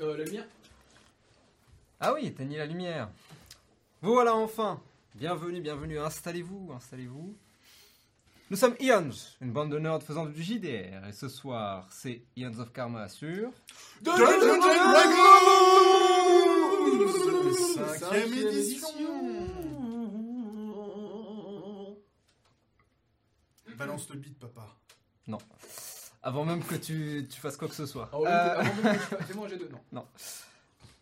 Euh, la lumière? Ah oui, éteignez la lumière. Vous voilà enfin. Bienvenue, bienvenue. Installez-vous, installez-vous. Nous sommes Ions, une bande de nerds faisant du JDR. Et ce soir, c'est Ions of Karma sur... Dungeons Dragons Cinquième édition Balance le beat, papa. Non. Avant même que tu, tu fasses quoi que ce soit. Oui, Euh, Fais-moi un G2, non.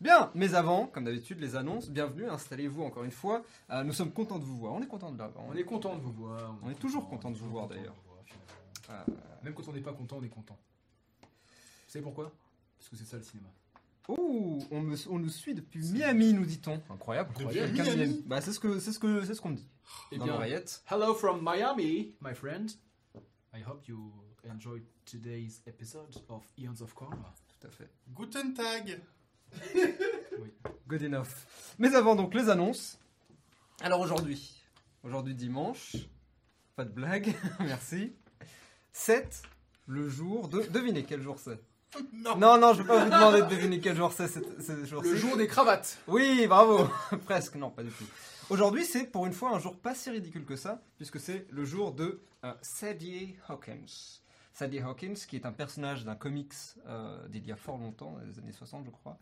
Bien, mais avant, comme d'habitude, les annonces. Bienvenue, installez-vous encore une fois. Euh, nous sommes contents de vous voir. On est contents de l'avoir. On est content de vous voir. On est toujours content de vous voir, d'ailleurs. Euh, Même quand on n'est pas content, on est content. Vous savez pourquoi? Parce que c'est ça le cinéma. Oh, on, me- on nous suit depuis Miami, nous dit-on. Incroyable. Depuis de Miami Bah, c'est ce que c'est ce que c'est ce qu'on me dit Eh bien, hello from Miami, my friend. I hope you enjoyed today's episode of Eons of Karma. Tout à fait. Guten Tag Good enough. Mais avant donc les annonces. Alors aujourd'hui, aujourd'hui dimanche, pas de blague, merci. 7, le jour de. Devinez quel jour c'est. Non Non, non, je vais pas vous demander de deviner quel jour c'est. c'est- ce jour-ci. Le jour des cravates. Oui, bravo Presque, non, pas du tout. Aujourd'hui, c'est pour une fois un jour pas si ridicule que ça, puisque c'est le jour de euh, Sadie Hawkins. Sadie Hawkins, qui est un personnage d'un comics euh, d'il y a fort longtemps, les années 60, je crois,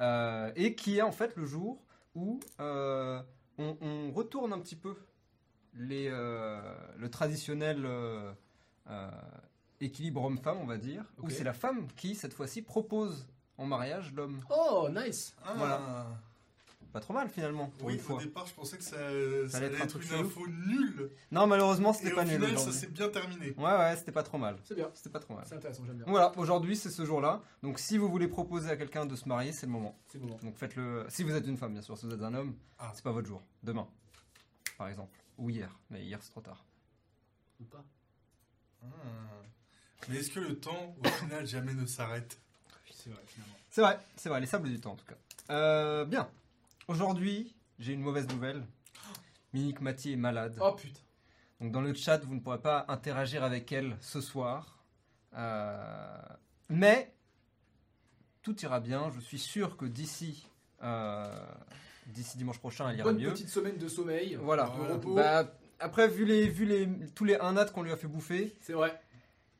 euh, et qui est en fait le jour où euh, on, on retourne un petit peu les, le traditionnel équilibre homme-femme, on va dire, où c'est la femme qui, cette fois-ci, propose en mariage l'homme. Oh, nice. Ah. Pas trop mal finalement, pour Oui, une au fois. départ, je pensais que ça, ça allait allait être un être truc une chelou. info nulle. Non, malheureusement, Et c'était au pas nul final, ça s'est bien terminé. Ouais, ouais, c'était pas trop mal. C'est bien. C'était pas trop mal. C'est intéressant, j'aime bien. Voilà, aujourd'hui c'est ce jour-là. Donc si vous voulez proposer à quelqu'un de se marier, c'est le moment. C'est bon. Donc faites-le. Si vous êtes une femme, bien sûr. Si vous êtes un homme, Ah. c'est pas votre jour. Demain, par exemple. Ou hier. Mais hier c'est trop tard. Ou pas. Ah. Mais est-ce que le temps, au final, jamais ne s'arrête? C'est vrai, finalement. C'est vrai, c'est vrai. Les sables du temps en tout cas. Euh, bien. Aujourd'hui, j'ai une mauvaise nouvelle. Minique Mathieu est malade. Oh putain. Donc dans le chat, vous ne pourrez pas interagir avec elle ce soir. Euh, mais tout ira bien. Je suis sûr que d'ici euh, d'ici dimanche prochain, elle ira Bonne mieux. petite semaine de sommeil. Voilà. De repos. Bah, après, vu les vu les tous les 1 nat qu'on lui a fait bouffer, C'est vrai.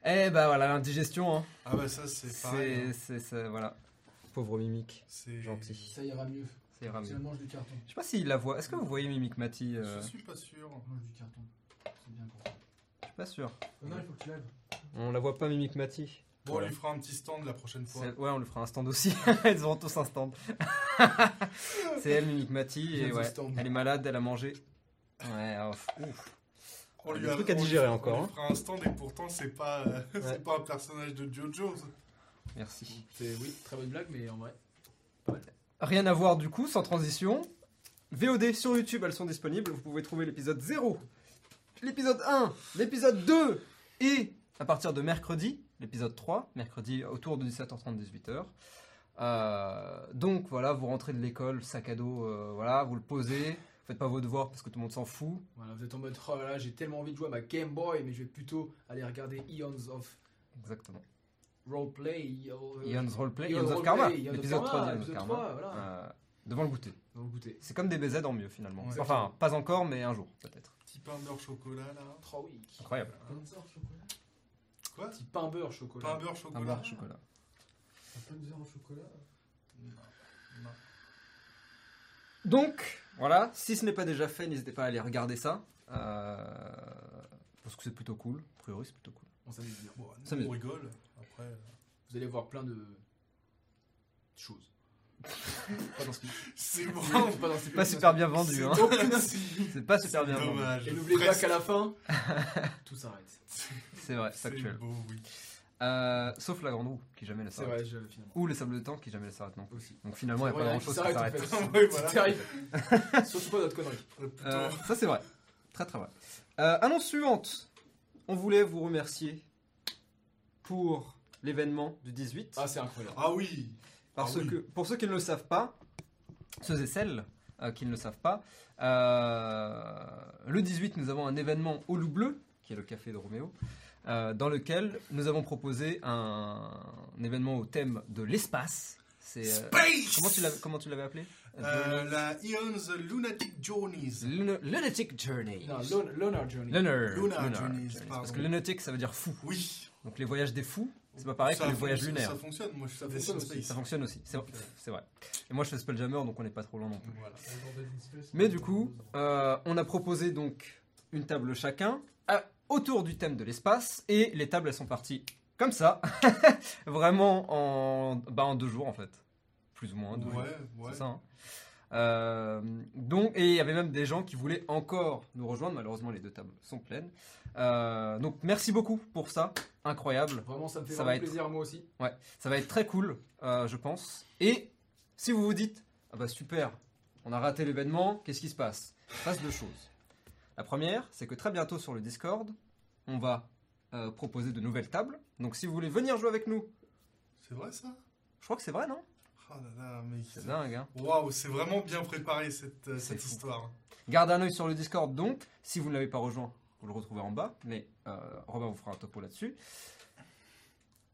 eh bah voilà l'indigestion. Hein. Ah bah ça, c'est pareil. hein. C'est c'est c'est- voilà. Pauvre Mimique, C'est gentil. Ça ira mieux. Ça ira Si mieux. elle mange du carton. Je sais pas s'il la voit. Est-ce que vous voyez Mimique Mati euh, Je suis pas sûr. Elle mange du carton. C'est bien pour ça. Je suis pas sûr. Non, il faut que tu lèves. On la voit pas Mimique Mati. Bon, Voilà. on lui fera un petit stand la prochaine fois. Ouais, on lui fera un stand aussi. Ils auront tous un stand. c'est elle, Mimique Mati, et ouais, elle est malade, elle a mangé. Ouais, ouf. ouf. On Des lui a- trucs à on lui digérer encore, On hein. lui fera un stand et pourtant, c'est pas, euh, Ouais. c'est pas un personnage de JoJo's. Merci. C'est oui, très bonne blague, mais en vrai. Rien à voir du coup, sans transition. VOD sur YouTube, elles sont disponibles. Vous pouvez trouver l'épisode 0, l'épisode 1, l'épisode 2 et à partir de mercredi, l'épisode 3, mercredi autour de 17h30, 18h. Euh, donc voilà, vous rentrez de l'école, sac à dos, euh, voilà, vous le posez. Faites pas vos devoirs parce que tout le monde s'en fout. Voilà, vous êtes en mode oh là là, j'ai tellement envie de jouer à ma Game Boy, mais je vais plutôt aller regarder Eons of Exactement. Roleplay. euh, Ion's Roleplay, Ion's of Karma, l'épisode Karma, 3 d'Ion's Karma. 3, voilà. Euh, devant le goûter. On. C'est comme des BZ en mieux finalement. Ouais. Enfin, pas encore, mais un jour peut-être. Petit pain beurre chocolat là. Oh oui. Incroyable. Pain beurre chocolat. Quoi? Petit pain beurre chocolat. Pain beurre Un chocolat. chocolat. pain beurre au chocolat? Non, non. Donc, voilà, si ce n'est pas déjà fait, n'hésitez pas à aller regarder ça. euh, parce que c'est plutôt cool. A priori, c'est plutôt cool. On s'amuse bien. Bon, me- on rigole. Après, Vous allez voir plein de choses. c'est pas super bien vendu, C'est hein. pas super bien vendu. Et n'oubliez pas qu'à la fin, tout s'arrête. C'est vrai, C'est beau, oui. Euh, sauf la grande roue, qui jamais ne s'arrête. Ou les sables de temps, qui jamais ne s'arrêtent non plus. Aussi. Donc finalement, il n'y a pas grand qui chose qui s'arrête. Surtout pas notre connerie. Euh, ça, c'est vrai. Très, très vrai. Euh, annonce suivante. On voulait vous remercier pour l'événement du 18. Ah, c'est incroyable. Ah oui Parce Ah oui. que, pour ceux qui ne le savent pas, ceux et celles euh, qui ne le savent pas, euh, le 18, nous avons un événement au Loup Bleu, qui est le café de Roméo, euh, dans lequel nous avons proposé un, un événement au thème de l'espace. C'est euh, Space comment tu l'avais comment tu l'avais appelé? Euh, La Eon's Lunatic Journeys. Lun- Lunatic Journey. Non, Lun- Lunar Journey. Lunar, Lunar Lunar Journeys, Journeys. pardon. Parce que lunatic ça veut dire fou. Oui. Donc les voyages des fous, c'est pas pareil Ça que les voyages lunaires. Ça fonctionne, moi je Ça fais fonctionne Space. aussi. Ça fonctionne aussi, c'est vrai. Et moi je fais Spelljammer donc on n'est pas trop loin non plus. Voilà. Mais du coup, euh, on a proposé donc une table chacun à- autour du thème de l'espace et les tables elles sont parties comme ça, vraiment en, bah, en deux jours en fait, plus ou moins. deux jours. Ouais, ouais. C'est ça. hein. Euh, donc, et il y avait même des gens qui voulaient encore nous rejoindre. Malheureusement, les deux tables sont pleines. Euh, donc, merci beaucoup pour ça. Incroyable. Vraiment, ça me fait Ça va vraiment être- plaisir, moi aussi. Ça va être très cool, euh, je pense. Et si vous vous dites, ah bah super, on a raté l'événement, qu'est-ce qui se passe? Il se passe deux choses. La première, c'est que très bientôt sur le Discord, on va euh, proposer de nouvelles tables. Donc, si vous voulez venir jouer avec nous, C'est vrai ça? Je crois que c'est vrai, non? Oh là là, mais. C'est dingue, hein Waouh, c'est vraiment bien préparé cette, euh, C'est cette fou. histoire. Gardez un œil sur le Discord donc. Si vous ne l'avez pas rejoint, vous le retrouvez en bas. Mais euh, Robin vous fera un topo là-dessus.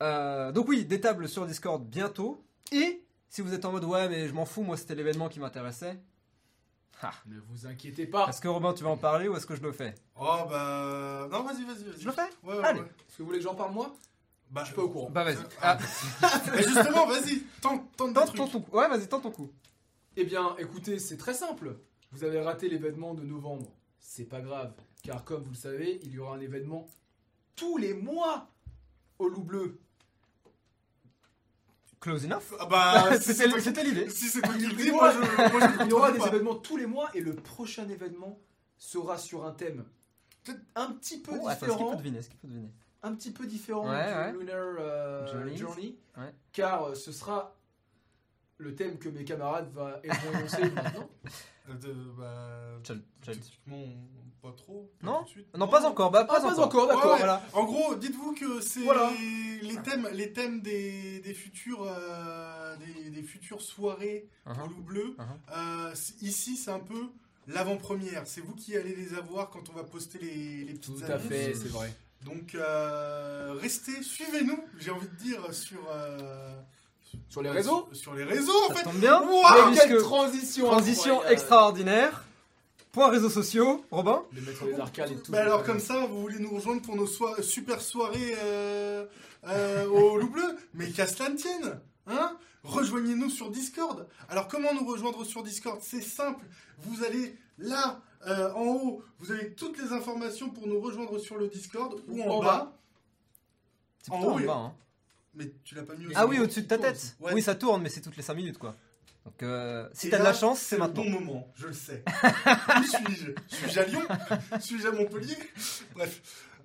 Euh, donc oui, des tables sur Discord bientôt. Et si vous êtes en mode ouais mais je m'en fous, moi c'était l'événement qui m'intéressait. Ne vous inquiétez pas. Est-ce que Robin tu vas en parler ou est-ce que je le fais? Oh bah. Non, vas-y, vas-y, vas-y. Je le fais? Ouais, ouais, Allez. ouais. Est-ce que vous voulez que j'en parle moi? Bah, Je suis pas au courant. Bah vas-y. Ah. Ah, Mais justement, vas-y, tente, tente tente trucs. ton coup. Ouais vas-y, tente ton coup. Eh bien, écoutez, c'est très simple. Vous avez raté l'événement de novembre. C'est pas grave, car comme vous le savez, il y aura un événement tous les mois au Loup Bleu. Close enough. Ah bah, si C'était c'est toi qui- c'était l'idée. Si c'est toi qui le dis, Il y moi aura- je, moi, je le Il y aura contrôle des pas. événements tous les mois et le prochain événement sera sur un thème peut-être un petit peu Oh, attends, est-ce qu'il faut différent, deviner Est-ce qu'il faut deviner un petit peu différent Ouais, du ouais. Lunar euh. Journey, Ouais. car euh, ce sera le thème que mes camarades va- vont énoncer maintenant. Euh, de- bah, typiquement, pas trop. pas Non tout de suite. Non, pas encore. Bah, Ah, pas encore, d'accord. Ouais, Voilà. En gros, dites-vous que c'est Voilà. les thèmes, les thèmes des, des futures, euh, des, des futures soirées. Loup Bleu. Uh-huh. Euh, ici, c'est un peu l'avant-première. C'est vous qui allez les avoir quand on va poster les, les petites Tout à fait, c'est vrai. Donc, euh, restez, suivez-nous. J'ai envie de dire sur euh, Sur les réseaux Sur, sur les réseaux, en Ça fait. tombe bien. Waouh, Mais puisque- quelle transition Transition incroyable. extraordinaire. Point réseaux sociaux. Robin De mettre les arcades et tout. Bah alors comme ça, vous voulez nous rejoindre pour nos soi- super soirées euh, euh, au Loup Bleu Mais qu'à cela ne tienne hein Rejoignez-nous sur Discord. Alors comment nous rejoindre sur Discord? C'est simple. Vous allez là, euh, en haut, vous avez toutes les informations pour nous rejoindre sur le Discord ou en, En bas. bas. C'est En haut, en bas. hein. Mais tu l'as pas mis aussi. Ah oui, au-dessus de ta tête. ouais. Oui, ça tourne, mais c'est toutes les 5 minutes, quoi. Donc, euh, si t'as de la chance, c'est maintenant. bon moment, je le sais. Où suis-je Suis-je à Lyon Suis-je à Montpellier Bref.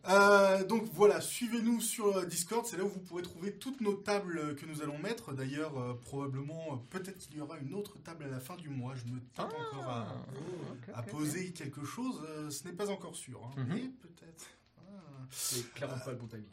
Euh, donc voilà, suivez-nous sur euh, Discord, c'est là où vous pourrez trouver toutes nos tables euh, que nous allons mettre. D'ailleurs, euh, probablement, euh, peut-être qu'il y aura une autre table à la fin du mois. Je me tente encore à, Ah, ok, à poser quelque chose. euh, ce n'est pas encore sûr, hein, Mhm. mais peut-être. Ah. C'est clairement pas le bon timing.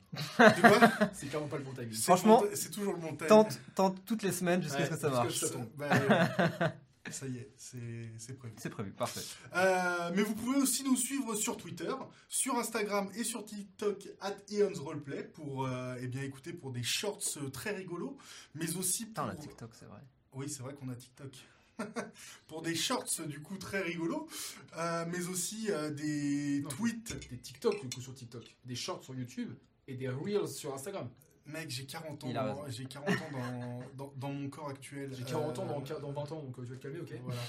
Tu vois C'est clairement pas le bon timing. Franchement, c'est toujours le bon thème. Tente, tente toutes les semaines jusqu'à Ouais, ce que ça marche. que-. Ça y est, c'est prévu. C'est prévu, parfait. Euh, mais vous pouvez aussi nous suivre sur Twitter, sur Instagram et sur TikTok at Eon's Roleplay pour euh, eh bien écouter pour des shorts euh, très rigolos, mais aussi Putain, pour... la TikTok, c'est vrai. Oui, c'est vrai qu'on a TikTok. pour des shorts du coup très rigolos, euh, mais aussi euh, des Non, tweets. Des TikTok, du coup, sur TikTok. Des shorts sur YouTube et des Reels sur Instagram. Mec, j'ai 40 ans, dans, j'ai 40 ans dans, dans, dans mon corps actuel. J'ai 40 ans Euh, dans, dans 20 ans, donc euh, tu vas te calmer, ok Voilà.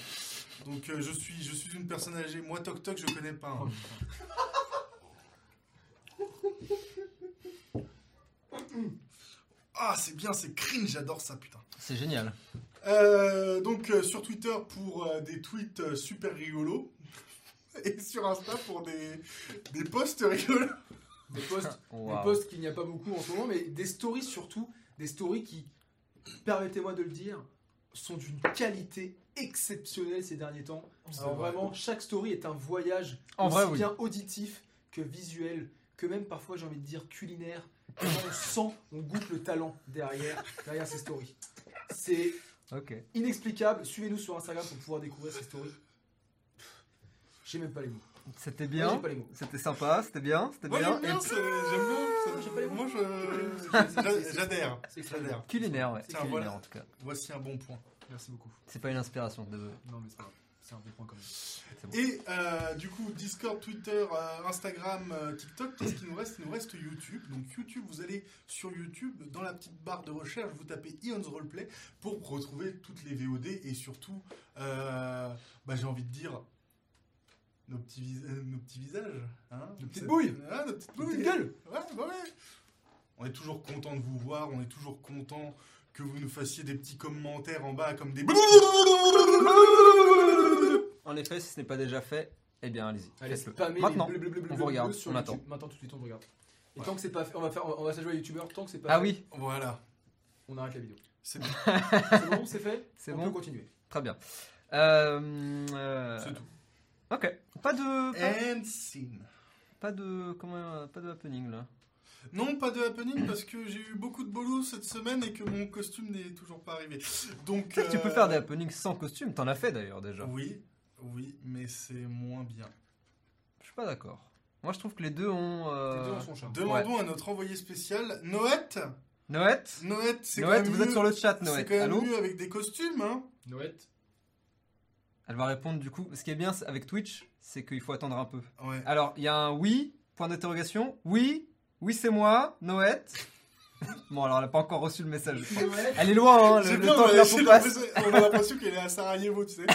Donc euh, je suis je suis une personne âgée. Moi Tok Tok je connais pas. hein. Ah c'est bien, c'est cringe, j'adore ça putain. C'est génial. Euh, donc euh, sur Twitter pour euh, des tweets euh, super rigolos et sur Insta pour des, des posts rigolos. Des posts, Wow. des posts qu'il n'y a pas beaucoup en ce moment, mais des stories surtout, des stories qui, permettez-moi de le dire, sont d'une qualité exceptionnelle ces derniers temps. Alors vrai. vraiment, chaque story est un voyage En aussi vrai, oui. bien auditif que visuel, que même parfois j'ai envie de dire culinaire. On sent, on goûte le talent derrière, derrière ces stories. C'est inexplicable. Suivez-nous sur Instagram pour pouvoir découvrir ces stories. J'ai même pas les mots. C'était bien. C'était sympa, c'était bien, c'était bien. j'aime bien, Et ça, j'aime. Moi j'adhère. J'adhère. culinaire, ouais. Culinaire voilà. en tout cas. Voici un bon point. Merci beaucoup. C'est pas une inspiration, désolé. Non, mais c'est pas grave. C'est un bon point quand même. Et euh, du coup, Discord, Twitter, euh, Instagram, euh, TikTok, qu'est-ce qu'il nous reste? Il nous reste YouTube. Donc YouTube, vous allez sur YouTube, dans la petite barre de recherche, vous tapez Ion's Roleplay pour retrouver toutes les VOD et surtout, euh, bah, j'ai envie de dire, nos petits, vis- euh, nos petits visages. Hein Nos petites bouilles. Ah, nos petites Nos bouilles. petites gueules. Ouais, bah ouais. On est toujours content de vous voir, on est toujours content que vous nous fassiez des petits commentaires en bas comme des... En effet, si ce n'est pas déjà fait, eh bien allez-y. Allez, spammer Maintenant, les bleu, bleu, bleu, on vous regarde, sur on YouTube. attend. Maintenant, tout de suite, on vous regarde. Et Ouais. tant que c'est pas fait, on va faire, on va s'ajouter à YouTubeur. Tant que c'est pas Ah fait, oui, Voilà, on arrête la vidéo. c'est bien. C'est bon, c'est fait. c'est on bon. peut continuer. Très bien. Euh, euh, C'est tout. Ok. Pas de. Pas, And scene. pas de. Comment. Pas de happening là. Non, pas de happening parce que j'ai eu beaucoup de boulot cette semaine et que mon costume n'est toujours pas arrivé. Donc, que tu peux euh, faire des happenings sans costume. T'en as fait d'ailleurs déjà. Oui, oui, mais c'est moins bien. Je suis pas d'accord. Moi, je trouve que les deux ont. euh, Les deux ont son charme. Demandons à notre envoyé spécial, Noët. Noët Noët, c'est quand Noët, même vous êtes sur le chat, C'est Noët. quand même Allô mieux avec des costumes, hein. Noët. Elle va répondre du coup. Ce qui est bien c'est- avec Twitch, c'est qu'il faut attendre un peu. Ouais. Alors, il y a un oui, point d'interrogation. Oui, oui, c'est moi, Noët. bon, alors elle n'a pas encore reçu le message. Elle est loin, hein, le, le bien, temps on que a- on a l'impression qu'elle est à Sarajevo, tu sais.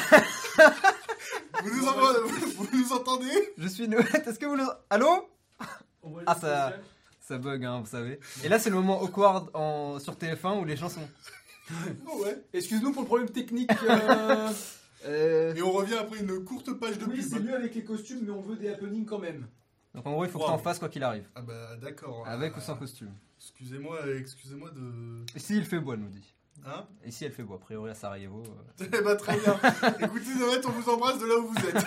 vous, nous envoie- vous- vous nous entendez? Je suis Noët. Est-ce que vous le. Allô? Ah, ça-. Ça bug, hein, vous savez. Et là, c'est le moment awkward en... sur TF1 où les gens sont. Oh, ouais. Excuse-nous pour le problème technique. euh, Euh, Et on revient après une courte page de Oui, pub. c'est mieux avec les costumes, mais on veut des happenings quand même. Donc en gros, il faut que Wow. t'en fasses quoi qu'il arrive. Ah bah d'accord. Avec Euh, ou sans costume. Excusez-moi, excusez-moi de. Ici, il fait elle nous dit. Hein Ici, elle fait beau. A priori, à Sarajevo. euh. Eh bah très bien. Écoutez on vous embrasse de là où vous êtes.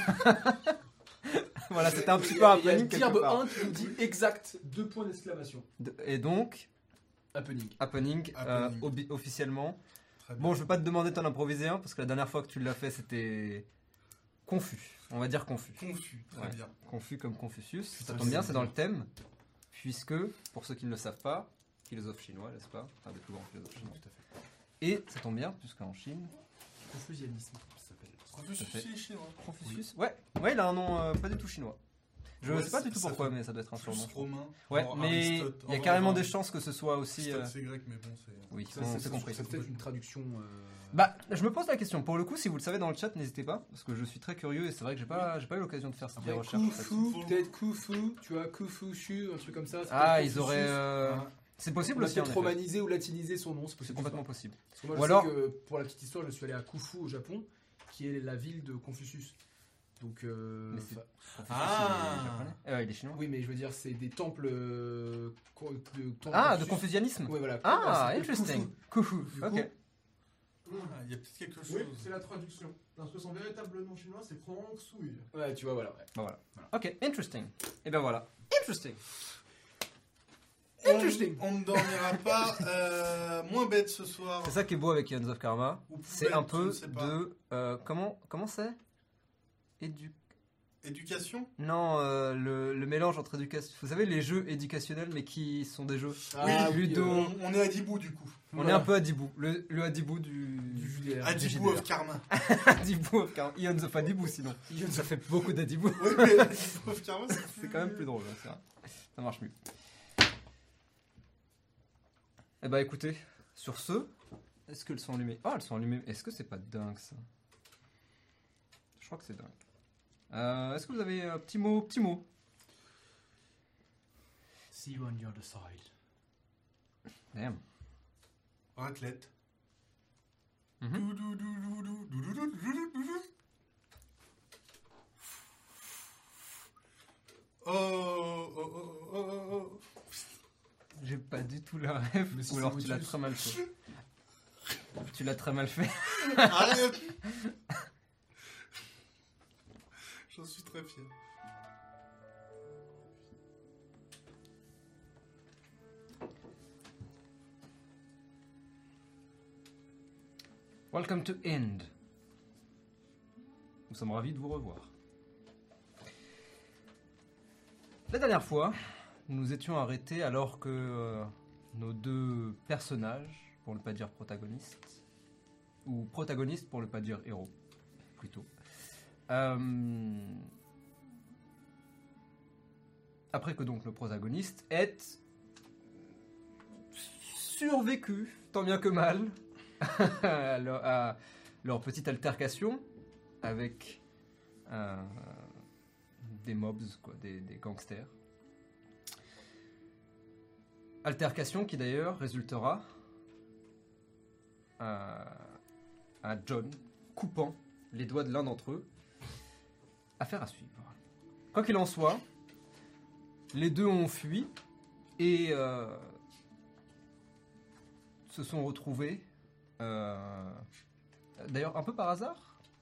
voilà, c'était un petit peu a, un il y a. 1 qui nous dit exact, deux points d'exclamation. De- Et donc, Happening. happening, euh, Happening. officiellement. Bon, je vais pas te demander d'en improviser un parce que la dernière fois que tu l'as fait, c'était confus. On va dire confus. Confus, très Ouais. bien. Confus comme Confucius. Ça tombe bien, c'est dans le thème. Puisque, pour ceux qui ne le savent pas, philosophe chinois, n'est-ce pas? Un des plus grands philosophes chinois. Tout à fait. Et ça tombe bien, puisqu'en Chine, Confucianisme, ça s'appelle. Confucius, chinois. Confucius. Ouais, ouais, il a un nom euh, pas du tout chinois. Je Ouais, sais pas du tout pourquoi, mais ça doit être un surnom. romain. Ouais, Alors, mais il y a carrément des chances que ce soit aussi. Euh, c'est grec, mais bon, c'est. Oui, c'est- compris. c'est peut-être une traduction. euh, Bah, je me pose la question. Pour le coup, si vous le savez dans le chat, n'hésitez pas, parce que je suis très curieux et c'est vrai que j'ai pas, j'ai pas eu l'occasion de faire des Après, recherches. là-dessus. Kufu, peut-être Kufu, tu vois, Kufu, un truc comme ça. Ah, ils auraient. Euh. C'est possible aussi. peut-être romanisé ou latinisé son nom, c'est complètement possible. Ou alors- pour la petite histoire, je suis allé à Kufu au Japon, qui est la ville de Confucius. Donc, euh, Mais c'est- Ah. il est japonais. Euh, il est chinois. oui, mais je veux dire, c'est des temples. euh, co- de temples Ah, de confucianisme. Ouais, voilà. Ah, c'est interesting. Du Ok. coup, Ah, Il y a peut-être quelque chose. Oui, c'est la traduction. Parce que son véritable nom chinois, c'est Souille. Ouais, tu vois, voilà. ouais. Bah voilà. Ok, interesting. Et ben voilà. Interesting. On- Interesting. On ne dormira pas euh, moins bête ce soir. C'est ça qui est beau avec Ions of Karma. C'est bête, un peu de. euh, comment comment c'est? Édu... Éducation? Non, euh, le, le mélange entre éducation. Vous savez, les jeux éducationnels, mais qui sont des jeux. Ah, oui, Ludo. euh, on, on est à Dibou du coup. On Voilà. est un peu à Dibou. Le, le Adibou du. du JDR. À du Dibou JDR. of Karma. Adibou of Karma. Ions of Adibou, sinon. Ça fait beaucoup d'Adibou. Oui, mais of Karma, c'est quand même plus drôle, hein, c'est vrai. Ça marche mieux. Eh bah écoutez, sur ce, est-ce qu'elles sont allumées Oh, elles sont allumées. Est-ce que c'est pas dingue ça? Je crois que c'est dingue. Euh, est-ce que vous avez un petit mot, petit mot See you on the other side. Damn. Raclette. Mhm. Oh, oh, oh, oh, oh, oh. J'ai pas du tout la rêve, Mais ou alors tu l'as très mal fait. tu l'as très mal fait. Arrête J'en suis très fier. Welcome to End. Nous sommes ravis de vous revoir. La dernière fois, nous nous étions arrêtés alors que euh, nos deux personnages, pour ne pas dire protagonistes, ou protagonistes pour ne pas dire héros, plutôt, euh, après que donc le protagoniste ait survécu, tant bien que mal, à leur, petite altercation avec euh, des mobs, quoi, des, gangsters. Altercation qui d'ailleurs résultera à, à John coupant les doigts de l'un d'entre eux. Affaire à suivre. Quoi qu'il en soit, les deux ont fui et euh, se sont retrouvés. euh, D'ailleurs, un peu par hasard.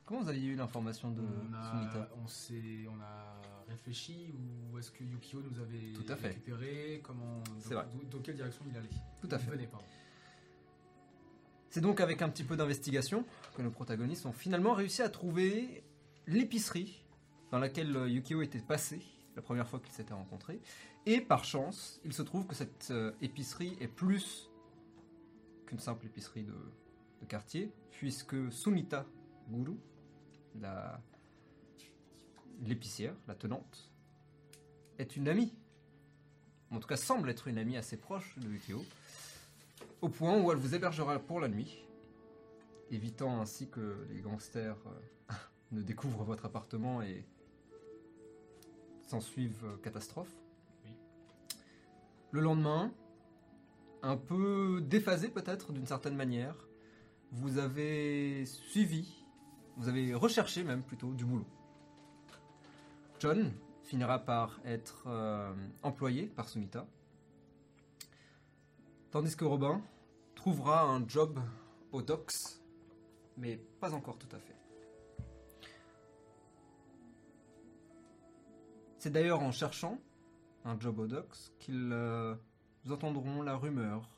Comment vous aviez eu l'information de on, a, Sunita on, s'est- on a réfléchi ou est-ce que Yukio nous avait Tout à fait. récupéré Comment C'est dans, vrai. dans- dans quelle direction il allait Tout à fait. Pardon. C'est donc avec un petit peu d'investigation que nos protagonistes ont finalement réussi à trouver l'épicerie dans laquelle euh, Yukio était passé la première fois qu'ils s'étaient rencontrés. Et par chance, il se trouve que cette euh, épicerie est plus qu'une simple épicerie de, quartier, puisque Sunita Guru, la- l'épicière, la tenante, est une amie. En tout cas, semble être une amie assez proche de Yukio au point où elle vous hébergera pour la nuit, évitant ainsi que les gangsters euh, ne découvrent votre appartement et s'en suivent euh, catastrophe. Oui. Le lendemain, un peu déphasé peut-être d'une certaine manière, vous avez suivi, vous avez recherché même plutôt du boulot. John finira par être euh, employé par Sunita, Tandis que Robin trouvera un job au docks, mais pas encore tout à fait. C'est d'ailleurs en cherchant un job au docks qu'ils euh, entendront la rumeur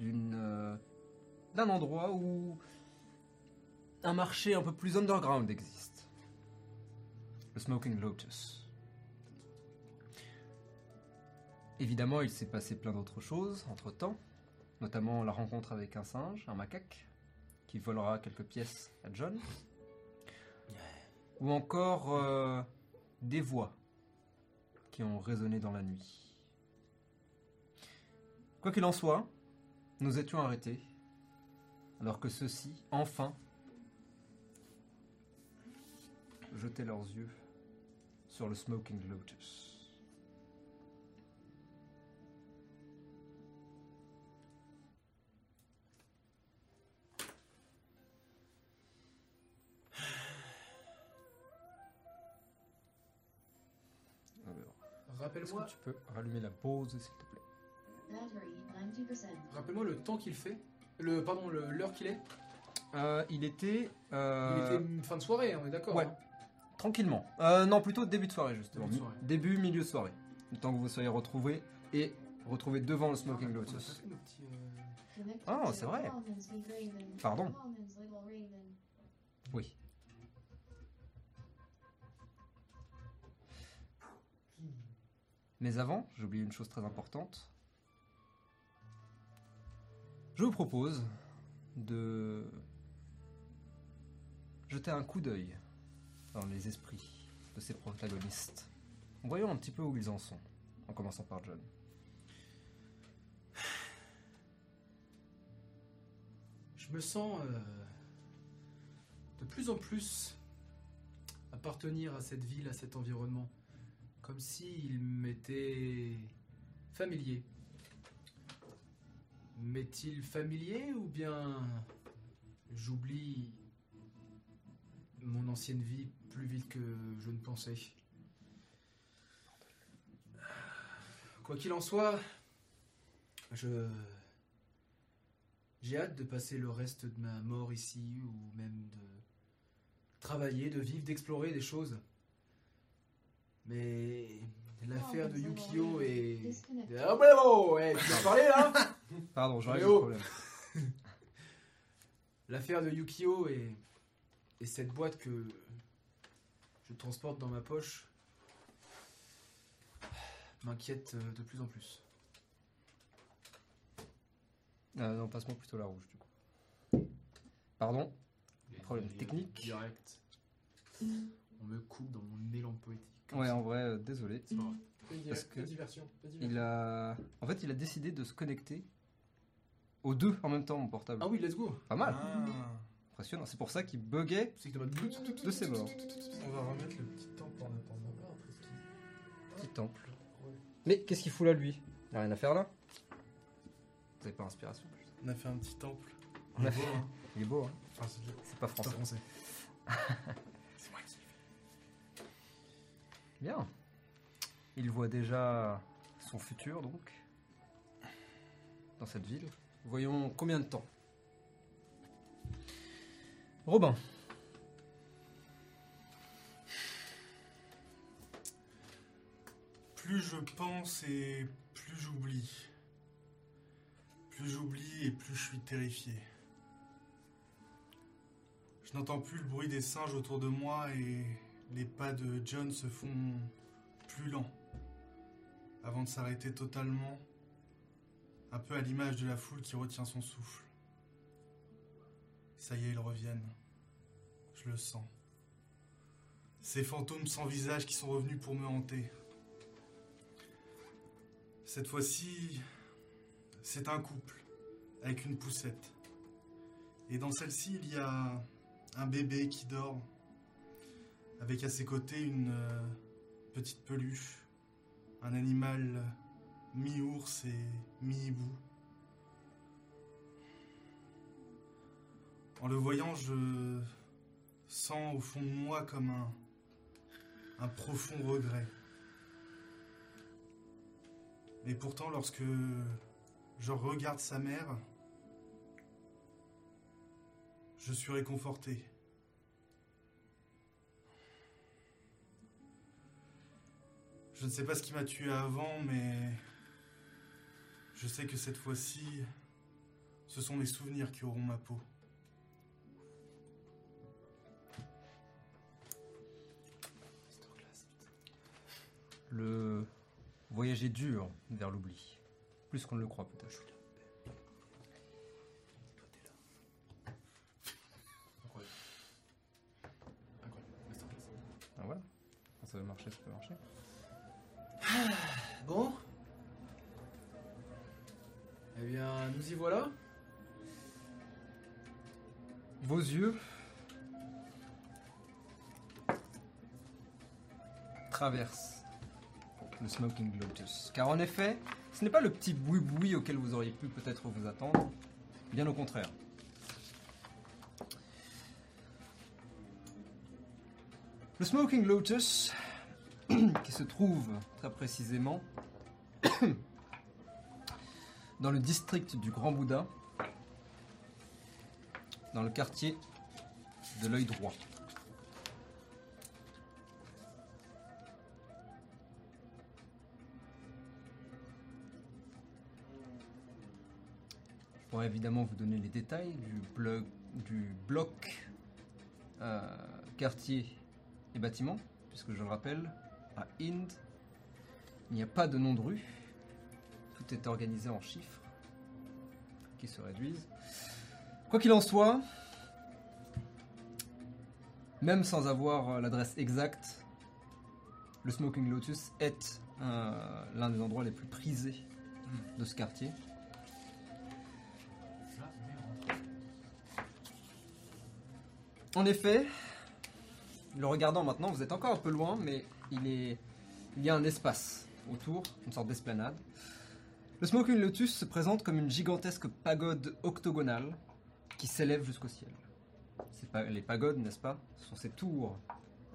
euh, d'un endroit où un marché un peu plus underground existe. Le Smoking Lotus. Évidemment, il s'est passé plein d'autres choses entre-temps, notamment la rencontre avec un singe, un macaque, qui volera quelques pièces à John, ou encore euh, des voix qui ont résonné dans la nuit. Quoi qu'il en soit, nous étions arrêtés, alors que ceux-ci, enfin, jetaient leurs yeux sur le Smoking Lotus. Rappelle-moi tu peux rallumer la pause, s'il te plaît Battery 90%. rappelle-moi le temps qu'il fait. Le, pardon, l'heure qu'il est. Euh, Il était... euh, Il était une fin de soirée, on est d'accord ouais. hein Tranquillement. Euh, non, plutôt début de soirée, justement. Début de Mi- soirée. Début, milieu de soirée. Le temps que vous soyez retrouvés et retrouvés devant le Smoking On a pas Lotus. to c'est vrai. Pardon. Oui. Mais avant, j'ai oublié une chose très importante. Je vous propose de jeter un coup d'œil dans les esprits de ces protagonistes. Voyons un petit peu où ils en sont, en commençant par John. Je me sens euh, de plus en plus appartenir à cette ville, à cet environnement, comme s'il m'était familier. M'est-il familier ou bien j'oublie mon ancienne vie plus vite que je ne pensais? Quoi qu'il en soit, je j'ai hâte de passer le reste de ma mort ici, ou même de travailler, de vivre, d'explorer des choses. Mais l'affaire de Yukio est... Disconnected. Ah bah bon, ouais, tu vas parler là? Pardon, règle oh. le problème. L'affaire de Yukio et, et cette boîte que je transporte dans ma poche m'inquiète euh, de plus en plus. Ah, non, passe-moi plutôt la rouge du coup. Pardon? Les Problème technique? Direct. On me coupe dans mon élan poétique. Comme Ouais, ça. en vrai, euh, désolé. C'est pas grave. Parce fais que diversion. fais diversion. Il a. En fait, il a décidé de se connecter aux deux en même temps, mon portable. Ah oui, let's go. Pas mal. Ah. Impressionnant. C'est pour ça qu'il buguait C'est que t'as pas de de ses bords. On va remettre le petit temple en attendant. Ah, Petit temple. Ouais. Mais qu'est-ce qu'il fout là, lui? Il a rien à faire là? Vous avez pas inspiration On a fait un petit temple. On a beau, fait- hein. Il est beau, hein Enfin, c'est C'est pas c'est français. français. Il voit déjà son futur, donc, dans cette ville. Voyons combien de temps. Robin. Plus je pense et plus j'oublie. Plus j'oublie et plus je suis terrifié. Je n'entends plus le bruit des singes autour de moi et les pas de John se font plus lents avant de s'arrêter totalement, un peu à l'image de la foule qui retient son souffle. Ça y est, ils reviennent. Je le sens. Ces fantômes sans visage qui sont revenus pour me hanter. Cette fois-ci, c'est un couple avec une poussette. Et dans celle-ci, il y a un bébé qui dort, avec à ses côtés une euh, petite peluche, un animal mi-ours et mi-hibou. En le voyant, je sens au fond de moi comme un, un profond regret. Et pourtant, lorsque je regarde sa mère, je suis réconforté. Je ne sais pas ce qui m'a tué avant, mais je sais que cette fois-ci, ce sont mes souvenirs qui auront ma peau. Le voyage est dur vers l'oubli. Plus qu'on ne le croit peut-être. Incroyable. Incroyable. Masterclass. Ah voilà. Quand ça veut marcher, ça peut marcher. Bon. Eh bien, nous y voilà. Vos yeux traversent le Smoking Lotus. Car en effet, ce n'est pas le petit boui-boui auquel vous auriez pu peut-être vous attendre. Bien au contraire. Le Smoking Lotus, qui se trouve très précisément dans le district du Grand Bouddha, dans le quartier de l'œil droit. Je pourrais évidemment vous donner les détails du, blog, du bloc euh, quartier et bâtiment, puisque je le rappelle, à Inde, il n'y a pas de nom de rue, tout est organisé en chiffres qui se réduisent. Quoi qu'il en soit, même sans avoir l'adresse exacte, le Smoking Lotus est euh, l'un des endroits les plus prisés de ce quartier. En effet, le regardant maintenant, vous êtes encore un peu loin, mais il, y a un espace autour, une sorte d'esplanade. Le Smoking Lotus se présente comme une gigantesque pagode octogonale qui s'élève jusqu'au ciel. Les pagodes, n'est-ce pas Ce sont ces tours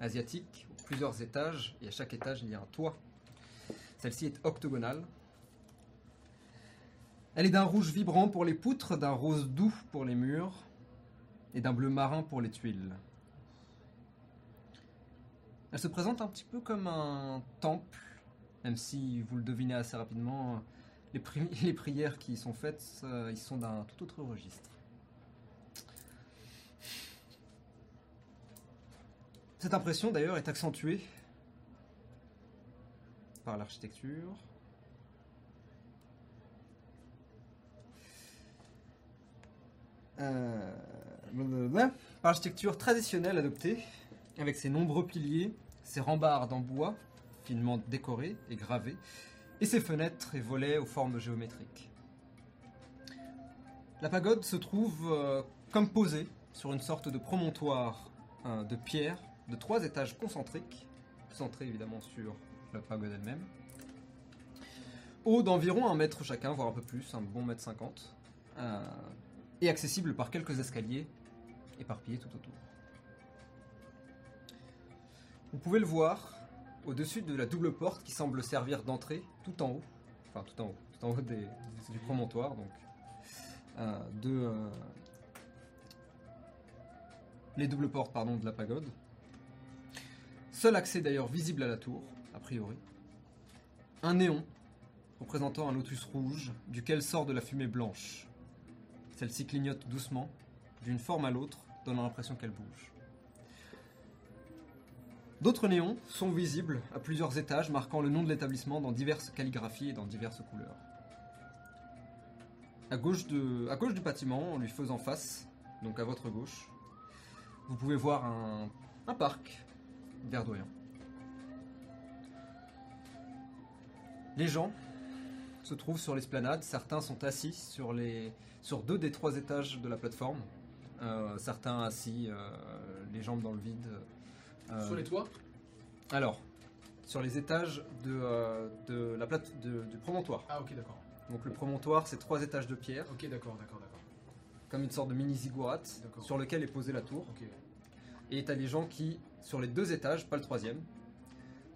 asiatiques, plusieurs étages, et à chaque étage il y a un toit. Celle-ci est octogonale. Elle est d'un rouge vibrant pour les poutres, d'un rose doux pour les murs, et d'un bleu marin pour les tuiles. Elle se présente un petit peu comme un temple, même si vous le devinez assez rapidement, les, pri- les prières qui y sont faites, euh, ils sont d'un tout autre registre. Cette impression d'ailleurs est accentuée par l'architecture. Euh. Par l'architecture traditionnelle adoptée, avec ses nombreux piliers, ses rambardes en bois, finement décorés et gravés, et ses fenêtres et volets aux formes géométriques. La pagode se trouve euh, comme posée sur une sorte de promontoire euh, de pierre de trois étages concentriques, centrés évidemment sur la pagode elle-même, haut d'environ un mètre chacun, voire un peu plus, un bon mètre cinquante, euh, et accessible par quelques escaliers éparpillés tout autour. Vous pouvez le voir au-dessus de la double porte qui semble servir d'entrée tout en haut, enfin tout en haut, tout en haut du promontoire, donc de les doubles portes pardon de la pagode. Seul accès d'ailleurs visible à la tour, a priori. Un néon représentant un lotus rouge duquel sort de la fumée blanche. Celle-ci clignote doucement, d'une forme à l'autre, donnant l'impression qu'elle bouge. D'autres néons sont visibles à plusieurs étages, marquant le nom de l'établissement dans diverses calligraphies et dans diverses couleurs. À gauche, du bâtiment, en lui faisant face, donc à votre gauche, vous pouvez voir un, parc verdoyant. Les gens se trouvent sur l'esplanade, certains sont assis sur deux des trois étages de la plateforme, Euh, certains assis, euh, les jambes dans le vide. Euh, Sur les toits alors, sur les étages de, euh, de la plate de- du promontoire. Ah, ok, d'accord. Donc le promontoire, c'est trois étages de pierre, Ok, d'accord, d'accord, d'accord. comme une sorte de mini ziggurat, D'accord. sur lequel est posée la tour. Ok. Et t'as des gens qui, sur les deux étages, pas le troisième,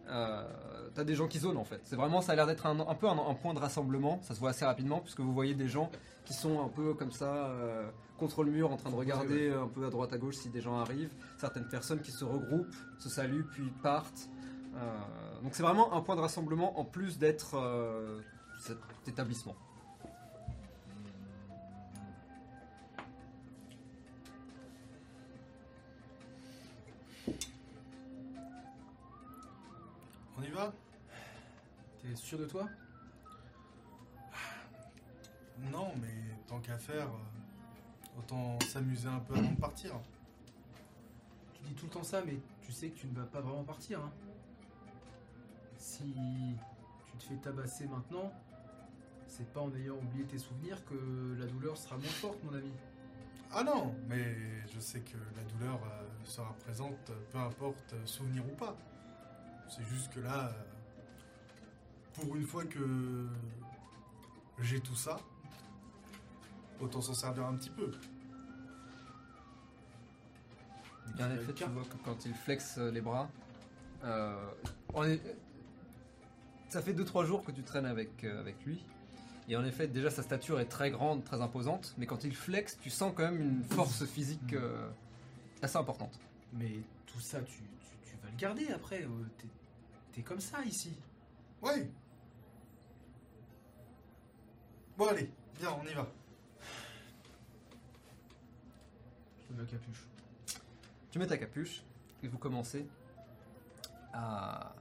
euh, t'as des gens qui zonent en fait. C'est vraiment, ça a l'air d'être un, un peu un, un point de rassemblement. Ça se voit assez rapidement puisque vous voyez des gens qui sont un peu comme ça euh, contre le mur, en train de regarder un peu à droite à gauche si des gens arrivent. Certaines personnes qui se regroupent, se saluent puis partent. Euh, donc c'est vraiment un point de rassemblement en plus d'être euh, cet établissement. Sûr de toi Non, mais tant qu'à faire, euh, autant s'amuser un peu avant de partir. Tu dis tout le temps ça, mais tu sais que tu ne vas pas vraiment partir. hein. Si tu te fais tabasser maintenant, c'est pas en ayant oublié tes souvenirs que la douleur sera moins forte, mon ami. Ah non, mais je sais que la douleur euh, sera présente, peu importe euh, souvenir ou pas. C'est juste que là, pour une fois que j'ai tout ça, autant s'en servir un petit peu. Et en effet, tu vois que quand il flexe euh, les bras, euh, on est- ça fait 2-3 jours que tu traînes avec, euh, avec lui. Et en effet, déjà sa stature est très grande, très imposante, mais quand il flexe, tu sens quand même une force physique euh, assez importante. Mais tout ça, tu, tu- tu vas le garder après. euh, T'es comme ça ici. Ouais. Bon allez, viens, on y va. Je mets la capuche. Tu mets ta capuche et vous commencez à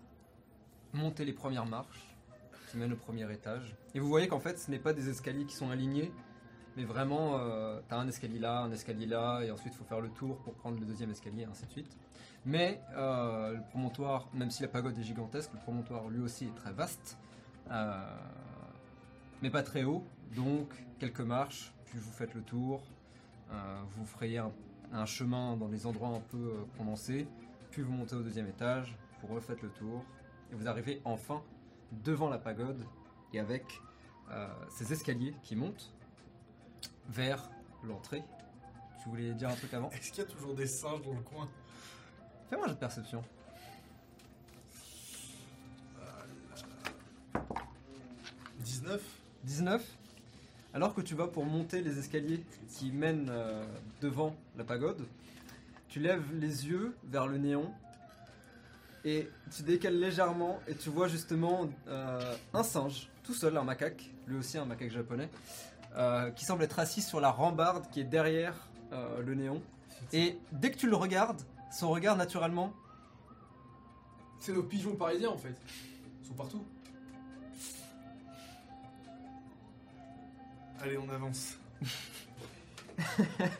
monter les premières marches qui mènent au premier étage. Et vous voyez qu'en fait, ce n'est pas des escaliers qui sont alignés, mais vraiment, euh, t'as un escalier là, un escalier là, et ensuite il faut faire le tour pour prendre le deuxième escalier, et ainsi de suite. Mais euh, le promontoire, même si la pagode est gigantesque, le promontoire lui aussi est très vaste, euh, mais pas très haut. Donc, quelques marches, puis vous faites le tour, euh, vous frayez un un chemin dans des endroits un peu euh, condensés, puis vous montez au deuxième étage, vous refaites le tour, et vous arrivez enfin devant la pagode, et avec euh, ces escaliers qui montent vers l'entrée. Tu voulais dire un truc avant? Est-ce qu'il y a toujours des singes dans le coin? Fais-moi un jeu de perception. 19 19. Alors que tu vas pour monter les escaliers qui mènent euh, devant la pagode, tu lèves les yeux vers le néon et tu décales légèrement et tu vois justement euh, un singe, tout seul, un macaque, lui aussi un macaque japonais, euh, qui semble être assis sur la rambarde qui est derrière le néon. Et dès que tu le regardes, son regard naturellement C'est nos pigeons parisiens en fait. Ils sont partout. Allez, on avance.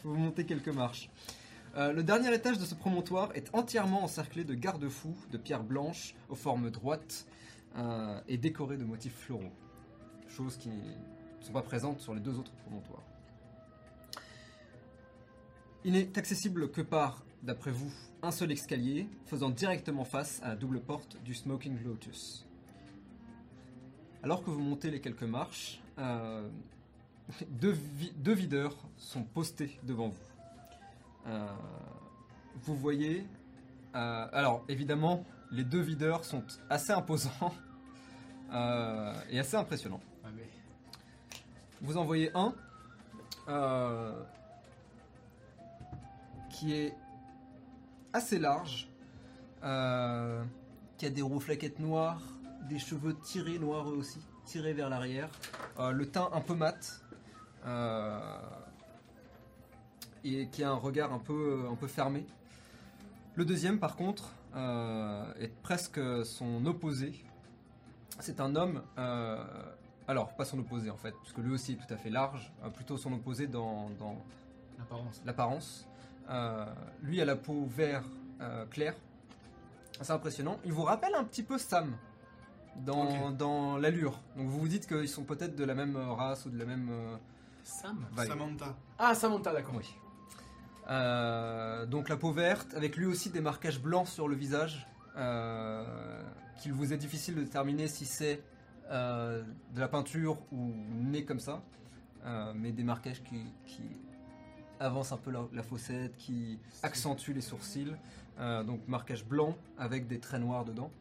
Vous montez quelques marches. Euh, le dernier étage de ce promontoire est entièrement encerclé de garde-fous de pierres blanches aux formes droites euh, et décoré de motifs floraux. Choses qui ne sont pas présentes sur les deux autres promontoires. Il n'est accessible que par, d'après vous, un seul escalier faisant directement face à la double porte du Smoking Lotus. Alors que vous montez les quelques marches, euh, deux, vi- deux videurs sont postés devant vous. Euh, vous voyez. euh, alors, évidemment, les deux videurs sont assez imposants euh, et assez impressionnants. Ah. Vous en voyez un qui est assez large, qui a des rouflaquettes noires, des cheveux tirés noirs eux aussi, tirés vers l'arrière, le teint un peu mat, et qui a un regard un peu, un peu fermé. Le deuxième, par contre, euh, est presque son opposé. C'est un homme euh, alors, pas son opposé en fait, puisque lui aussi est tout à fait large, euh, plutôt son opposé dans, dans L'apparence. Euh, lui a la peau vert euh, clair, c'est impressionnant. Il vous rappelle un petit peu Sam dans, dans l'allure. Donc vous vous dites qu'ils sont peut-être de la même euh, race ou de la même. Sam. Samantha. Ah, Samantha, d'accord. Oui. Euh, donc la peau verte, avec lui aussi des marquages blancs sur le visage, euh, qu'il vous est difficile de déterminer si c'est euh, de la peinture ou né comme ça, Euh, mais des marquages qui, qui avancent un peu la, la fossette, qui accentuent les sourcils, Euh, donc marquage blanc avec des traits noirs dedans.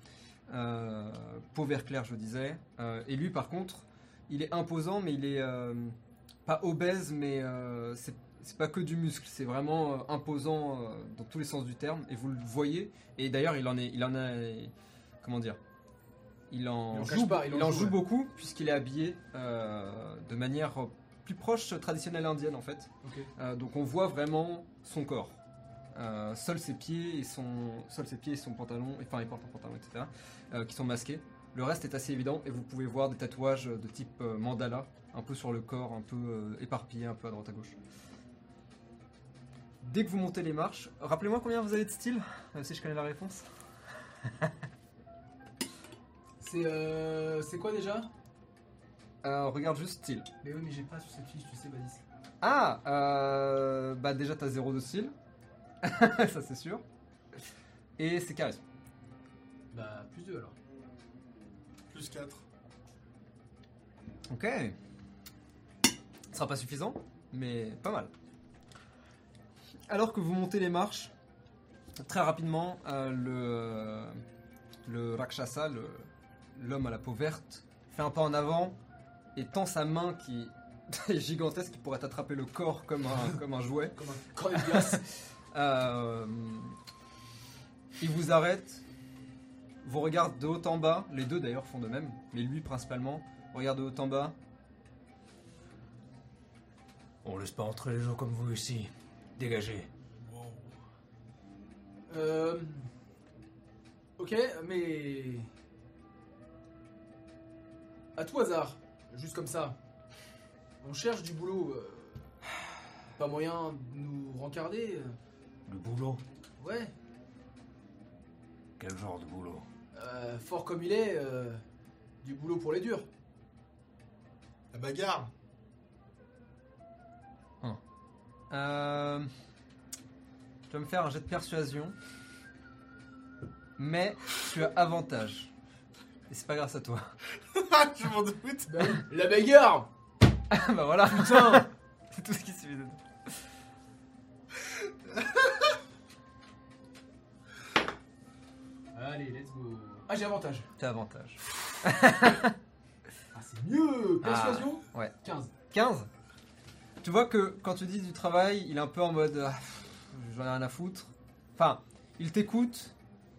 Euh, peau vert clair, je disais. Euh, et lui, par contre, il est imposant, mais il est euh, pas obèse, mais euh, c'est c'est pas que du muscle, c'est vraiment euh, imposant euh, dans tous les sens du terme, et vous le voyez. Et d'ailleurs, il en est, il en a, comment dire, il en, Il en joue, pas, il en il en joue, joue ouais. beaucoup puisqu'il est habillé euh, de manière plus proche traditionnelle indienne en fait. Donc on voit vraiment son corps. Seuls ses pieds et son, seuls ses pieds et son pantalon, enfin il porte un pantalon, etc. qui sont masqués. Le reste est assez évident et vous pouvez voir des tatouages de type euh, mandala, un peu sur le corps, un peu euh, éparpillés, un peu à droite à gauche. Dès que vous montez les marches, rappelez-moi combien vous avez de style, même si je connais la réponse. C'est euh, c'est quoi déjà? Euh, regarde juste style. Mais oui, mais j'ai pas sur cette fiche, tu sais, Badis. Ah, euh, bah déjà t'as zéro de style, ça c'est sûr. Et c'est charisme. Bah, plus 2 alors. Plus 4. Ok. Ce sera pas suffisant, mais pas mal. Alors que vous montez les marches, très rapidement, euh, le, le Rakshasa, l'homme à la peau verte, fait un pas en avant et tend sa main qui est gigantesque, qui pourrait attraper le corps comme un, comme un jouet. Comme un cornet de glace. Euh, il vous arrête, vous regarde de haut en bas, les deux d'ailleurs font de même, mais lui principalement, regarde de haut en bas. On laisse pas entrer les gens comme vous ici. Dégagez. euh. Ok, mais. À tout hasard, juste comme ça. On cherche du boulot. euh, Pas moyen de nous rencarder euh, Le boulot Ouais, Quel genre de boulot? Euh, fort comme il est, euh, du boulot pour les durs. La bagarre. Euh, tu vas me faire un jet de persuasion, mais tu as avantage. Et c'est pas grâce à toi. Je m'en doute. La bagarre bah voilà, putain C'est tout ce qui suffit de Allez, let's go. Ah, j'ai avantage. T'as avantage. Ah, c'est mieux Persuasion ouais. 15. 15 Tu vois que quand tu dis du travail, il est un peu en mode ah, j'en ai rien à foutre. Enfin, il t'écoute,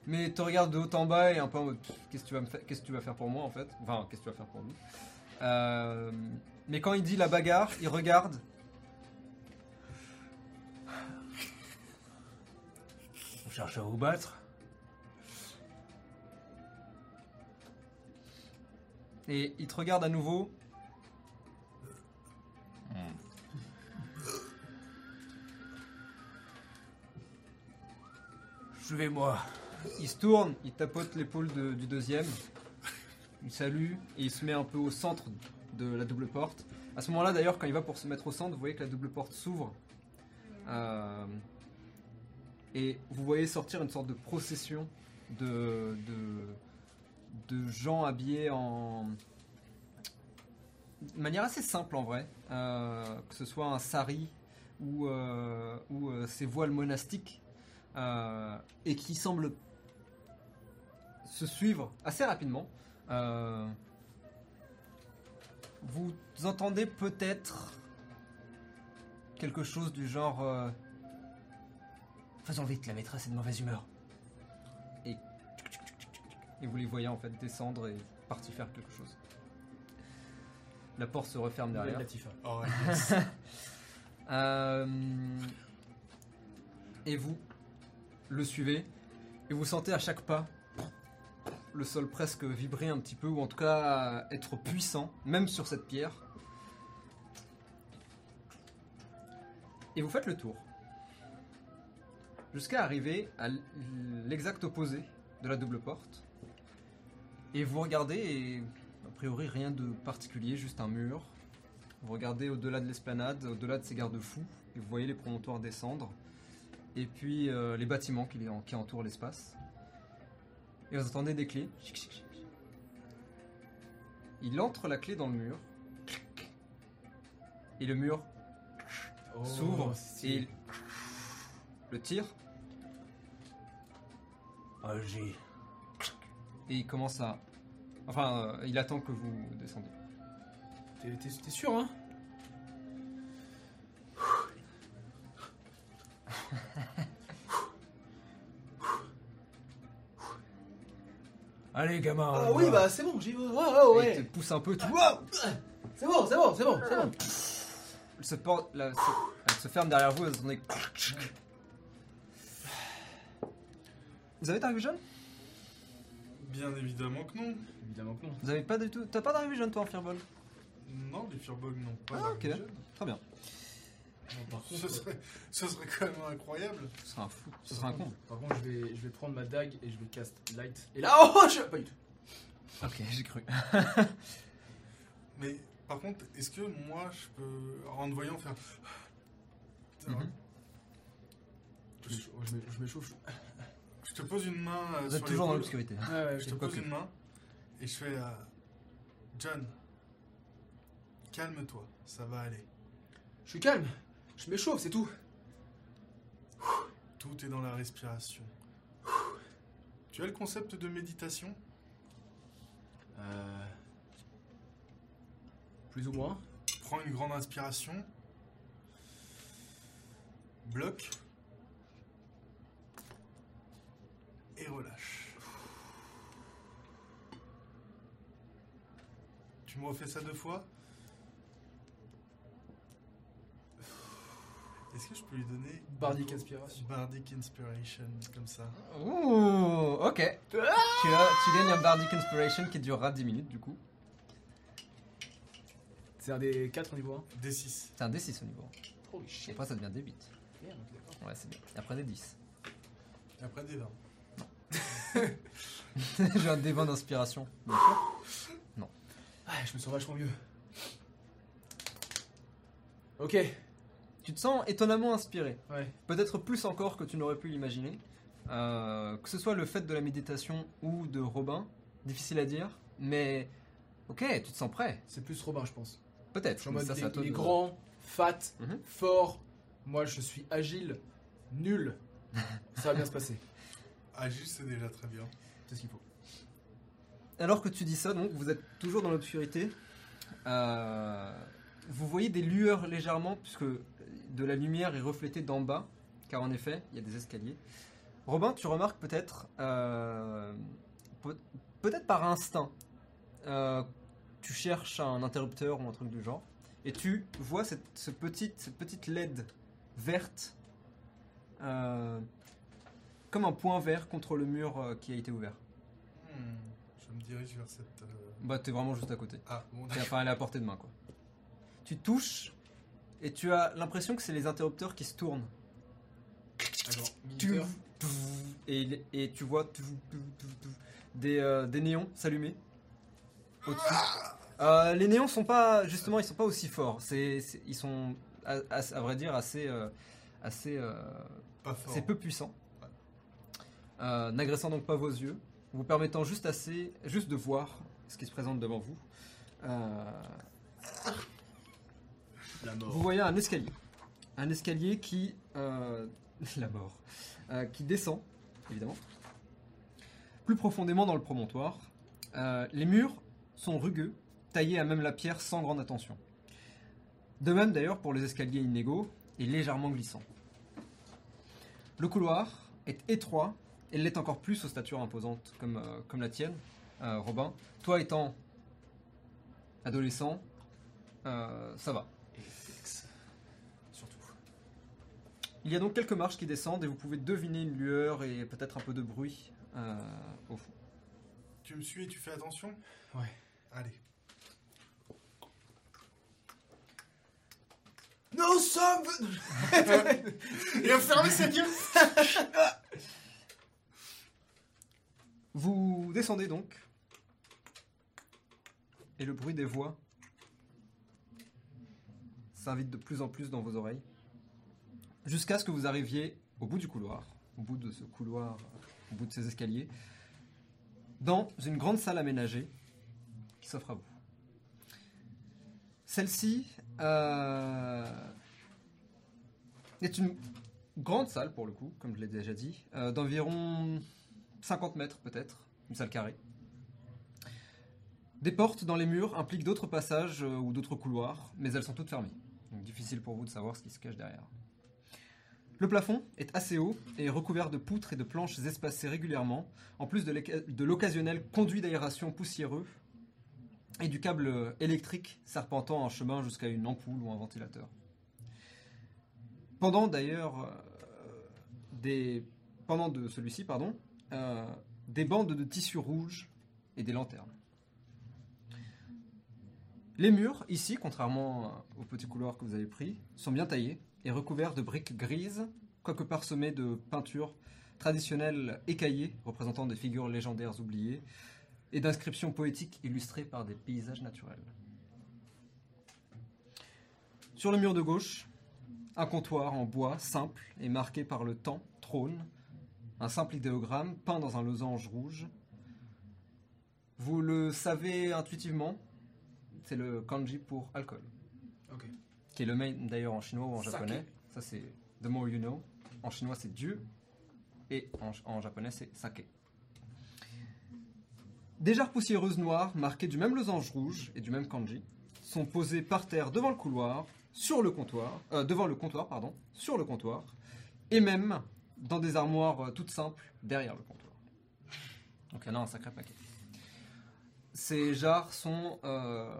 mais te regarde de haut en bas et un peu en mode qu'est-ce que tu vas me faire Qu'est-ce que tu vas faire pour moi en fait? Enfin, qu'est-ce que tu vas faire pour nous? Euh, Mais quand il dit la bagarre, il regarde. Vous cherchez à vous battre? Et il te regarde à nouveau. Je vais moi. Il se tourne, il tapote l'épaule du deuxième. Il salue et il se met un peu au centre de la double porte. À ce moment-là, d'ailleurs, quand il va pour se mettre au centre, vous voyez que la double porte s'ouvre. Euh, et vous voyez sortir une sorte de procession de, de gens habillés en. de manière assez simple en vrai. Euh, que ce soit un sari ou, euh, euh, ces voiles monastiques. et qui semblent se suivre assez rapidement. Vous entendez peut-être quelque chose du genre. Faisons vite, la maîtresse est de mauvaise humeur. Et vous les voyez en fait descendre et partir faire quelque chose. La porte se referme derrière. Oh, yes. Euh, et vous le suivez et vous sentez à chaque pas le sol presque vibrer un petit peu ou en tout cas être puissant, même sur cette pierre. Et vous faites le tour jusqu'à arriver à l'exact opposé de la double porte. Et vous regardez et a priori rien de particulier, juste un mur, vous regardez au-delà de l'esplanade, au-delà de ces garde-fous, et vous voyez les promontoires descendre, et puis euh, les bâtiments qui, entourent l'espace. Et vous entendez des clés. Il entre la clé dans le mur, et le mur Oh, s'ouvre, et il le tire, Agis. Et il commence à... Enfin, euh, il attend que vous descendiez. T'es- T'es t'es sûr, hein? Allez, gamin. Ah on oui, va. bah c'est bon, j'y vais. Ouais, ouais, Et il te ouais. pousse un peu, tu C'est bon, c'est bon, c'est bon, c'est bon. Elle se, porte- la- se- elle se ferme derrière vous, vous entendez... Vous avez Dark Vision Bien évidemment que non. Évidemment que non. Vous avez pas du tout... T'as pas Dark Vision toi en Fireball Non, les Firbolg non. Pas Ah ok, très bien. par, Ce serait, ce serait quand même incroyable. Ce sera un fou, ce sera un con. par contre, je vais, je vais prendre ma dague et je vais cast light. Et là, oh, je... Pas du tout. Ok, j'ai cru. Mais par contre, est-ce que moi je peux, en te voyant faire. Mhm. Je m'échauffe, je je te pose une main. euh, Vous êtes sur toujours dans l'obscurité. Ouais, ouais, Je te pose une main et je fais. euh, John, calme-toi, ça va aller. Je suis calme. Je m'échauffe, c'est tout. Tout est dans la respiration. Tu as le concept de méditation? Euh... Plus ou moins. Prends une grande inspiration. Bloque. Et relâche. Tu me refais ça deux fois? Est-ce que je peux lui donner Bardic Inspiration. Bardic Inspiration, comme ça? Ouh, ok. tu, as, tu gagnes un Bardic Inspiration qui durera 10 minutes du coup. C'est un des 4 au niveau D6. C'est un D6 au niveau. 1. Holy Et shit. après ça devient D8. Merde, d'accord. Ouais, c'est bien. Et après des 10. Et après des 20. J'ai un D20 d'inspiration. sûr. Ah, je me sens vachement mieux. Ok. Tu te sens étonnamment inspiré. Ouais. Peut-être plus encore que tu n'aurais pu l'imaginer. Euh, que ce soit le fait de la méditation ou de Robin, difficile à dire, mais ok, tu te sens prêt. C'est plus Robin, je pense. Je Peut-être. mais ça, il, est grand, fat, Mhm. fort. Moi, je suis agile, nul. Ça va bien se passer. Agile, c'est déjà très bien. C'est ce qu'il faut. Alors que tu dis ça, donc vous êtes toujours dans l'obscurité. Euh, vous voyez des lueurs légèrement, puisque de la lumière est reflétée d'en bas, car en effet, il y a des escaliers. Robin, tu remarques peut-être, euh, peut- peut-être par instinct, euh, tu cherches un interrupteur ou un truc du genre, et tu vois cette, ce petit, cette petite LED verte, comme un point vert contre le mur euh, qui a été ouvert. Hmm, Je me dirige vers cette. euh, Bah, t'es vraiment juste à côté. Ah, bon, enfin, elle est à portée de main, quoi. Tu touches et tu as l'impression que c'est les interrupteurs qui se tournent. Alors, Tu- minuteur. Et, il- et tu vois tu- tu- tu- tu- des, euh, des néons s'allumer au-dessus. Euh, les néons sont pas justement ils sont pas aussi forts. C'est c'est- ils sont à, à- à vrai dire assez euh, assez euh, Pas fort. c'est peu puissant. Euh, N'agressant donc pas vos yeux, vous permettant juste assez juste de voir ce qui se présente devant vous. Euh, La mort. vous voyez un escalier. Un escalier qui. euh, la mort. Euh, qui descend, évidemment. Plus profondément dans le promontoire. Euh, les murs sont rugueux, taillés à même la pierre sans grande attention. De même d'ailleurs pour les escaliers inégaux et légèrement glissants. Le couloir est étroit et l'est encore plus aux statures imposantes comme, euh, comme la tienne, euh, Robin. Toi étant adolescent, euh, ça va. Et. Surtout. Il y a donc quelques marches qui descendent et vous pouvez deviner une lueur et peut-être un peu de bruit euh, au fond. Tu me suis et tu fais attention? Ouais. Allez. Nous sommes. Il a fermé sa gueule Vous descendez donc et le bruit des voix s'invite de plus en plus dans vos oreilles jusqu'à ce que vous arriviez au bout du couloir, au bout de ce couloir, au bout de ces escaliers, dans une grande salle aménagée qui s'offre à vous. Celle-ci euh, est une grande salle pour le coup, comme je l'ai déjà dit, euh, d'environ 50 mètres peut-être, une salle carrée. Des portes dans les murs impliquent d'autres passages euh, ou d'autres couloirs, mais elles sont toutes fermées. Donc difficile pour vous de savoir ce qui se cache derrière. Le plafond est assez haut et recouvert de poutres et de planches espacées régulièrement, en plus de l'occasionnel conduit d'aération poussiéreux et du câble électrique serpentant en chemin jusqu'à une ampoule ou un ventilateur. Pendant d'ailleurs euh, pendant de celui-ci pardon, euh, des bandes de tissu rouge et des lanternes. Les murs, ici, contrairement au petit couloir que vous avez pris, sont bien taillés et recouverts de briques grises, quoique parsemés de peintures traditionnelles écaillées représentant des figures légendaires oubliées et d'inscriptions poétiques illustrées par des paysages naturels. Sur le mur de gauche, un comptoir en bois simple et marqué par le temps trône, un simple idéogramme peint dans un losange rouge. Vous le savez intuitivement, c'est le kanji pour alcool, Ok. qui est le même d'ailleurs en chinois ou en Sake. japonais. Ça c'est the more you know. En chinois c'est Dieu et en, en japonais c'est sake. Des jarres poussiéreuses noires marquées du même losange rouge et du même kanji sont posées par terre devant le couloir, sur le comptoir, euh, devant le comptoir pardon, sur le comptoir, et même dans des armoires euh, toutes simples derrière le comptoir. Donc il y en a un sacré paquet. Ces jarres sont euh,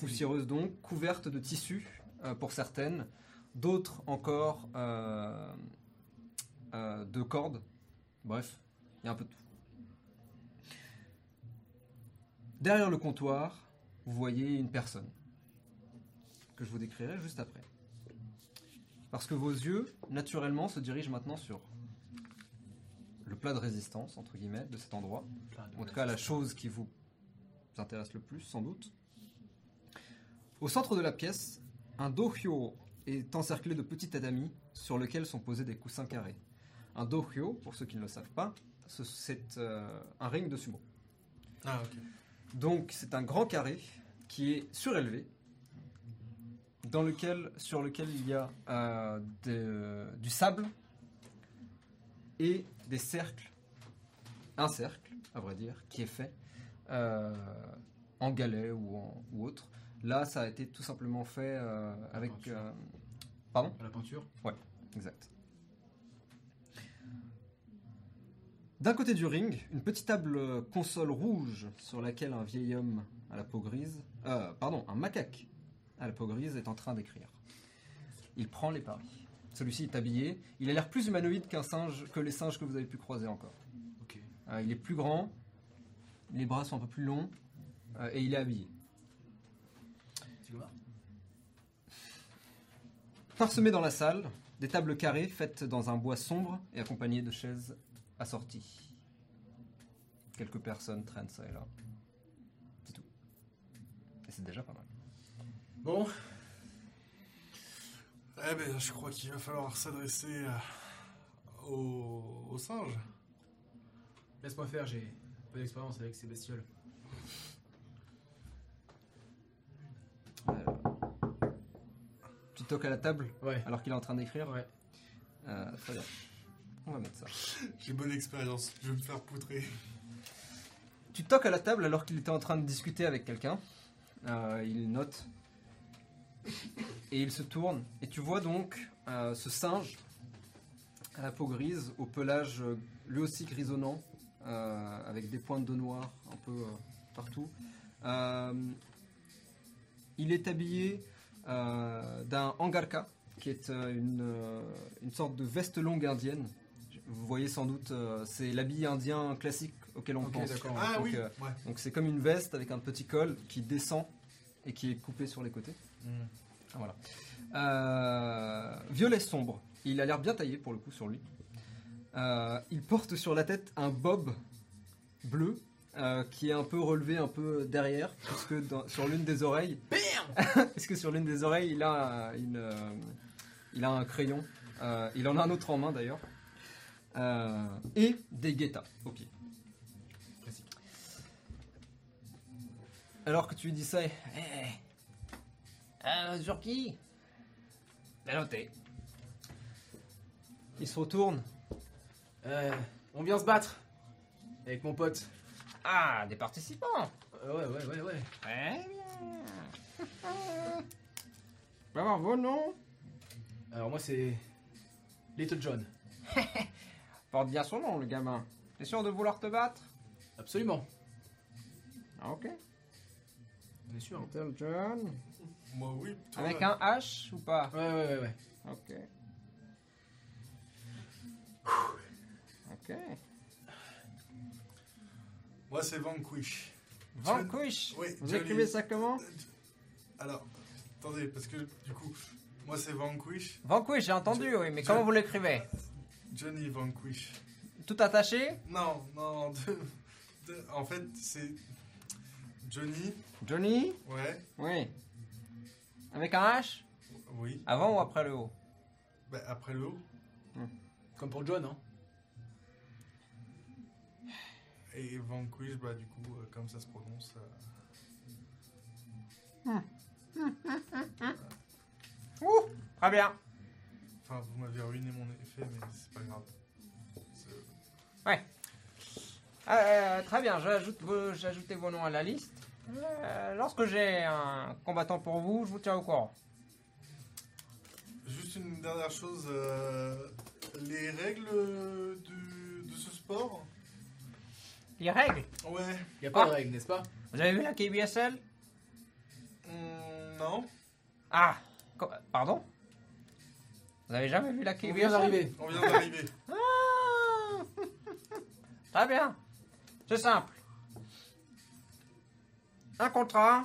poussiéreuses donc, couvertes de tissu euh, pour certaines, d'autres encore euh, de cordes. Bref, il y a un peu de tout. Derrière le comptoir, vous voyez une personne que je vous décrirai juste après. Parce que vos yeux, naturellement, se dirigent maintenant sur le plat de résistance, entre guillemets, de cet endroit. En tout cas, la chose qui vous intéresse le plus, sans doute. Au centre de la pièce, un dohyo est encerclé de petits tatamis sur lesquels sont posés des coussins carrés. Un dohyo, pour ceux qui ne le savent pas, ce- c'est euh, un ring de sumo. Ah, ok. Donc c'est un grand carré qui est surélevé, dans lequel, sur lequel il y a euh, de- du sable et des cercles, un cercle à vrai dire, qui est fait euh, en galet ou, en- ou autre. Là, ça a été tout simplement fait euh, avec... euh, pardon? À la peinture Exact. D'un côté du ring, une petite table euh, console rouge sur laquelle un vieil homme à la peau grise, euh, pardon, un macaque à la peau grise est en train d'écrire. Il prend les paris. Celui-ci est habillé. Il a l'air plus humanoïde qu'un singe, que les singes que vous avez pu croiser encore. Euh, il est plus grand, les bras sont un peu plus longs euh, et il est habillé. Tu vois? Parsemés dans la salle, des tables carrées faites dans un bois sombre et accompagnées de chaises assorties. Quelques personnes traînent ça et là. C'est tout. Et c'est déjà pas mal. Bon, Eh ben, je crois qu'il va falloir s'adresser euh, au, au singe. laisse-moi faire, j'ai peu d'expérience avec ces bestioles. Tu toques à la table Ouais. alors qu'il est en train d'écrire Ouais. Euh, Très bien. On va mettre ça. J'ai bonne expérience. Je vais me faire poutrer. Tu toques à la table alors qu'il était en train de discuter avec quelqu'un. Euh, il note. Et il se tourne. Et tu vois donc euh, ce singe à la peau grise, au pelage euh, lui aussi grisonnant, euh, avec des pointes de noir un peu partout. Il est habillé d'un angarka, qui est une, une sorte de veste longue indienne. Vous voyez sans doute, c'est l'habit indien classique auquel on pense. Ah Donc, oui, ouais. donc c'est comme une veste avec un petit col qui descend et qui est coupé sur les côtés. Ah, Voilà. Euh, violet sombre. Il a l'air bien taillé pour le coup sur lui. Euh, il porte sur la tête un bob bleu euh, qui est un peu relevé un peu derrière puisque dans- sur l'une des oreilles, puisque sur l'une des oreilles il a une, euh, il a un crayon. Euh, il en a un autre en main d'ailleurs. Et des guettas au pied. Alors que tu dis ça, Eh. Euh, sur qui? Noté. il se retourne. Euh, on vient se battre avec mon pote. Ah, des participants. Euh, ouais, ouais, ouais, ouais. Très bien. Je avoir vos noms? Alors moi c'est Little John. Porte bien son nom, le gamin. T'es sûr de vouloir te battre? Absolument. Ah, ok. Est sûr. Little John. Moi, oui. toi, Avec un H ou pas? Ouais, ouais, ouais, ouais. Ok. Ok. Moi, c'est Vanquish. Vanquish? Oui, Vous Johnny. écrivez ça comment? Alors, attendez, parce que du coup, moi, c'est Vanquish. Vanquish, j'ai entendu, oui, mais Je- comment vous l'écrivez? Johnny Vanquish. Tout attaché? Non, non, de- de- en fait, c'est Johnny. Johnny? Ouais, Oui. Avec un H oui. Avant ou après le O Bah, après le haut. Comme pour John, hein. Et Vanquish, bah, du coup, euh, comme ça se prononce. euh, Ouh, très bien. Enfin, vous m'avez ruiné mon effet, mais c'est pas grave. C'est- Euh, très bien, j'ajoute vos- ajouté vos noms à la liste. Euh, lorsque j'ai un combattant pour vous, je vous tiens au courant. Juste une dernière chose. euh, les règles de, ce sport? Les règles? Ouais. Y a pas Ah. de règle, n'est-ce pas? Vous avez vu la KBSL Hmm, non. Ah, co- pardon? Vous avez jamais vu la On KBSL vient d'arriver. On vient d'arriver. Ah Très bien. C'est simple. Un contrat.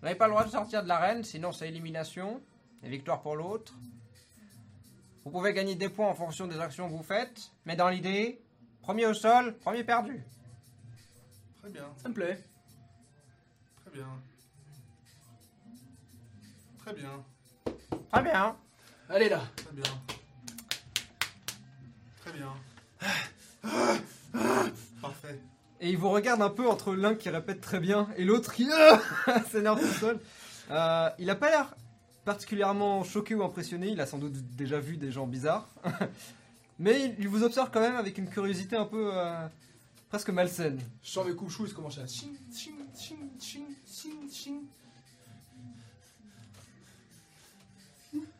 Vous n'avez pas le droit de sortir de l'arène, sinon c'est élimination. Et victoire pour l'autre. Vous pouvez gagner des points en fonction des actions que vous faites. Mais dans l'idée, premier au sol, premier perdu. Très bien, Ça me plaît. très bien. Très bien, Très bien. Allez là. très bien. Très bien. Parfait. Et il vous regarde un peu entre l'un qui répète très bien et l'autre qui s'énerve tout seul. Euh, il a pas l'air particulièrement choqué ou impressionné, il a sans doute déjà vu des gens bizarres. Mais il, il vous observe quand même avec une curiosité un peu euh, presque malsaine. Je sens mes coups chou, ils commencent à. Ching, ching, ching, ching, ching, ching.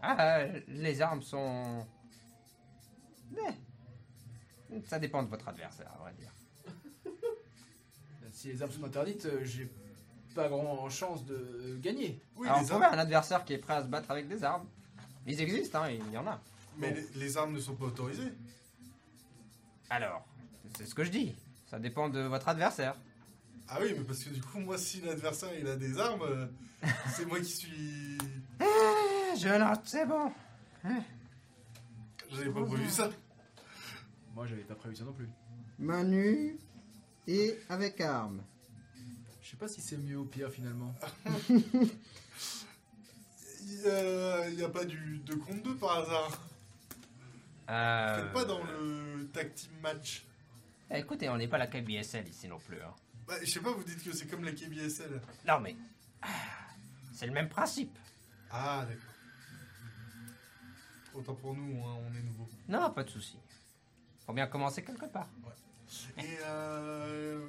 Ah, euh, les armes sont... Eh, Ça dépend de votre adversaire, à vrai dire. Si les armes sont interdites, euh, j'ai pas grand chance de gagner. Oui, Alors, armes, un adversaire qui est prêt à se battre avec des armes. Ils existent, hein, il y en a. mais les, les armes ne sont pas autorisées. Alors, c'est ce que je dis. Ça dépend de votre adversaire. Ah oui, mais parce que du coup, moi, si l'adversaire il a des armes, euh, c'est moi qui suis. Je note, c'est bon. Hein. J'avais pas prévu ça. Moi, j'avais pas prévu ça non plus. Main nue et avec arme. Je sais pas si c'est mieux ou pire finalement. Il n'y a pas du 2 contre 2 par hasard. Euh... Peut-être pas dans le tag team match. Eh, Écoutez, on n'est pas la KBSL ici non plus. hein. Bah, je sais pas, vous dites que c'est comme la KBSL. Non mais... ah, C'est le même principe. Ah, d'accord. Autant pour nous, hein, on est nouveaux. Non, pas de souci. Faut bien commencer quelque part. Et euh,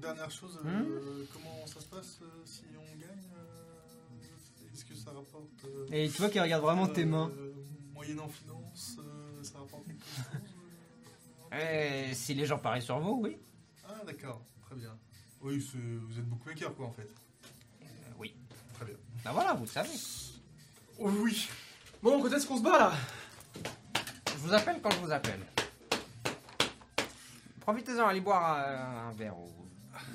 dernière chose, euh, comment ça se passe euh, si on gagne euh, Est-ce que ça rapporte Et tu vois qu'il regarde vraiment tes mains. euh, Moyennant finance, ça rapporte quelque chose Eh, si les gens parient sur vous, oui. Ah, d'accord, très bien. Oui, vous êtes bookmaker, quoi, en fait. Oui. Très bien. Ben voilà, vous le savez. Oh, oui Bon, est-ce qu'on se bat là? Je vous appelle quand je vous appelle. Profitez-en, allez boire un, un verre ou...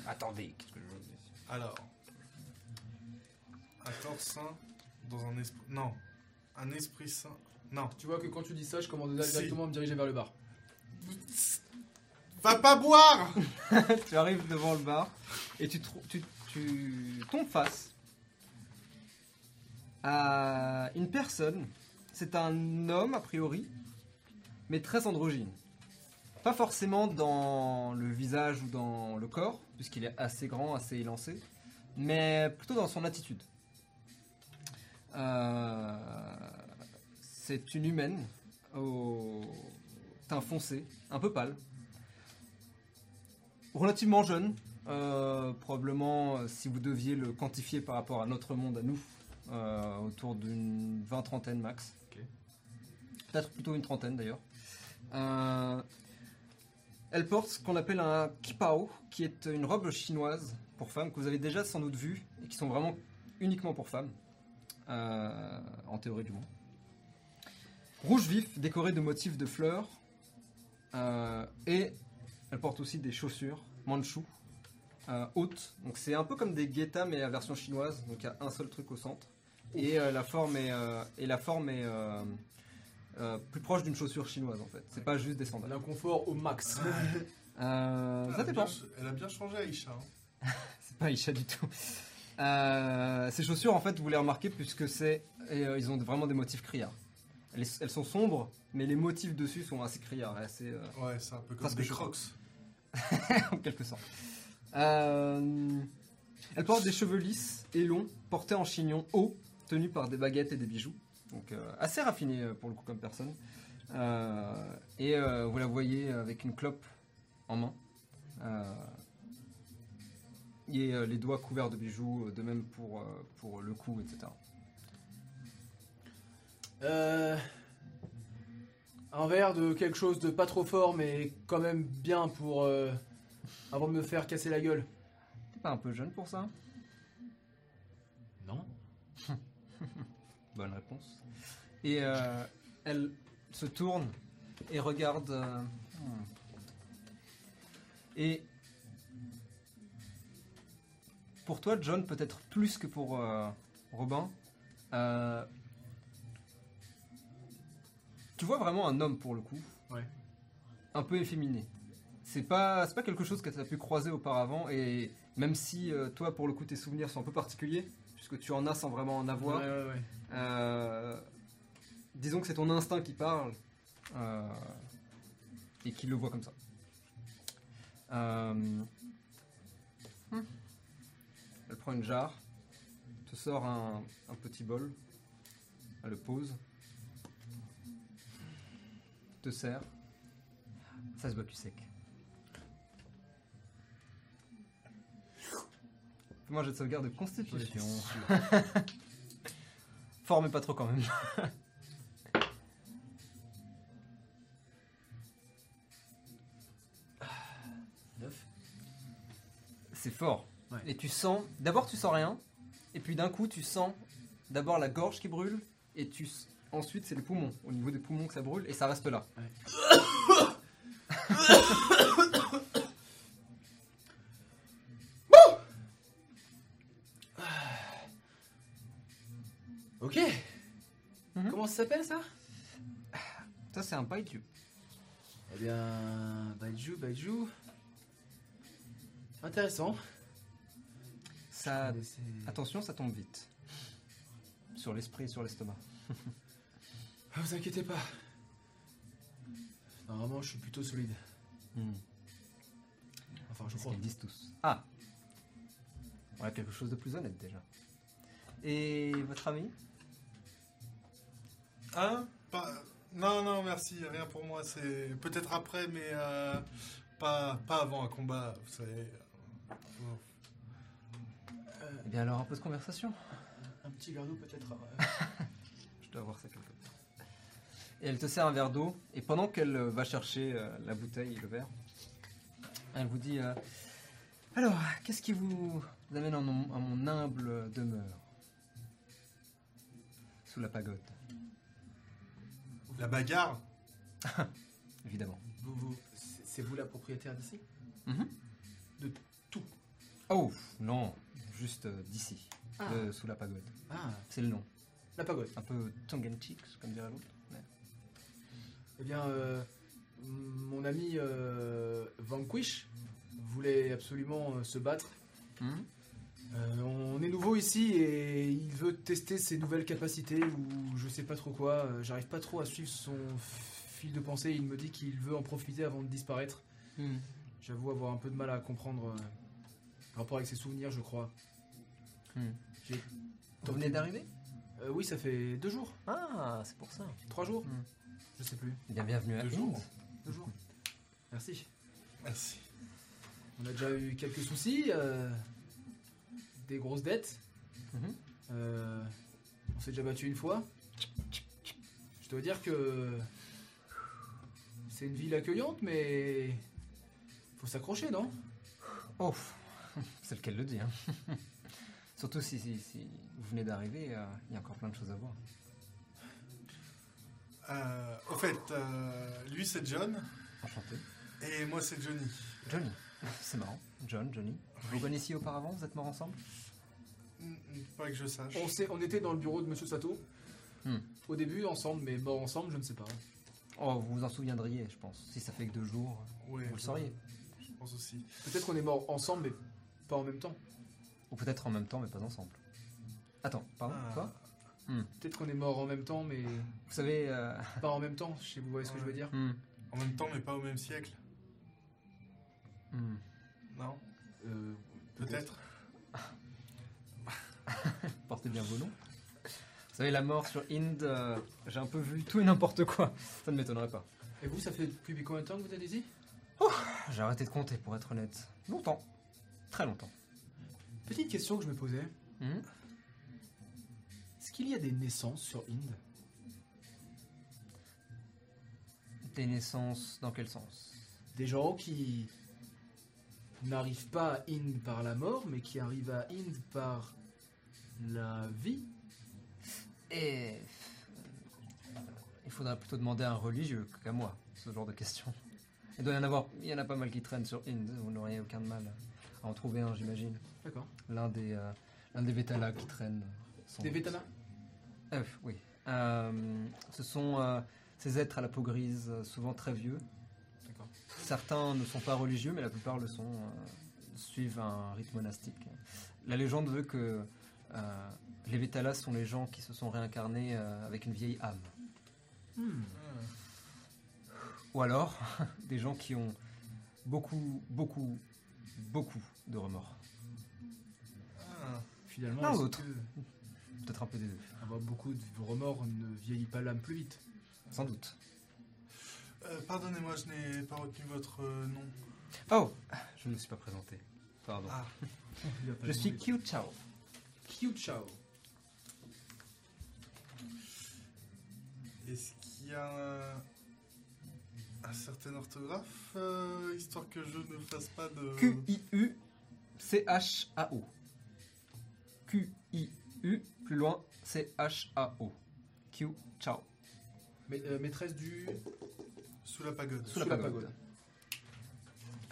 Attendez, qu'est-ce que je veux dire? Alors, un corps sain dans un esprit. Non, un esprit sain. Non. Tu vois que quand tu dis ça, je commence Si. directement à me diriger vers le bar. Va pas boire tu arrives devant le bar et tu, tu tombes face à une personne. C'est un homme, a priori, mais très androgyne. Pas forcément dans le visage ou dans le corps, puisqu'il est assez grand, assez élancé, mais plutôt dans son attitude. Euh, c'est une humaine au teint foncé, un peu pâle, relativement jeune. euh, probablement, euh, si vous deviez le quantifier par rapport à notre monde, à nous, euh, autour d'une vingt-trentaine max. Ok. Peut-être plutôt une trentaine d'ailleurs. Elle porte ce qu'on appelle un kipao, qui est une robe chinoise pour femmes que vous avez déjà sans doute vu et qui sont vraiment uniquement pour femmes, euh, en théorie du moins. Rouge vif, décoré de motifs de fleurs, euh, et elle porte aussi des chaussures manchou euh, hautes. Donc c'est un peu comme des guetta mais à version chinoise. Donc il y a un seul truc au centre. Et la forme est euh, plus proche d'une chaussure chinoise en fait. C'est pas juste des sandales. L'inconfort au max. Euh, elle, ça a dépend. bien, elle a bien changé, Aïcha. hein. C'est pas Aïcha du tout. Euh, ces chaussures en fait vous les remarquez puisque c'est et, euh, ils ont vraiment des motifs criards. Elles, elles sont sombres mais les motifs dessus sont assez criards, assez euh, Ouais, c'est un peu comme Parce que des je- crocs. en quelque sorte. Euh, elle porte des cheveux lisses et longs, portés en chignon haut, tenus par des baguettes et des bijoux. Donc euh, assez raffiné euh, pour le coup comme personne. Euh, et euh, vous la voyez avec une clope en main. Euh, et euh, les doigts couverts de bijoux, de même pour, euh, pour le cou, etc. Euh, un verre de quelque chose de pas trop fort, mais quand même bien pour. euh, avant de me faire casser la gueule. T'es pas un peu jeune pour ça? Non. Bonne réponse. Et euh, elle se tourne et regarde. euh, hmm. Et pour toi, John, peut-être plus que pour euh, Robin, euh, tu vois vraiment un homme pour le coup. Ouais. Un peu efféminé. C'est pas, c'est pas quelque chose que tu as pu croiser auparavant et même si euh, toi, pour le coup, tes souvenirs sont un peu particuliers, puisque tu en as sans vraiment en avoir. Ouais, ouais, ouais. Euh, disons que c'est ton instinct qui parle euh, et qui le voit comme ça. Euh. Elle prend une jarre, te sort un, un petit bol, elle le pose, te sert, ça se boit cul sec. Un jet de sauvegarde de constitution. Fort mais pas trop quand même. C'est fort. Ouais. Et tu sens, d'abord tu sens rien, et puis d'un coup tu sens d'abord la gorge qui brûle, et tu s- ensuite c'est les poumons, au niveau des poumons que ça brûle, et ça reste là. Ok. Mhm. Comment ça s'appelle ça? Ça, c'est un baiju. Eh bien, Baiju, Baiju. Intéressant. Ça, attention, ça tombe vite. Sur l'esprit et sur l'estomac. Ah, vous inquiétez pas. Normalement, je suis plutôt solide. Hmm. Enfin, je crois. qu'ils disent tous. Ah Voilà quelque chose de plus honnête déjà. Et votre ami? Hein? Pas- Non, non, merci, rien pour moi. C'est peut-être après, mais euh, pas, pas avant un combat, vous savez. Euh, Eh bien alors un peu de conversation. Un petit verre d'eau peut-être. euh, Je dois avoir ça quelque part. Et elle te sert un verre d'eau, et pendant qu'elle euh, va chercher euh, la bouteille et le verre, elle vous dit euh, Alors, qu'est-ce qui vous amène en mon- à mon humble demeure? Sous la pagode, La bagarre? Évidemment. vous, vous- c'est c'est vous la propriétaire d'ici? Mhm. Oh, non, juste euh, d'ici, Ah. de sous la pagode. Ah, C'est le nom. la pagode. Un peu tongue cheek, comme dirait l'autre. mais- Eh bien, euh, mon ami euh, Vanquish voulait absolument euh, se battre. Euh, on est nouveau ici et il veut tester ses nouvelles capacités ou je sais pas trop quoi. Euh, J'arrive pas trop à suivre son fil de pensée. Il me dit qu'il veut en profiter avant de disparaître. Mhm. J'avoue avoir un peu de mal à comprendre euh, rapport avec ses souvenirs, je crois. Mhm. J'ai Vous venez d'arriver? Euh, oui, ça fait deux jours, Ah, c'est pour ça. trois jours, Mhm. je sais plus. Eh bien, bienvenue à Deux jours. Deux jours. Merci. Merci. On a déjà eu quelques soucis, euh, des grosses dettes. Mhm. Euh, on s'est déjà battu une fois. Je dois dire que c'est une ville accueillante, mais faut s'accrocher, non? Oh, c'est lequel le dit. Hein. Surtout si, si, si vous venez d'arriver, euh, il y a encore plein de choses à voir. Euh, au fait, euh, lui c'est John Enchanté. et moi c'est Johnny. Johnny, c'est marrant. John, Johnny. Vous connaissiez auparavant? Vous êtes morts ensemble? Mm, mm, Pas que je sache. on, s'est- on était dans le bureau de Monsieur Sato. Hmm. Au début, ensemble, mais mort ensemble, je ne sais pas. Oh, vous vous en souviendriez, je pense. Si ça fait que deux jours, Ouais, vous le sauriez. Je pense aussi. Peut-être qu'on est mort ensemble, mais pas en même temps. Ou peut-être en même temps, mais pas ensemble. Attends, pardon, Ah. quoi? Peut-être qu'on est mort en même temps, mais Vous savez... euh, pas en même temps. Je sais, vous voyez ce que je veux dire? Hmm, En même temps, mais pas au même siècle. hmm. Non Euh, Peut-être. Portez bien vos noms. Vous savez, la mort sur Inde, euh, j'ai un peu vu tout et n'importe quoi. Ça ne m'étonnerait pas. Et vous, ça fait depuis combien de temps que vous êtes ici? J'ai arrêté de compter, pour être honnête. Longtemps. Très longtemps. Petite question que je me posais. Hmm Est-ce qu'il y a des naissances sur Inde Des naissances, dans quel sens? Des gens qui n'arrivent pas à Inde par la mort, mais qui arrivent à Inde par la vie? Et. euh, Il faudrait plutôt demander à un religieux qu'à moi, ce genre de questions. Il doit y en avoir. Il y en a pas mal qui traînent sur Inde, vous n'auriez aucun mal à en trouver un, j'imagine. D'accord. L'un des, euh, l'un des Vétalas qui traînent. sans Des doute. Vétanas Euh, oui. Euh, ce sont euh, ces êtres à la peau grise, euh, souvent très vieux. D'accord. Certains ne sont pas religieux, mais la plupart le sont, euh, suivent un rite monastique. La légende veut que euh, les Vétalas sont les gens qui se sont réincarnés euh, avec une vieille âme. Hmm. Ou alors, des gens qui ont beaucoup, beaucoup, beaucoup de remords. Ah. Finalement, L'un l'autre. que Peut-être un peu des deux, avoir beaucoup de remords ne vieillit pas l'âme plus vite sans doute. Euh, Pardonnez-moi, je n'ai pas retenu votre euh, nom. Oh Je ne me suis pas présenté. Pardon. Ah, Je suis. Qiu Chao. Qiu Chao. est-ce qu'il y a un, un certain orthographe, euh, histoire que je ne fasse pas de... Q-I-U-C-H-A-O. Q-I-U, plus loin, C-H-A-O. Q, ciao. Mais, euh, maîtresse du. Sous la pagode. Sous la pagode.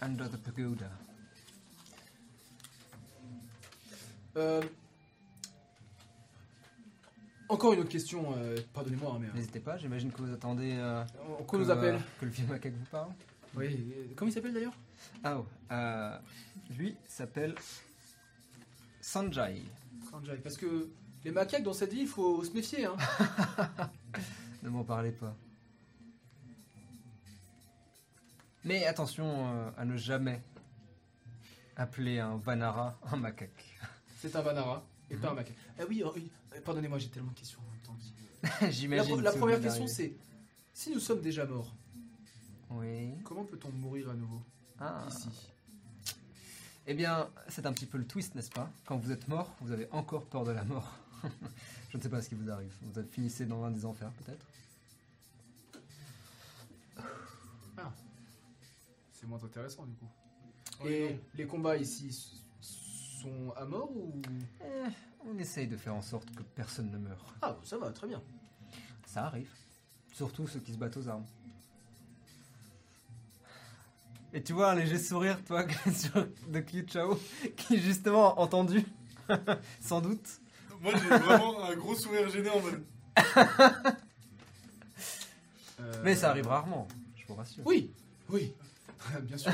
Under the pagoda. Euh, Encore une autre question, euh, pardonnez-moi, hein, mais. euh, N'hésitez pas, j'imagine que vous attendez euh, Qu'on que, nous appelle euh, que le vieux macaque vous parle. Oui, euh, comment il s'appelle d'ailleurs? Ah, oh, euh, lui s'appelle Sanjay. Sanjay. Parce que les macaques dans cette ville, il faut se méfier. Hein. Ne m'en parlez pas. Mais attention euh, à ne jamais appeler un Vanara un macaque. C'est un Vanara et pas un Mhm. macaque. Ah oui, oh, oui, pardonnez-moi, j'ai tellement de questions en même temps. La, J'imagine. la si première question, c'est si nous sommes déjà morts, Oui. comment peut-on mourir à nouveau Ah. ici? Eh bien, c'est un petit peu le twist, n'est-ce pas? Quand vous êtes mort, vous avez encore peur de la mort. Je ne sais pas ce qui vous arrive. Vous finissez dans l'un des enfers, peut-être? C'est moins intéressant du coup. Oui, et non. les combats ici sont à mort ou Eh, On essaye de faire en sorte que personne ne meure. Ah, ça va, très bien. Ça arrive. Surtout ceux qui se battent aux armes. Et tu vois un léger sourire, toi, de Kyu Chao, qui justement a entendu, sans doute. Moi, j'ai vraiment un gros sourire gêné en mode. Euh, Mais ça arrive rarement, je vous rassure. Oui, oui, bien sûr.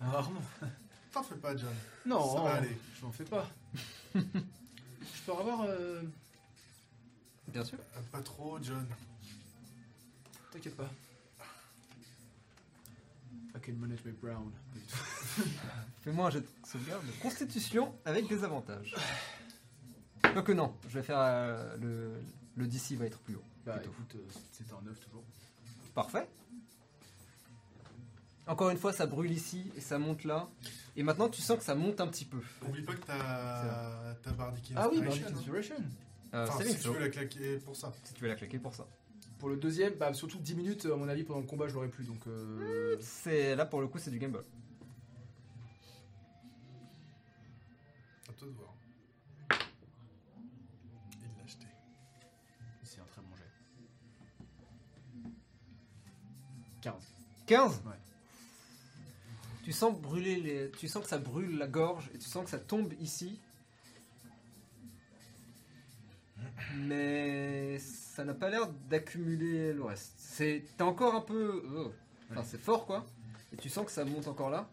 Rarement. T'en fais pas, John. Non, Ça va aller. je n'en fais pas. je peux avoir. euh, Bien sûr. Euh, Pas trop, John. T'inquiète pas. I can manage my brown. Fais-moi un jet de sauvegarde de constitution avec des avantages. Quoique non, je vais faire euh, le, le DC va être plus haut. Bah Plutôt. écoute, euh, c'est un 9 toujours. Parfait. Encore une fois, ça brûle ici et ça monte là. Et maintenant, tu sens que ça monte un petit peu. Oublie pas que t'as ta Bardic Ah oui, Inspiration, Bardic hein. Inspiration. Euh, Enfin, saving si tu throw, veux la claquer pour ça. si tu veux la claquer pour ça. Pour le deuxième, bah surtout 10 minutes, à mon avis, pendant le combat, je l'aurais plus. Donc. Euh... C'est là pour le coup, c'est du gamble. À toi de voir. Il l'a acheté. C'est un très bon jet. 15. 15 Ouais. Tu sens brûler les... Tu sens que ça brûle la gorge et tu sens que ça tombe ici. Mais ça n'a pas l'air d'accumuler le reste. C'est t'es encore un peu euh, enfin c'est fort quoi. Et tu sens que ça monte encore là.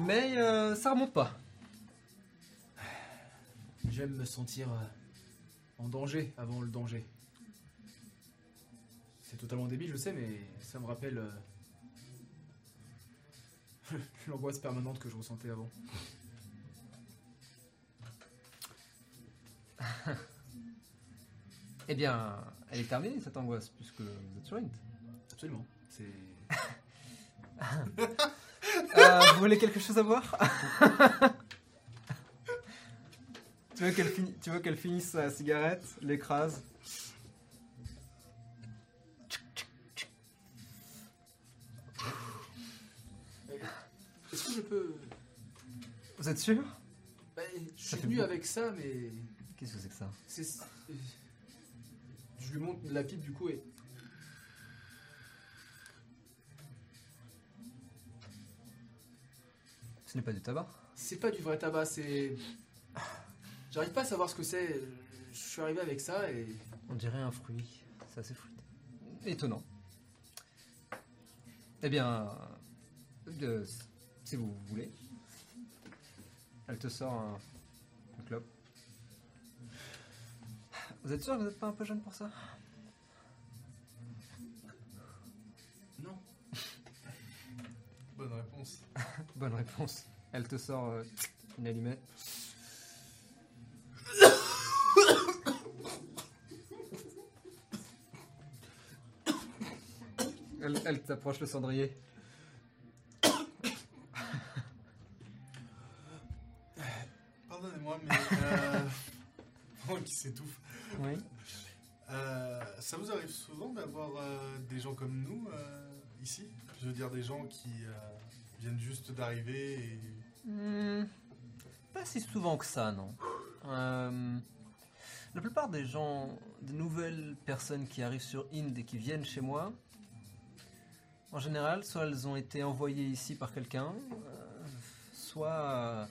Mais euh, ça remonte pas. J'aime me sentir euh, en danger avant le danger. C'est totalement débile, je sais, mais ça me rappelle euh, l'angoisse permanente que je ressentais avant. Eh bien, elle est terminée cette angoisse puisque vous êtes sur Int. Absolument. C'est. Euh, vous voulez quelque chose à boire tu, veux qu'elle fini- tu veux qu'elle finisse sa cigarette, l'écrase Est-ce que je peux. Vous êtes sûr? Bah, je suis venu avec ça, mais. Qu'est-ce que c'est que ça C'est. Je lui montre la pipe du coup et. Ce n'est pas du tabac C'est pas du vrai tabac, c'est. J'arrive pas à savoir ce que c'est. Je suis arrivé avec ça et. On dirait un fruit. C'est assez fruité. Étonnant. Eh bien, euh, si vous voulez, elle te sort un, Vous êtes sûr que vous n'êtes pas un peu jeune pour ça? Non. Bonne réponse. Bonne réponse. Elle te sort euh, une allumette. Elle, elle t'approche le cendrier. Ça vous arrive souvent d'avoir euh, des gens comme nous euh, ici? Je veux dire, des gens qui euh, viennent juste d'arriver et. Hmm, pas si souvent que ça, non. La plupart des gens, des nouvelles personnes qui arrivent sur Inde et qui viennent chez moi, en général, soit elles ont été envoyées ici par quelqu'un, soit,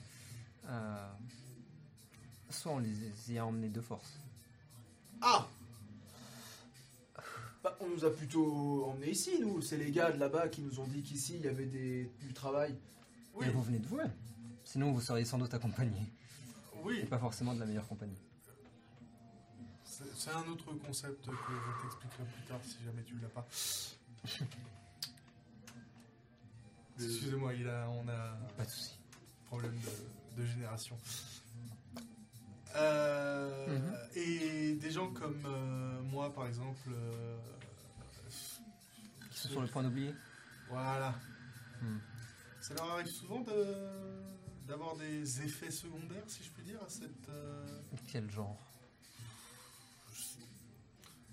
soit on les y a emmenées de force. Ah Bah, on nous a plutôt emmenés ici, nous. C'est les gars de là-bas qui nous ont dit qu'ici, il y avait des, du travail. Oui, Et vous venez de vous Sinon, vous seriez sans doute accompagné. oui. Et pas forcément de la meilleure compagnie. C'est un autre concept que je t'expliquerai plus tard si jamais tu ne l'as pas. Excusez-moi, il a, on a Pas de soucis. problème de, de génération. Euh, Mhm. Et des gens comme euh, moi, par exemple, euh, Qui sont sur le point d'oublier voilà. Hmm. Ça leur arrive souvent de- d'avoir des effets secondaires, si je puis dire, à cette euh, Quel genre?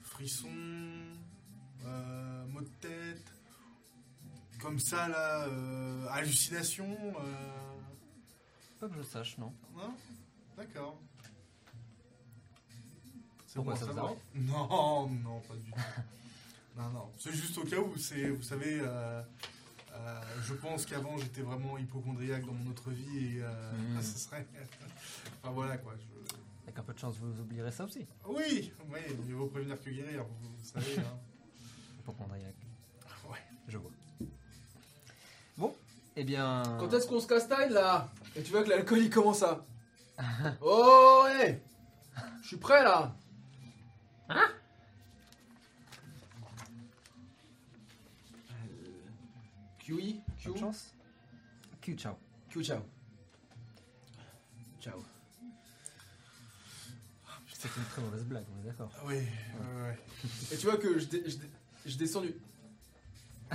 Frisson, euh, maux de tête, comme ça là, euh, hallucination. euh, Pas que je sache, non. Non? D'accord. C'est Pourquoi bon ça savoir. arrive? Non, non, pas du tout. non, non. C'est juste au cas où, c'est, vous savez, euh, euh, je pense qu'avant j'étais vraiment hypochondriaque dans mon autre vie et euh, Mhm. ce serait. enfin voilà quoi. je- Avec un peu de chance, vous oublierez ça aussi. Oui, oui, mieux vaut prévenir que guérir, vous, vous savez. hein. Hypochondriaque. Ouais. Je vois. Bon, eh bien. Quand est-ce qu'on se castagne là? Et tu vois que l'alcool il commence à. Oh ouais Je suis prêt là Hein? QI Q Bonne chance Q, ciao. Q ciao. Ciao. C'est une très mauvaise blague, on est d'accord. Ah Oui, ouais, ouais. Et tu vois que je, dé- je, dé- je descends du.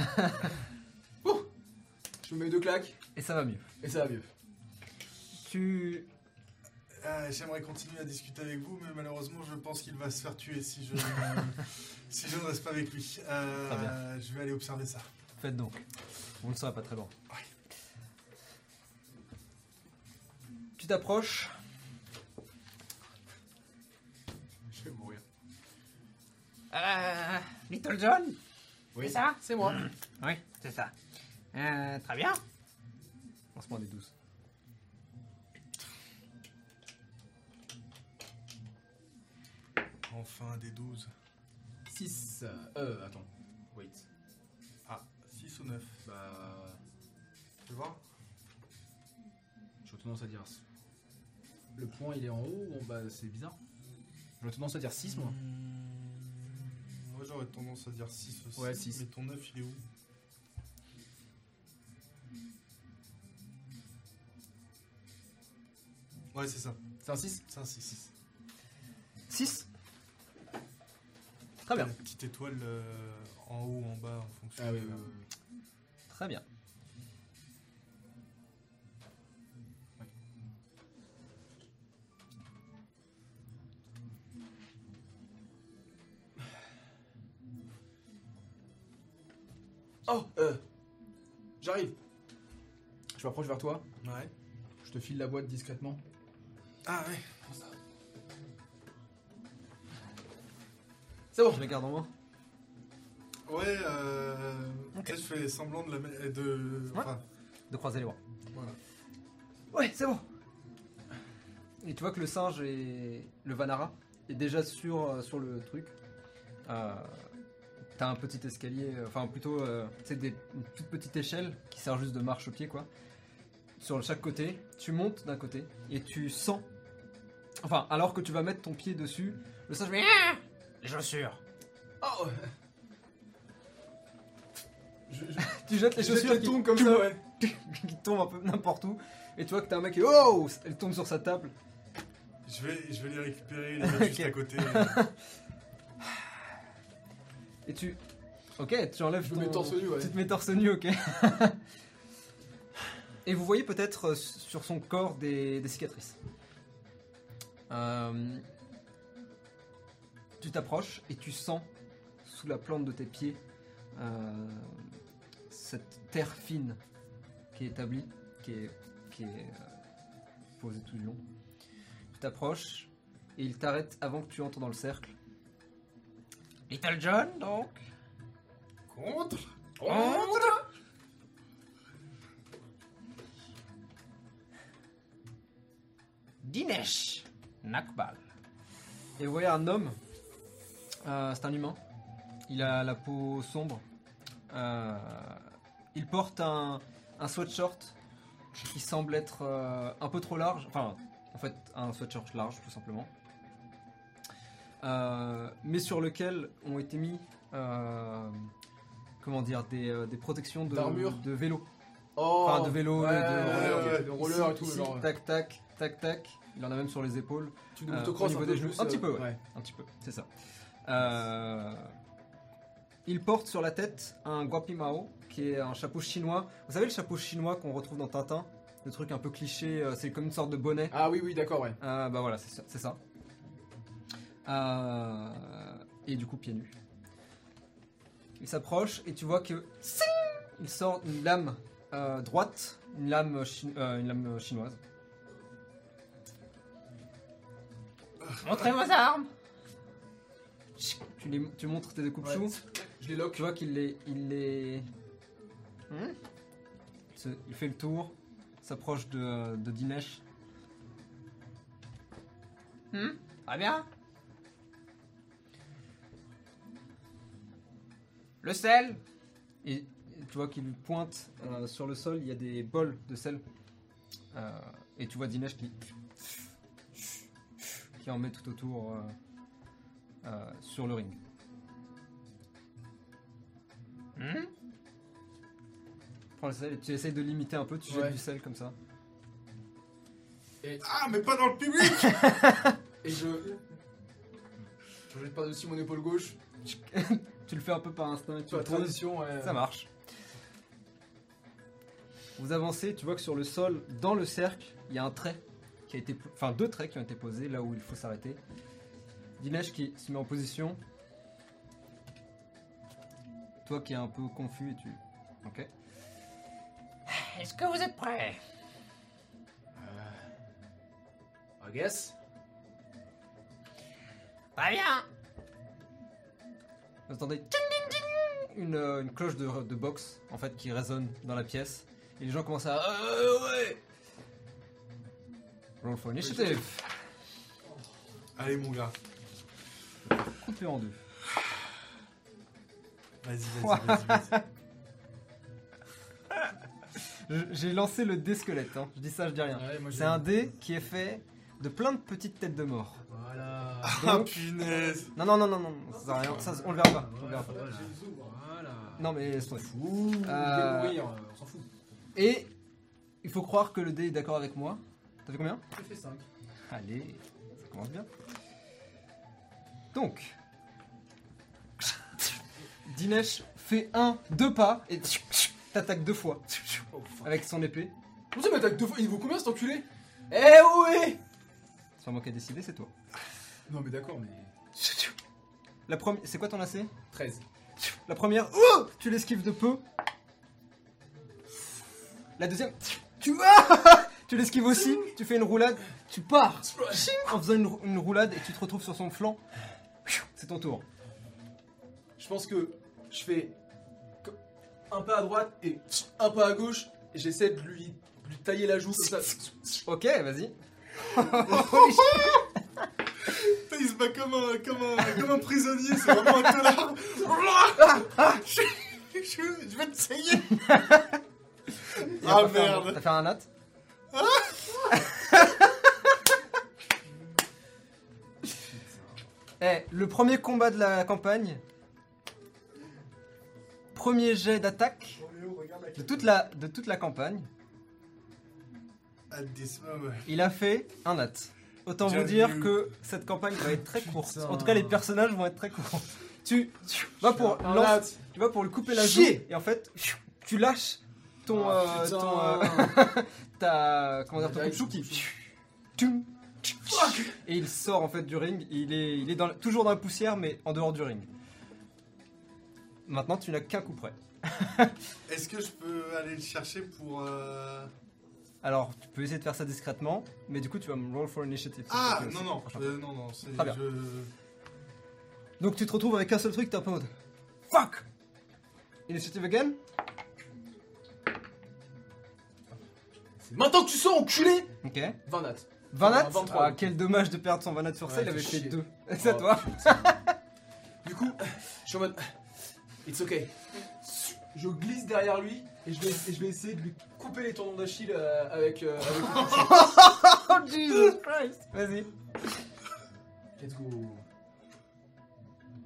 Ouh je me mets deux claques Et ça va mieux. et ça va mieux. Tu. Euh, J'aimerais continuer à discuter avec vous, mais malheureusement, je pense qu'il va se faire tuer si je, si je ne reste pas avec lui. Euh, Très bien. Je vais aller observer ça. Faites donc. Vous ne serez pas très loin. Ouais. Tu t'approches. Je vais mourir. Euh, Little John? Oui, C'est ça? C'est moi. Oui, c'est ça. Euh, très bien. Lancement des 12. Enfin, des 12. 6. Euh, attends. Bah. Tu vois J'aurais tendance à dire. Le point il est en haut ou en bas C'est bizarre. J'aurais tendance à dire 6 moi. Hmm, Moi, j'aurais tendance à dire 6 aussi. Ouais, six. Mais ton 9, il est où? Ouais, c'est ça. C'est un 6 C'est un 6. 6 Très bien. Petite étoile euh, en haut, en bas, en fonction. Ah oui, de- oui, oui. Très bien. Oh, euh. J'arrive. Je m'approche vers toi. Ouais. Je te file la boîte discrètement. Ah ouais. C'est bon. Je la garde en main. Ouais, euh. Je fais semblant de la. De... Ouais. Enfin, De croiser les bras. voilà. Ouais, c'est bon. Et tu vois que le singe et le Vanara est déjà sur, euh, sur le truc. Euh, T'as un petit escalier, euh, enfin plutôt euh, tu sais, des, une toute petite échelle qui sert juste de marche au pied quoi. Sur chaque côté, tu montes d'un côté et tu sens. Enfin, alors que tu vas mettre ton pied dessus, le singe Ah Les chaussures. Oh je, je, Tu jettes les je chaussures jette qui comme ça, ouais. qui tombent un peu n'importe où. Et tu vois que t'as un mec qui oh, elle tombe sur sa table. Je vais, je vais les récupérer, les mettre juste à côté. Et tu. Ok, tu enlèves Je me ton- mets torse nu, ouais. Tu te mets torse nu, ok. et vous voyez peut-être euh, sur son corps des, des cicatrices. Euh, tu t'approches et tu sens sous la plante de tes pieds euh, cette terre fine qui est établie, qui est, qui est euh, posée tout le long. Tu t'approches et il t'arrête avant que tu entres dans le cercle. Little John, donc Contre Contre Dinesh Nakbal. Et vous voyez un homme Euh, c'est un humain. Il a la peau sombre. Euh, il porte un, un sweatshirt qui semble être euh, un peu trop large. Enfin, en fait, un sweatshirt large, tout simplement. Euh, mais sur lequel ont été mis, euh, comment dire, des, des protections de, D'armure. de vélo. Oh Enfin, de vélo, ouais, de- de- ouais, de roller et tout. ici, genre, tac, tac, tac, tac. Il en a même sur les épaules. tu motocross un des peu genoux. plus, Un petit peu, ouais. Un petit peu, c'est ça. Il porte sur la tête un guapimao, qui est un chapeau chinois. Vous savez le chapeau chinois qu'on retrouve dans Tintin? Le truc un peu cliché, euh, c'est comme une sorte de bonnet. Ah oui, oui, d'accord, ouais. Euh, bah voilà, c'est ça. c'est ça. Euh, et du coup, pieds nus. Il s'approche et tu vois que il sort une lame euh, droite, une lame, chi- euh, une lame chinoise. Montrez vos armes Tu, les, tu montres tes découpes Ouais. choux. Je les lock. Tu vois qu'il les, il les, Se- il fait le tour, s'approche de, de Dinesh. Hmm? Très bien. Le sel Et tu vois qu'il lui pointe euh, sur le sol, il y a des bols de sel. Euh, et tu vois Dinesh qui, qui en met tout autour euh, euh, sur le ring. Hmm? Prends le sel et tu essayes de l'imiter un peu, tu jettes Ouais. du sel comme ça. Ah, mais pas dans le public Et je. Je jette par-dessus mon épaule gauche. Tu le fais un peu par instinct, tu Sur la poses, tradition, ouais. ça marche. Vous avancez, tu vois que sur le sol, dans le cercle, il y a un trait qui a été, enfin deux traits qui ont été posés là où il faut s'arrêter. Dinesh qui se met en position. Toi qui es un peu confus et tu, ok. Est-ce que vous êtes prêts? I guess. Très bien. Vous entendez une, euh, une cloche de, de boxe en fait qui résonne dans la pièce et les gens commencent à euh, ouais. Roll for initiative. Allez, mon gars. Coupé en deux. Vas-y, vas-y, vas-y. vas-y. J'ai lancé le dé squelette. hein. Je dis ça, je dis rien. Ouais, moi, C'est j'ai- un dé qui est fait de plein de petites têtes de mort. Voilà. Ah, Donc, punaise. non, non, non, non, non, ça sert à rien. Ça, on le verra pas. on le verra pas. Voilà. Voilà. Non, mais laisse tomber. Fou. Euh, mourir, on s'en fout. Et il faut croire que le dé est d'accord avec moi. T'as fait combien? J'ai fait 5. Allez, ça commence bien. Donc, Dinesh fait un, deux pas et t'attaque deux fois Oh, fuck. avec son épée. Comment ça m'attaque deux fois Il vaut combien cet enculé? Eh ouais C'est moi qui ai décidé, c'est toi. Non, mais d'accord, mais. La première, c'est quoi ton AC 13. La première, oh tu l'esquives de peu. La deuxième, tu ah tu l'esquives aussi. Tu fais une roulade, tu pars en faisant une, une roulade et tu te retrouves sur son flanc. C'est ton tour. Je pense que je fais un pas à droite et un pas à gauche. Et j'essaie de lui, lui tailler la joue comme ça. Ok, vas-y. Putain, Il se bat comme un, comme un, comme un prisonnier, c'est vraiment un tolard. je, je- je vais te saigner. Ah fait un- merde. T'as fait un nat Eh, le premier combat de la campagne. Premier jet d'attaque de toute la, de toute la campagne. At this moment. Il a fait un nat. Autant vous dire que cette campagne va être très courte. Putain. En tout cas, les personnages vont être très courts. Tu, tu vas pour Un tu vas pour lui couper la Chier. joue et en fait, tu lâches ton, Ah, euh, putain. ton euh, ta comment dire ton coupe-chou qui et il sort en fait du ring. Il est, il est dans, toujours dans la poussière mais en dehors du ring. Maintenant, tu n'as qu'un coup près. Est-ce que je peux aller le chercher pour. euh, Alors, tu peux essayer de faire ça discrètement, mais du coup, tu vas me roll for initiative. Ah, non, non, euh, non, non, c'est. Très bien. je- Donc, tu te retrouves avec un seul truc, t'es un peu en mode Fuck Initiative again? C'est maintenant que tu sors, enculé Ok. 20 nat. 20 nat? Enfin, 23. Ah, quel dommage de perdre son 20 nat sur ça, Ouais, il avait fait chier. 2. C'est à toi. Du coup, je suis en mode. It's okay. Je glisse derrière lui et je vais, et je vais essayer de lui couper les tendons d'Achille euh, avec. euh, avec couteau. Oh Jesus Christ Vas-y. Let's go.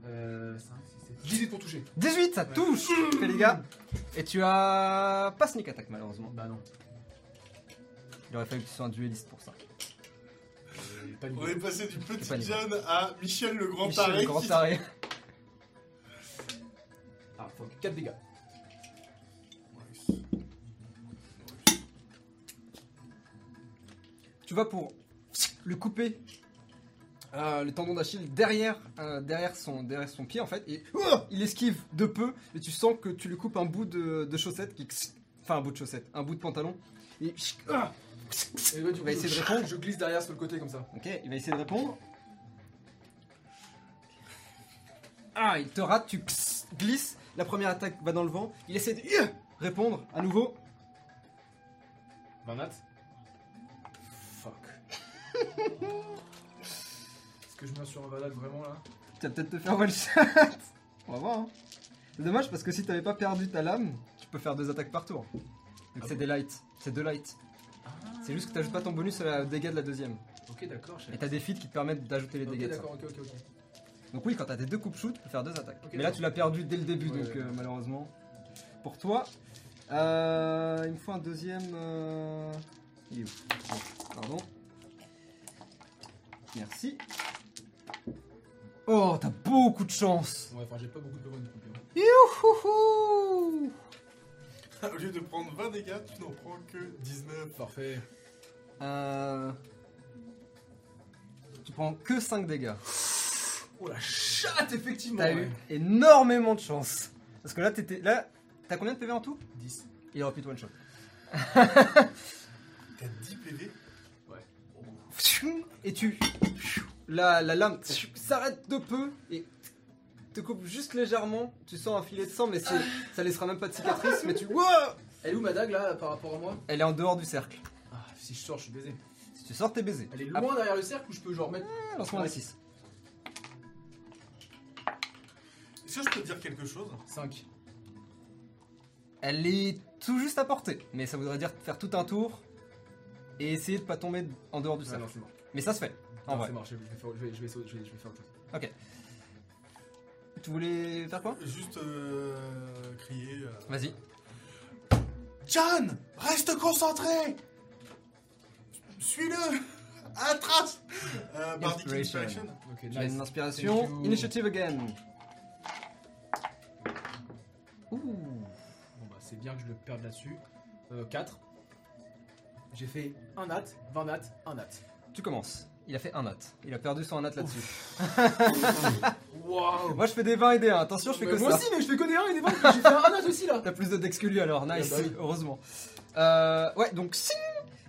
Euh. 5, 6, 7. 18 pour toucher. 18, ça touche Fais les gars. Et tu as pas sneak attack malheureusement. Bah non. Il aurait fallu que tu sois un dueliste pour ça. Euh, pas On est passé du petit. John à Michel le grand Michel, taré. le grand qui- taré. Fuck. 4 dégâts. Tu vas pour lui couper euh, le tendon d'Achille derrière, euh, derrière, son, derrière son pied en fait. Et oh, il esquive de peu et tu sens que tu lui coupes un bout de, de chaussette qui. Enfin, un bout de chaussette, un bout de pantalon. Et ah, Et du va essayer de répondre. Je glisse derrière sur le côté comme ça. Ok, il va essayer de répondre. Ah, il te rate, tu glisses. La première attaque va dans le vent. Il essaie de répondre à nouveau. 20 nat. Fuck. Est-ce que je meurs sur un Valak vraiment là? Tu vas peut-être te faire one shot. On va voir. hein. C'est dommage parce que si t'avais pas perdu ta lame, tu peux faire deux attaques par tour. Donc Ah c'est des lights. C'est deux lights. C'est juste que t'ajoutes pas ton bonus à la dégâts de la deuxième. Ok, d'accord. je Et t'as des feats qui te permettent d'ajouter les dégâts. de ça. d'accord, ok, ok, ok. Donc oui, quand t'as tes deux coupes shoot, tu peux faire deux attaques. Mais là, tu l'as perdu dès le début, Ouais, donc ouais, euh, malheureusement. Pour toi, euh, il me faut un deuxième. euh, Il est où? Bon, Pardon. Merci. Oh, t'as beaucoup de chance. Ouais, enfin, j'ai pas beaucoup de bonnes coupures. Youhouhou Au lieu de prendre 20 dégâts, tu n'en prends que 19. Parfait. Euh, Tu prends que 5 dégâts. Oh la chatte, effectivement. T'as ouais. eu énormément de chance. Parce que là, t'étais. Là, t'as combien de PV en tout? 10. Il aurait pu te one shot. T'as 10 PV Et tu. La, la lame s'arrête de peu et te coupe juste légèrement. Tu sens un filet de sang, mais c'est- ça laissera même pas de cicatrice. Mais tu. Wow Elle est où ma dague là par rapport à moi? Elle est en dehors du cercle. Ah, si je sors, je suis baisé. Si tu sors, t'es baisé. Elle est loin derrière le cercle ou je peux genre mettre. Ah, Lance-moi un 6. Est-ce que je peux te dire quelque chose 5. Elle est tout juste à portée. Mais ça voudrait dire faire tout un tour et essayer de pas tomber en dehors du Ah cercle. Mais ça se fait. En Non, vrai. c'est mort, je vais, faire, je, vais, je, vais, sauter- je, vais, je vais faire autre chose. Tu voulais faire quoi? Juste euh, crier. euh, Vas-y. John Reste concentré Suis-le À la trace euh, Bardic Inspiration. Inspiration. Ok, Tu as nice. une inspiration. Thank you. Initiative again. Ouh. Bon bah c'est bien que je le perde là-dessus. Euh, 4. J'ai fait un nat, 20 nat, un nat. Tu commences. Il a fait un nat. Il a perdu son un nat là-dessus. Waouh Moi je fais des 20 et des 1. Attention, je fais Mais que Moi ça. aussi, mais je fais que des 1 et des 20. J'ai fait un nat aussi là T'as plus de dex que lui alors, nice, Ah bah oui. heureusement. Euh, ouais, donc sing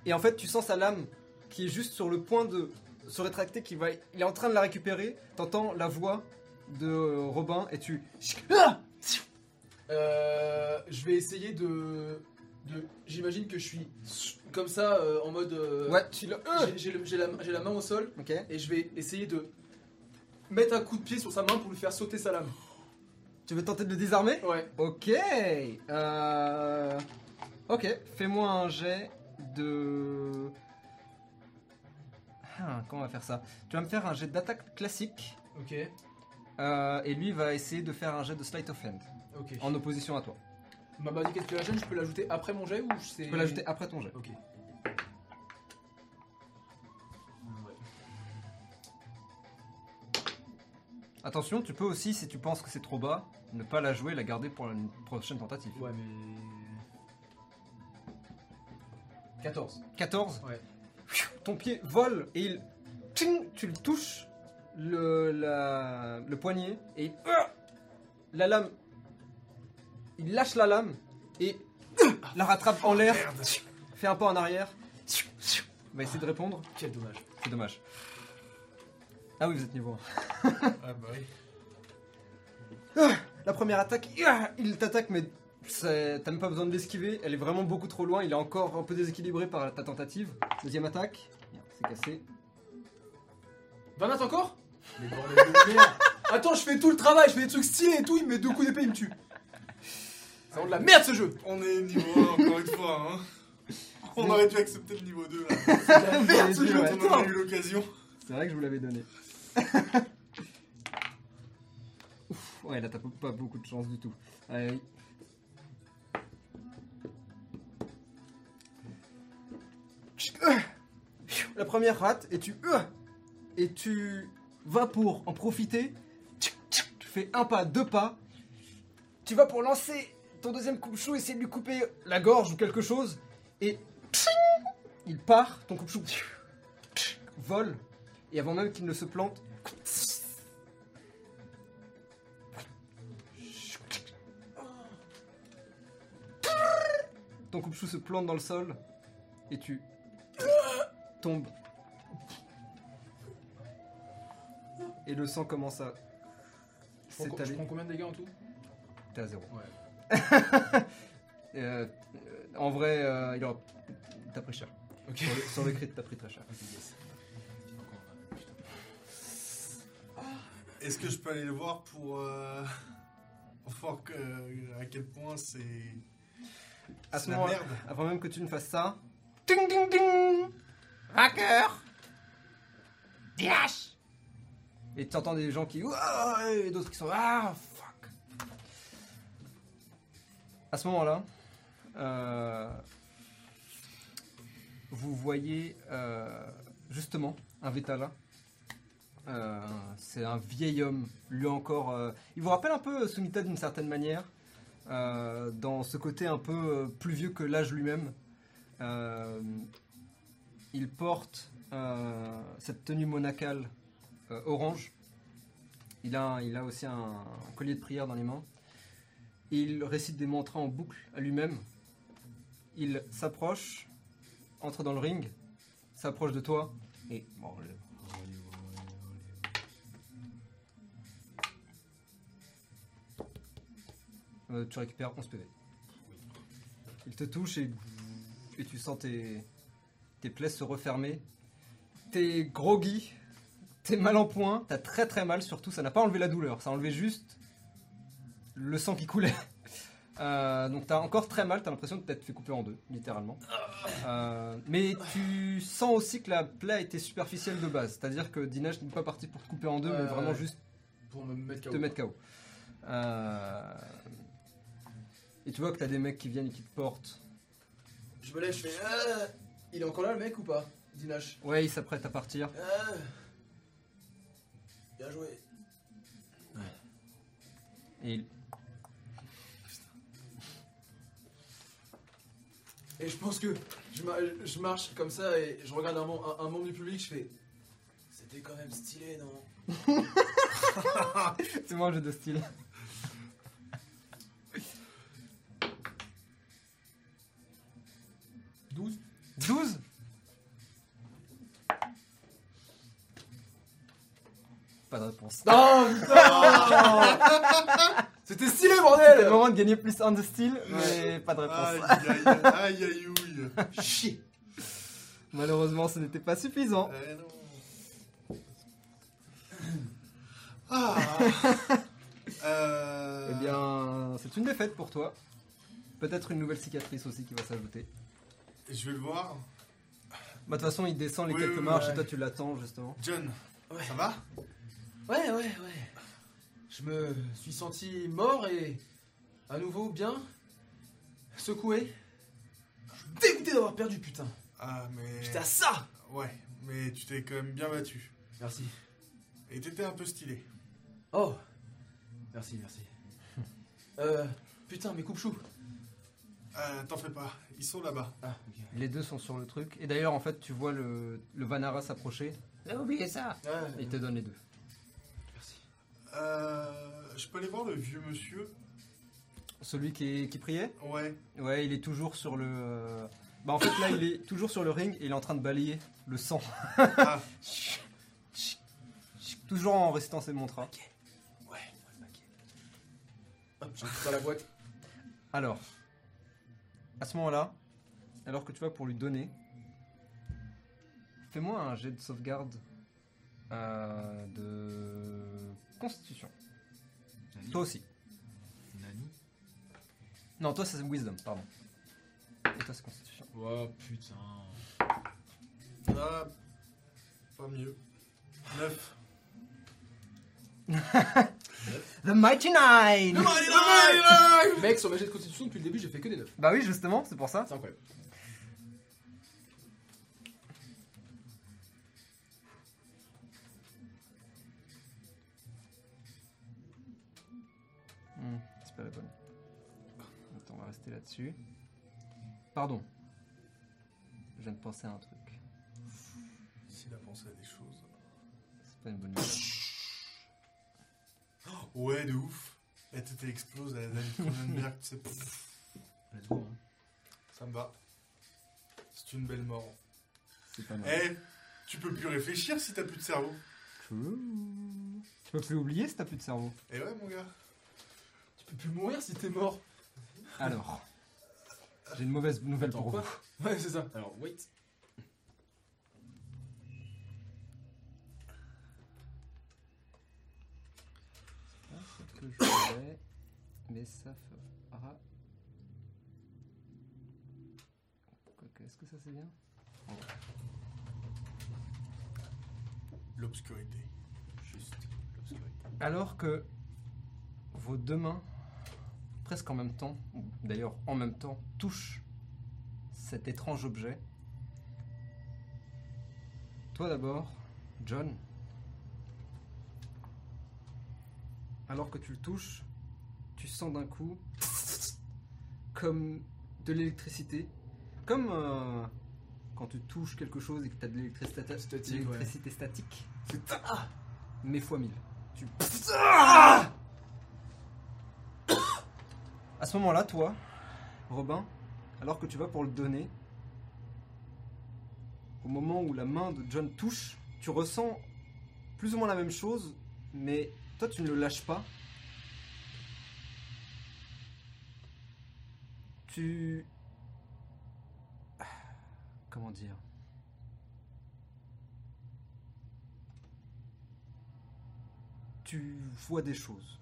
Et en fait, tu sens sa lame qui est juste sur le point de se rétracter, qui va, il est en train de la récupérer. T'entends la voix de euh, Robin et tu. Ah Euh, je vais essayer de. de J'imagine que je suis comme ça euh, en mode. euh, Ouais, tu j'ai- J'ai le- j'ai la, j'ai la main au sol Ok. et je vais essayer de mettre un coup de pied sur sa main pour lui faire sauter sa lame. Tu veux tenter de le désarmer? Ouais. Ok. Euh... Ok, fais-moi un jet de. Ah, comment on va faire ça? Tu vas me faire un jet d'attaque classique. Ok. euh, et lui va essayer de faire un jet de sleight of hand Ok. en opposition à toi. Ma basic inspiration, je peux l'ajouter après mon jet ou c'est. Tu peux l'ajouter après ton jet. Ok. Attention, tu peux aussi, si tu penses que c'est trop bas, ne pas la jouer, la garder pour une prochaine tentative. Ouais, mais. 14. 14 Ouais. Ton pied vole et il. Tching tu le touches le, la- le poignet et il- Ah la lame. Il lâche la lame et la rattrape en l'air, fait un pas en arrière. Va essayer de répondre, Quel dommage. c'est dommage. Ah oui, vous êtes niveau 1. Ah bah oui. La première attaque, ah, il t'attaque, mais c'est- t'as même pas besoin de l'esquiver. Elle est vraiment beaucoup trop loin. Il est encore un peu déséquilibré par ta tentative. Deuxième attaque, Merde, c'est cassé. 20 nat encore? Mais bordel de merde Attends, je fais tout le travail, je fais des trucs stylés et tout, il me met deux coups d'épée, il me tue. C'est vraiment de la merde ce jeu On est niveau 1 encore une fois. Hein. On aurait dû accepter le niveau 2 là. La merde, Ce jeu, ouais. on en a eu l'occasion. C'est vrai que je vous l'avais donné. Ouf, ouais, là t'as pas beaucoup de chance du tout. Allez. La première rate et tu et tu vas pour en profiter. Tu fais un pas, deux pas. Tu vas pour lancer ton deuxième coupe-chou, essayer de lui couper la gorge ou quelque chose et il part, ton coupe-chou vole et avant même qu'il ne se plante, ton coupe-chou se plante dans le sol et tu tombes. Et le sang commence à Je prends, je s'étaler. prends combien de dégâts en tout? T'es à zéro. Ouais. Euh, en vrai, euh, il aura... t'as pris cher. Sur le, sur le crit, t'as pris très cher. Putain. Est-ce que je peux aller le voir pour euh, voir que, à quel point c'est À c'est ce la moment-là, merde avant même que tu ne fasses ça, ding ding ding, vainqueur, Dilash. Et tu entends des gens qui Ouah et d'autres qui sont ah À ce moment-là, euh, vous voyez euh, justement un Vétala. Euh, c'est un vieil homme, lui encore. il vous rappelle un peu Sumita d'une certaine manière, dans ce côté un peu plus vieux que l'âge lui-même. Il porte cette tenue monacale orange. Il a, il a aussi un collier de prière dans les mains. Il récite des mantras en boucle à lui-même. Il s'approche, entre dans le ring, s'approche de toi et Euh, tu récupères 11 PV. Il te touche et, et tu sens tes, tes plaies se refermer. T'es groggy, t'es mal en point, t'as très très mal surtout, ça n'a pas enlevé la douleur, ça a enlevé juste le sang qui coulait. Euh, donc t'as encore très mal, t'as l'impression de t'être fait couper en deux, littéralement. Euh, mais tu sens aussi que la plaie été superficielle de base, c'est-à-dire que Dinesh n'est pas parti pour te couper en deux, mais vraiment juste Pour me mettre KO. te mettre KO. Euh, Et tu vois que t'as des mecs qui viennent et qui te portent. Je me lève, je fais. Ah il est encore là le mec ou pas Dinash. Ouais, ils s'apprêtent à partir. Ah Bien joué. Et Et je pense que je, ma- je marche comme ça et je regarde un, mem- un- un membre du public, je fais. C'était quand même stylé, non C'est moi un jeu de style. 12 12 Pas de réponse. Non, putain C'était stylé, C'était le bordel moment de gagner plus un de style, mais pas de Aïe réponse. aïe aïe aïe aïe ouille. Chier Malheureusement, ce n'était pas suffisant. Eh non. Ah. Euh, Eh bien, c'est une défaite pour toi. Peut-être une nouvelle cicatrice aussi qui va s'ajouter. Je vais le voir. Bah, de toute façon, il descend les Oui, quelques oui, marches ouais. et toi tu l'attends justement. John, Ouais. ça va? Ouais, ouais, ouais. Je me suis senti mort et à nouveau bien secoué. Je suis dégoûté d'avoir perdu, putain. Ah, mais. J'étais à ça Ouais, mais tu t'es quand même bien battu. Merci. Et t'étais un peu stylé. Oh Merci, merci. Euh, putain, mes coupes-choux. Euh, T'en fais pas, ils sont là-bas. Ah, ok. Les deux sont sur le truc. Et d'ailleurs, en fait, tu vois le, le Vanara s'approcher. T'as oublié ça? Il te donne les deux. Euh, je peux aller voir le vieux monsieur Celui qui, qui priait Ouais. Ouais, il est toujours sur le. euh, Bah, en fait, là, il est toujours sur le ring et il est en train de balayer le sang. Ah, Toujours en récitant ses mantras. Ouais, le paquet. Hop, j'ai dans la boîte. Alors, à ce moment-là, alors que tu vas pour lui donner, fais-moi un jet de sauvegarde euh, de constitution. Nani Toi aussi. Nani Non, toi c'est wisdom, pardon. Et toi c'est constitution. Oh putain. Ah, pas mieux. 9. The Mighty Nine Mec, sur ma jet de constitution, depuis le début, j'ai fait que des 9. Bah oui, justement, c'est pour ça. C'est incroyable. Là-dessus. Pardon. Je viens de penser à un truc. S'il a pensé à des choses. C'est pas une bonne idée. Ouais, de ouf. La tête elle explose, la David Cronenberg, tu sais. Let's go. Hein. Ça me va. C'est une belle mort. C'est pas mal. Eh, tu peux plus réfléchir si t'as plus de cerveau. True. Tu peux plus oublier si t'as plus de cerveau. Eh ouais, mon gars. Tu peux plus mourir si t'es mort. Alors. J'ai une mauvaise nouvelle Attends, pour quoi vous. Ouais, c'est ça. Alors, wait. pas ce que je voulais, mais ça fera. Quoique, Est-ce que ça c'est bien? L'obscurité. Juste l'obscurité. Alors que vos deux mains, presque en même temps, ou d'ailleurs en même temps, touchent cet étrange objet. Toi d'abord, John. Alors que tu le touches, tu sens d'un coup comme de l'électricité. Comme euh, quand tu touches quelque chose et que tu as de l'électricité Statique, l'électricité statique. C'est mais fois mille. Tu... À ce moment-là, toi, Robin, alors que tu vas pour le donner, au moment où la main de John touche, tu ressens plus ou moins la même chose, mais toi tu ne le lâches pas. Tu... Comment dire? Tu vois des choses.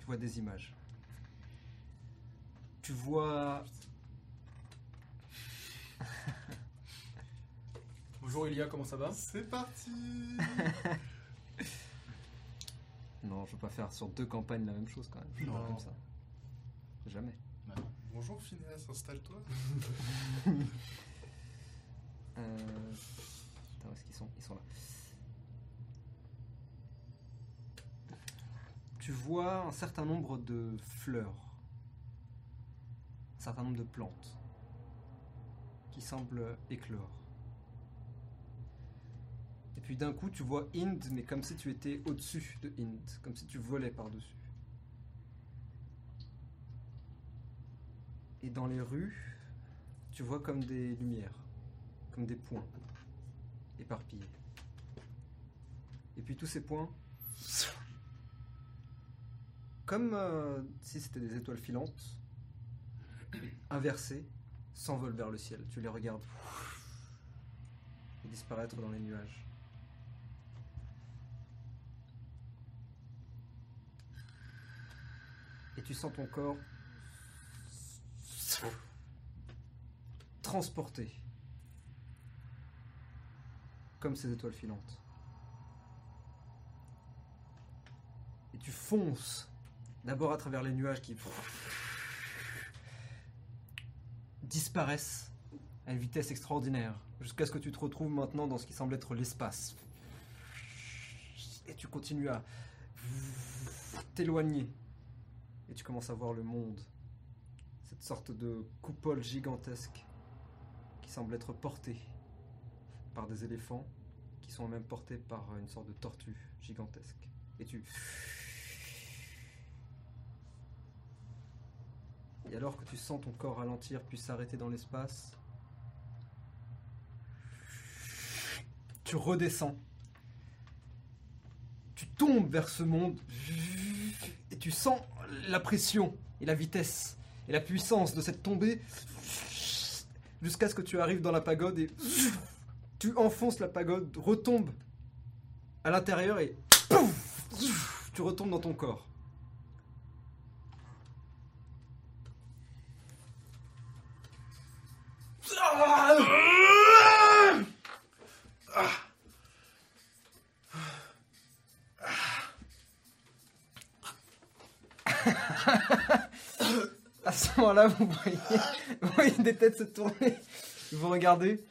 Tu vois des images. Tu vois... Bonjour Ilia, comment ça va? C'est parti Non, je veux pas faire sur deux campagnes la même chose quand même. Je Non. pas comme ça. Jamais. Bonjour Phineas, installe-toi. Euh... Attends, où est-ce qu'ils sont? Ils sont là. Tu vois un certain nombre de fleurs, certain nombre de plantes qui semblent éclore. Et puis d'un coup, tu vois Inde, mais comme si tu étais au-dessus de Inde, comme si tu volais par-dessus. Et dans les rues, tu vois comme des lumières, comme des points éparpillés. Et puis tous ces points, comme euh, si c'était des étoiles filantes, inversées, s'envolent vers le ciel. Tu les regardes et disparaître dans les nuages. Et tu sens ton corps transporté comme ces étoiles filantes. Et tu fonces d'abord à travers les nuages qui disparaissent à une vitesse extraordinaire jusqu'à ce que tu te retrouves maintenant dans ce qui semble être l'espace. Et tu continues à t'éloigner et tu commences à voir le monde. Cette sorte de coupole gigantesque qui semble être portée par des éléphants qui sont même portés par une sorte de tortue gigantesque. Et tu... Et alors que tu sens ton corps ralentir puis s'arrêter dans l'espace, tu redescends. Tu tombes vers ce monde et tu sens la pression et la vitesse et la puissance de cette tombée jusqu'à ce que tu arrives dans la pagode et tu enfonces la pagode, retombes à l'intérieur et tu retombes dans ton corps. À ce moment-là, vous voyez, vous voyez des têtes se tourner, vous regardez,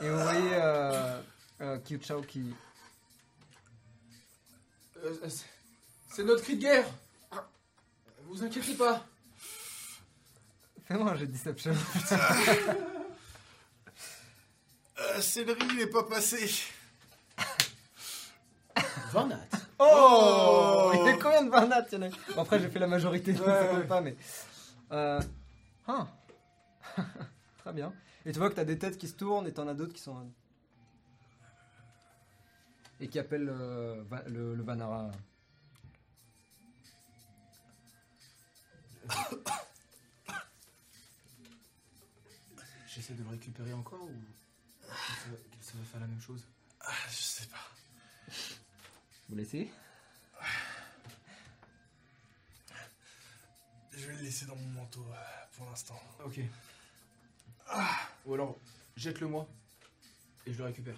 et vous voyez euh, euh, Kyu Chao qui, Euh, c'est- c'est notre cri de guerre. Vous inquiétez pas. Fais-moi un jet de deception. Euh, Céleri, il est pas passé. 20 nat. Oh Oh Il y a combien de barnats il y en a Bon, Après, j'ai fait la majorité, Ouais, ouais. pas, mais. Euh... ah. Très bien. Et tu vois que t'as des têtes qui se tournent et t'en as d'autres qui sont. Et qui appellent euh, Va- le, le Vanara. J'essaie de le récupérer encore ou ça va, ça va faire la même chose? Ah, je sais pas. Vous laissez? Je vais le laisser dans mon manteau euh, pour l'instant. Ok. Ou alors, jette-le moi et je le récupère.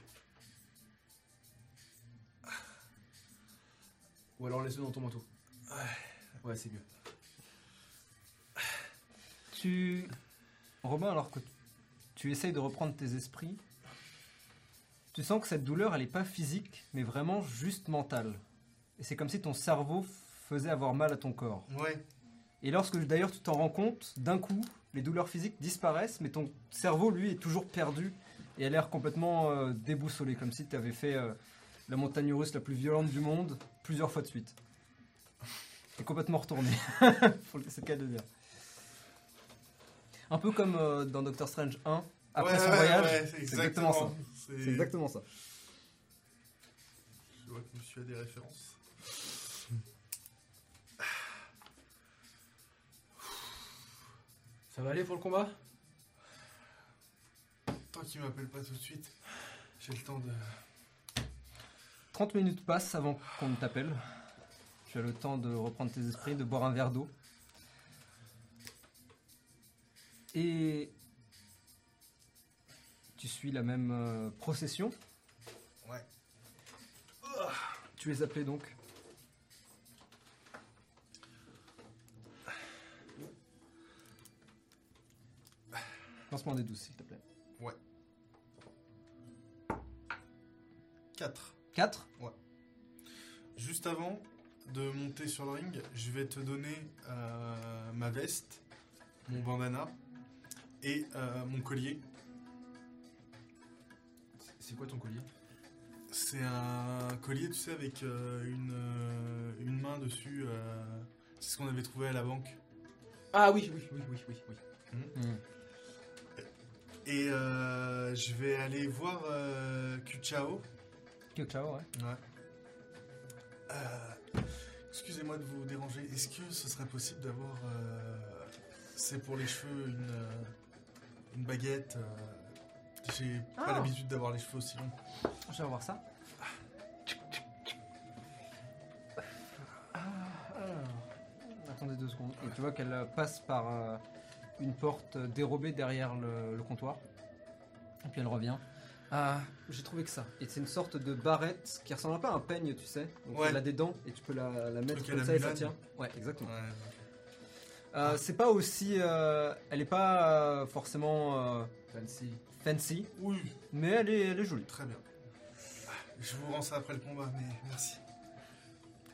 Ou alors laisse-le dans ton manteau. Ouais, c'est mieux. Tu. Robin, alors que tu essayes de reprendre tes esprits, tu sens que cette douleur, elle n'est pas physique, mais vraiment juste mentale. Et c'est comme si ton cerveau faisait avoir mal à ton corps. Ouais. Et lorsque d'ailleurs tu t'en rends compte, d'un coup, les douleurs physiques disparaissent, mais ton cerveau, lui, est toujours perdu et a l'air complètement euh, déboussolé, comme si tu avais fait euh, la montagne russe la plus violente du monde plusieurs fois de suite. Et complètement retourné. C'est le cas de dire. Un peu comme euh, dans Doctor Strange 1, après Ouais, son ouais, voyage. ouais, c'est exactement ça. C'est exactement ça. Je vois que monsieur a des références. Ça va aller pour le combat? Tant qu'il m'appelle pas tout de suite, j'ai le temps de. 30 minutes passent avant qu'on ne t'appelle. Tu as le temps de reprendre tes esprits, de boire un verre d'eau. Et tu suis la même euh, procession? Ouais. Tu es appelé donc. Lancement des 12 s'il te plaît. 4. 4 Juste avant de monter sur le ring, je vais te donner euh, ma veste, mon bandana et euh, mon collier. C'est quoi ton collier? C'est un collier, tu sais, avec euh, une, une main dessus. c'est ce qu'on avait trouvé à la banque. Ah oui, oui, oui, oui, oui, oui. Et euh, je vais aller voir euh, Kuchao. Ciao, ouais. Ouais. Euh, Excusez-moi de vous déranger. Est-ce que ce serait possible d'avoir, euh, c'est pour les cheveux, une, une baguette euh, J'ai pas Ah. l'habitude d'avoir les cheveux aussi longs. Je vais voir ça. Ah, alors. Attendez deux secondes. Et tu vois qu'elle passe par euh, une porte dérobée derrière le, le comptoir. Et puis elle revient. Ah, j'ai trouvé que ça. Et c'est une sorte de barrette qui ressemble un peu à un peigne, tu sais. Donc Ouais. elle a des dents et tu peux la, la mettre comme la ça et ça tient. Ouais, exactement. Ouais. Euh, c'est pas aussi. euh, elle est pas euh, forcément euh, Fancy. fancy, Oui, mais elle est, elle est jolie. très bien. Je vous rends ça après le combat, mais merci.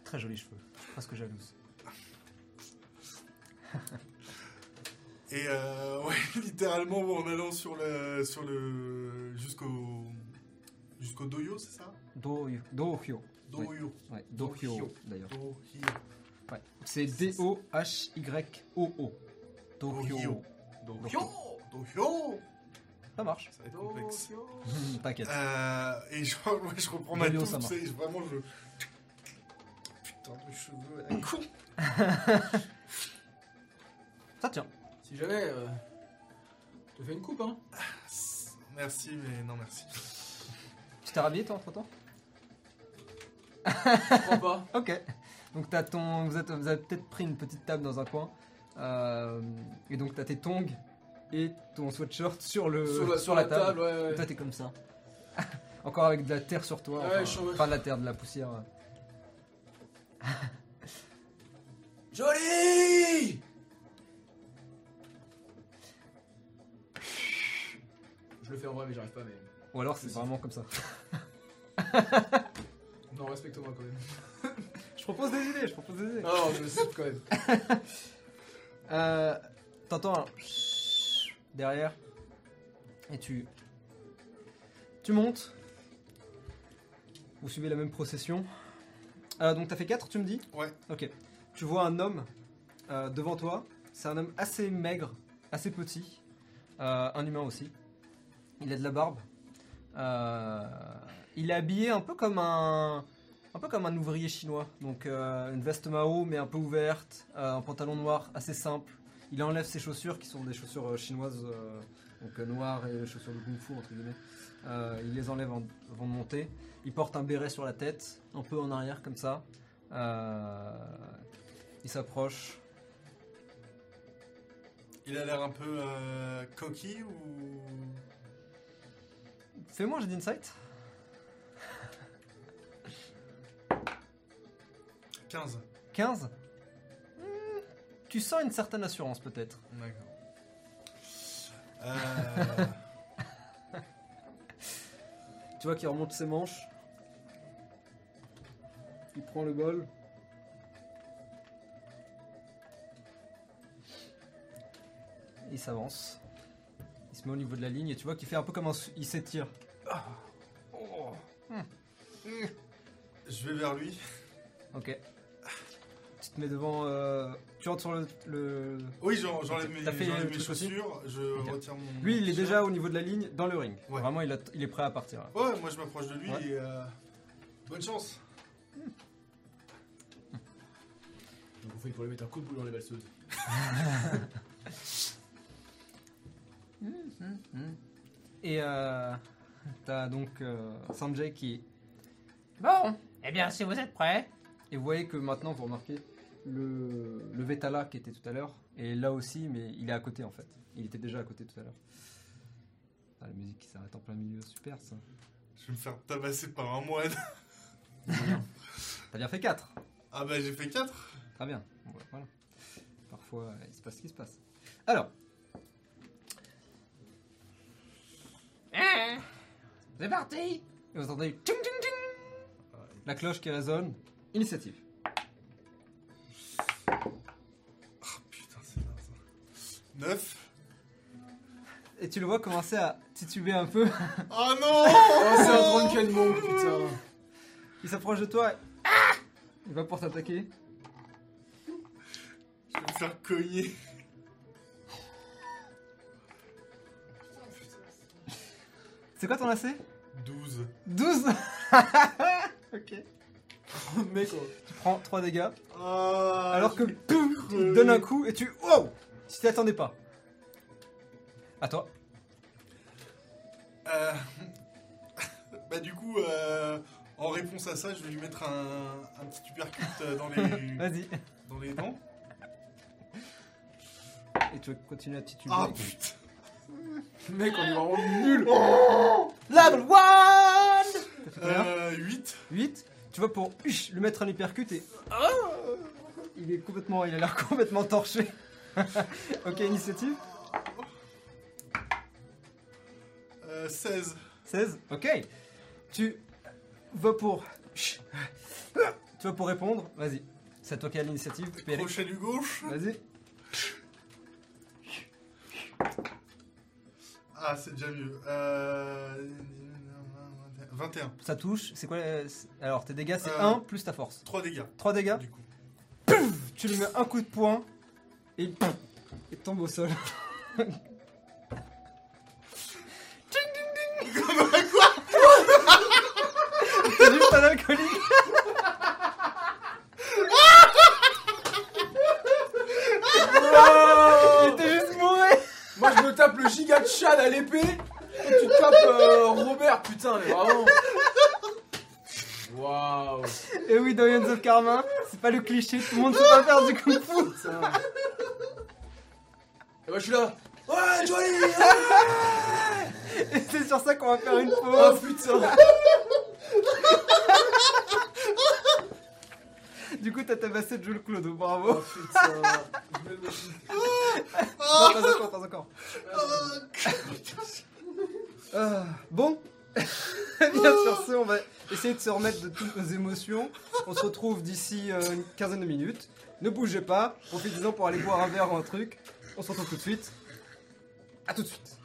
Très jolis cheveux. Presque jalouse. Et euh, ouais, littéralement en allant sur le, sur le, jusqu'au, jusqu'au doyo, c'est ça? Do, Dohyo. Doyo. Ouais, Dohyo Dohyo. d'ailleurs. Doyo. Ouais. C'est D-O-H-Y-O-O. Dohyo. Doyo. Doyo. Ça marche. Ça va être complexe. T'inquiète. Euh, et je, ouais, je reprends ma Doyo, touffe, ça tu marche. sais, vraiment je... Putain de cheveux à la con. Ça tient. Si jamais, euh, te fais une coupe, hein. Merci, mais non merci. Tu t'es rhabillé toi entre temps Je crois pas. Ok. Donc t'as ton, vous, êtes- vous avez peut-être pris une petite table dans un coin. Euh, et donc t'as tes tongs et ton sweatshirt sur, le, sur, la, sur la table, ouais, Et ouais. toi t'es comme ça. Encore avec de la terre sur toi. Ouais, enfin, je suis en- pas de la terre, de la poussière. Joli Je le fais en vrai, mais j'arrive pas, mais. Ou alors c'est vraiment comme ça. Non, respecte-moi quand même. Je propose des idées, je propose des idées. Non, non, je me suis quand même. Euh, T'entends un derrière et tu tu montes. Vous suivez la même procession. Euh, donc t'as fait 4 tu me dis? Ouais. Ok. Tu vois un homme euh, devant toi. C'est un homme assez maigre, assez petit. Euh, un humain aussi. Il a de la barbe. Euh, il est habillé un peu comme un, un peu comme un ouvrier chinois. Donc euh, une veste Mao mais un peu ouverte, euh, un pantalon noir assez simple. Il enlève ses chaussures qui sont des chaussures chinoises, donc noires et chaussures de kung fu entre guillemets. Il les enlève en- avant de monter. Il porte un béret sur la tête, un peu en arrière comme ça. Il s'approche. Il a l'air un peu coquille ou. Fais-moi un jet d'insight. 15. 15 Hmm, Tu sens une certaine assurance peut-être. D'accord. Euh, Tu vois qu'il remonte ses manches. Il prend le bol. Il s'avance. Il se met au niveau de la ligne et tu vois qu'il fait un peu comme un... Il s'étire. je vais vers lui. Ok. Tu te mets devant... euh, Tu rentres sur le... le- Oui, j'en- j'enlève mes, T'as fait j'enlève le mes truc aussi chaussures, je Ok. retire mon. Lui, il est déjà au niveau de la ligne, dans le ring. Ouais. Vraiment, il, a- il est prêt à partir. là. Ouais, moi je m'approche de lui Ouais. et. euh, Bonne chance. Donc, il faut lui mettre un coup de boule dans les valseuses. Et euh, t'as donc euh, Sanjay qui... Bon, eh bien, si vous êtes prêts. Et vous voyez que maintenant, vous remarquez, le, le Vetala qui était tout à l'heure est là aussi, mais il est à côté en fait. Il était déjà à côté tout à l'heure. Ah, la musique qui s'arrête en plein milieu, super ça. Je vais me faire tabasser par un moine. T'as bien fait 4 Ah bah j'ai fait 4. Très bien. Voilà. Parfois, il se passe ce qui se passe. Alors, Hein C'est parti. et vous entendez ting, ting, ting la cloche qui résonne. Initiative. Putain, c'est bien ça. 9. Et tu le vois commencer à tituber un peu. Oh non Oh, c'est un drunken monk, putain. Il s'approche de toi. et- Ah il va pour t'attaquer. Je vais me faire cogner. C'est quoi ton AC 12. 12 Ok. Mec, oh. Tu prends 3 dégâts. Ah, Alors que vais poum, il te crever. donne un coup et tu. Wow Tu t'y attendais pas. À toi. Euh, bah du coup, euh, en réponse à ça, je vais lui mettre un, un petit uppercut euh, dans les, Vas-y. dans les dents. Et tu vas continuer à tituber. Ah putain Mec, on est vraiment nul. Level 1 T'as fait combien euh, 8. 8. Tu vas pour huch, lui mettre un uppercut et. Il est complètement. Il a l'air complètement torché. ok, initiative. Euh, 16. 16. Ok. Tu vas pour. Tu vas pour répondre. Vas-y. C'est à toi qui as l'initiative. Crochet du gauche. Vas-y. Ah, c'est déjà mieux. Euh, 21. Ça touche. C'est quoi euh, Alors, tes dégâts, c'est Euh. 1 plus ta force. 3 dégâts, 3 dégâts. du coup. Tu lui mets un coup de poing. Et il il tombe au sol. C'est juste un alcoolique. Il était juste bourré. Moi, je me tape le giga de Chad à l'épée. Et tu te tapes euh, Robert, putain, mais vraiment. Waouh. Et oui, dans of Karma, c'est pas le cliché, tout le monde sait pas faire du kung fu. Putain. Et moi je suis là. Ouais, Johnny Et c'est sur ça qu'on va faire une Oh pause. putain Du coup, t'as tabassé Jules Oh bravo. putain Je me le Non, pas encore, pas encore. Ah, bon, bien ce, on va essayer de se remettre de toutes nos émotions. On se retrouve d'ici euh, une quinzaine de minutes. Ne bougez pas, profitez-en pour aller boire un verre ou un truc. On se retrouve tout de suite. A tout de suite.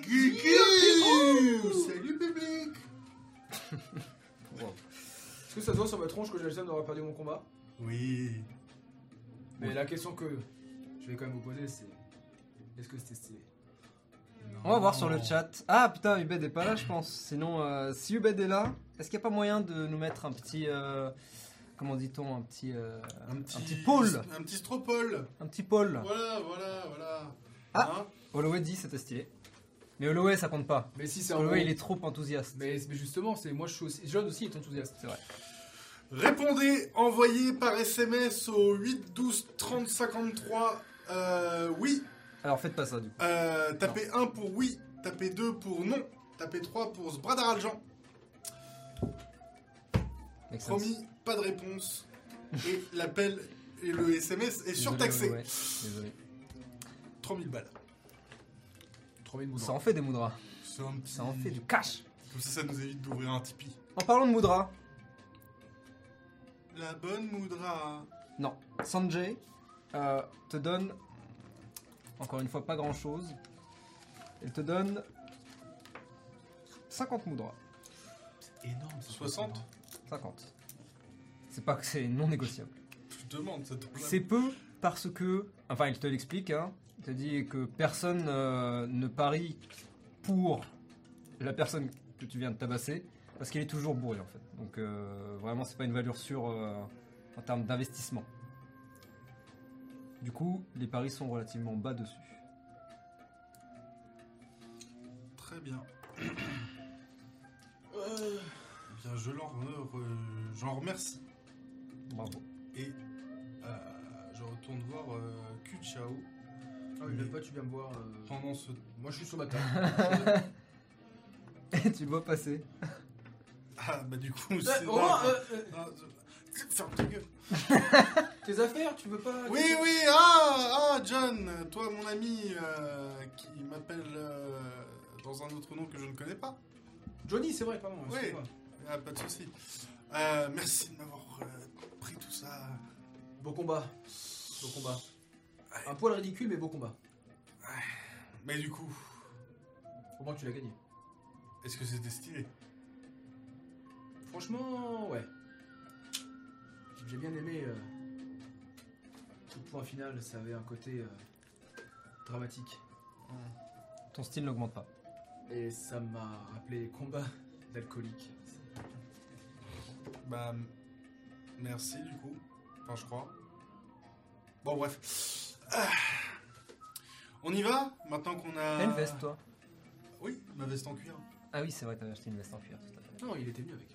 Guigui Salut public Est-ce que ça se voit sur ma tronche que j'ai le seum d'avoir perdu mon combat? Oui. Mais la question que je vais quand même vous poser c'est est-ce que c'était stylé? On va voir sur le chat. Ah putain, Ubed est pas là, je pense. Sinon, euh, si Ubed est là, est-ce qu'il n'y a pas moyen de nous mettre un petit. euh, comment dit-on Un petit. euh, Un petit pôle Un petit stropole. Un petit pôle. Voilà, voilà, voilà. Ah. Hein? Holloway dit c'était stylé. Mais Holloway ça compte pas. Mais si c'est Holloway bon- il est trop enthousiaste. mais, mais justement, c'est moi je suis aussi John aussi est enthousiaste. C'est vrai. Répondez, envoyez par SMS au 8 12 30 53. Euh, oui. Alors faites pas ça du coup. Euh, tapez 1 pour oui. Tapez 2 pour non. Tapez 3 pour Sbradaraljan. Make sense. Promis, pas de réponse. Et l'appel et le SMS est surtaxé. Désolé. 3000 balles. 3000 moudras. Ça en fait des moudras. C'est un petit- Ça en fait du cash. Comme ça, ça nous évite d'ouvrir un Tipeee. En parlant de moudras, La bonne Moudra. non. Sanjay euh, te donne. Encore une fois, pas grand chose. Elle te donne 50 moudras. énorme. ça. 60 50. C'est pas que c'est non négociable. Je demande, ça te C'est peu parce que. Enfin, il te l'explique, hein. Te dit que personne euh, ne parie pour la personne que tu viens de tabasser parce qu'il est toujours bourré en fait. Donc euh, vraiment, c'est pas une valeur sûre euh, en termes d'investissement. Du coup, les paris sont relativement bas dessus. Très bien. Euh, bien, je l'en re- j'en remercie. Bravo. Et euh, je retourne voir euh, Kuchao Ah oui, même pas, tu viens me voir. euh, pendant ce. Moi je suis sur ma table. Et tu le vois passer. Ah, bah du coup, Euh, c'est. Euh, euh, je- Ferme ta gueule. tes affaires, tu veux pas Oui, oui, ah, ah, John, toi, mon ami, euh, qui m'appelle euh, dans un autre nom que je ne connais pas. Johnny, c'est vrai, pardon. Oui. excuse-moi. Ah, pas de souci. Euh, merci de m'avoir euh, pris tout ça. Beau combat. Beau combat. Un poil ridicule, mais beau combat. Mais du coup, Au moins tu l'as gagné. est-ce que c'était stylé? Franchement, ouais. J'ai bien aimé. euh, le point final, ça avait un côté euh, dramatique. Ton style n'augmente pas. Et ça m'a rappelé combat d'alcoolique. Bah, merci du coup. Enfin, je crois. Bon, bref. Ah. On y va Maintenant qu'on a. T'as une veste, toi Oui, ma veste en cuir. Ah oui, c'est vrai, t'avais acheté une veste en cuir, tout à fait. Non, il était venu avec.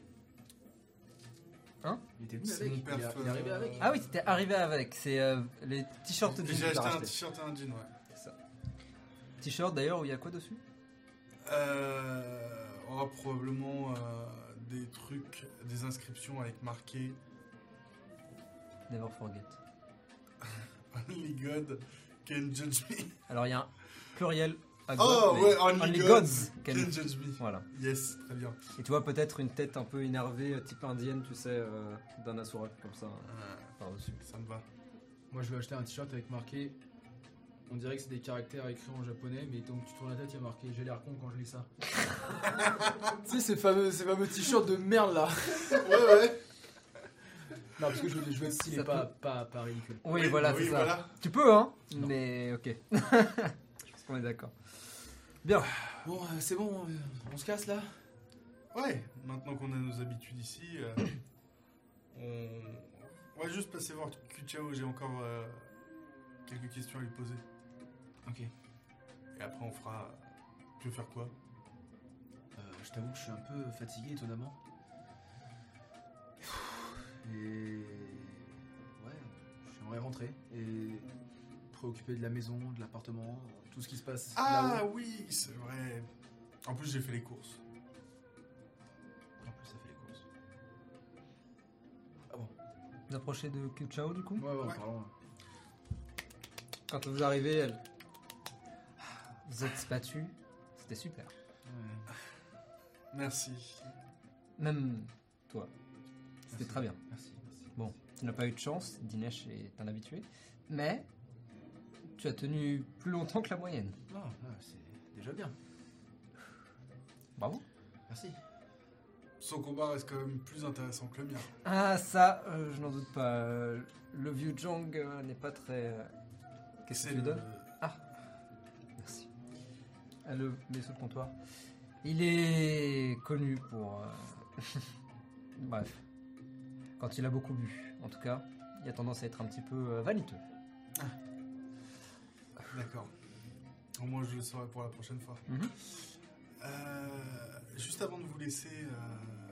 Hein Il était venu C'est avec. mon Il, perf, est- il est arrivé euh, avec. Ah oui, t'étais arrivé avec. C'est euh, les t-shirts de J'ai acheté un t-shirt et un jean, ouais. C'est ça. T-shirt d'ailleurs où il y a quoi dessus? Euh, on aura probablement euh, des trucs, des inscriptions avec marqué Never forget. Only God can judge me. Alors il y a un pluriel à Oh, God, mais ouais, Only, Only God gods can can- judge me. Voilà. Yes, très bien. Et tu vois peut-être une tête un peu énervée, euh, type indienne, tu sais, euh, d'un asura comme ça, Euh, par-dessus. ça me va. Moi, je vais acheter un t-shirt avec marqué. On dirait que c'est des caractères écrits en japonais, mais donc tu tournes la tête, il y a marqué J'ai l'air con quand je lis ça. tu sais, ces fameux, ces fameux t-shirts de merde là. Ouais, ouais. Non, parce que je veux, je veux être stylé, pas, pas, pas ridicule. Oui, voilà, oui, c'est ça. voilà. Tu peux, hein Non. Mais ok. je pense qu'on est d'accord. Bien. Bon, euh, c'est bon, euh, on se casse là Ouais, maintenant qu'on a nos habitudes ici, euh, on... on va juste passer voir Kuchao. J'ai encore euh, quelques questions à lui poser. Ok. Et après, on fera. Tu veux faire quoi? Euh, je t'avoue que je suis un peu fatigué, étonnamment. Et. Ouais, j'aimerais rentrer et préoccupé de la maison, de l'appartement, tout ce qui se passe Ah oui, c'est vrai. En plus, j'ai fait les courses. En plus, ça fait les courses. Vous approchez de Kyuchao du coup Ouais, ouais, Ouais. pardon. Quand vous arrivez, elle. Vous êtes battu. C'était super. Ouais. Merci. Même toi. C'était très bien. Merci, merci. Bon, tu n'as pas eu de chance, Dinesh est un habitué. Mais tu as tenu plus longtemps que la moyenne. Non, ah, c'est déjà bien. Bravo. Merci. Son combat reste quand même plus intéressant que le mien. Ah, ça, euh, je n'en doute pas. Le vieux Jong euh, n'est pas très. euh, Qu'est-ce que tu lui le- donnes Merci. Elle le met sous le comptoir. Il est connu pour. euh, Bref. Quand il a beaucoup bu, en tout cas, il a tendance à être un petit peu euh, vaniteux. D'accord. Au moins, je le saurai pour la prochaine fois. Mhm. Euh, juste avant de vous laisser, euh,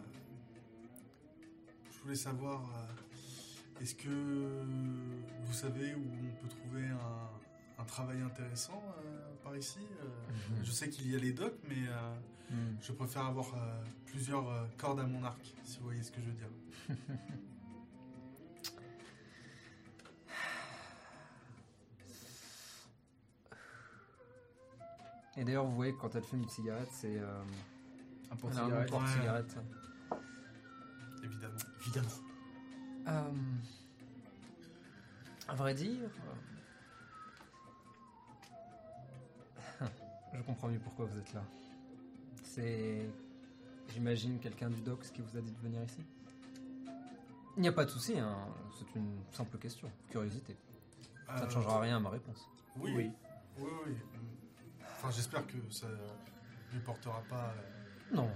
je voulais savoir, euh, est-ce que vous savez où on peut trouver un, un travail intéressant par ici Mhm. Je sais qu'il y a les docks, mais Hmm. je préfère avoir euh, plusieurs euh, cordes à mon arc, si vous voyez ce que je veux dire. Et d'ailleurs, vous voyez que quand elle fume une cigarette, c'est euh, Un elle a un porte-cigarette. porte-cigarette. Évidemment. Évidemment. Euh, à vrai dire, euh, je comprends mieux pourquoi vous êtes là. C'est, j'imagine, quelqu'un du Docs qui vous a dit de venir ici? Il n'y a pas de souci, hein, c'est une simple question, curiosité. Ça ne Euh, changera rien à ma réponse. Oui, oui, oui. oui. Enfin, j'espère que ça ne portera pas. euh, Non,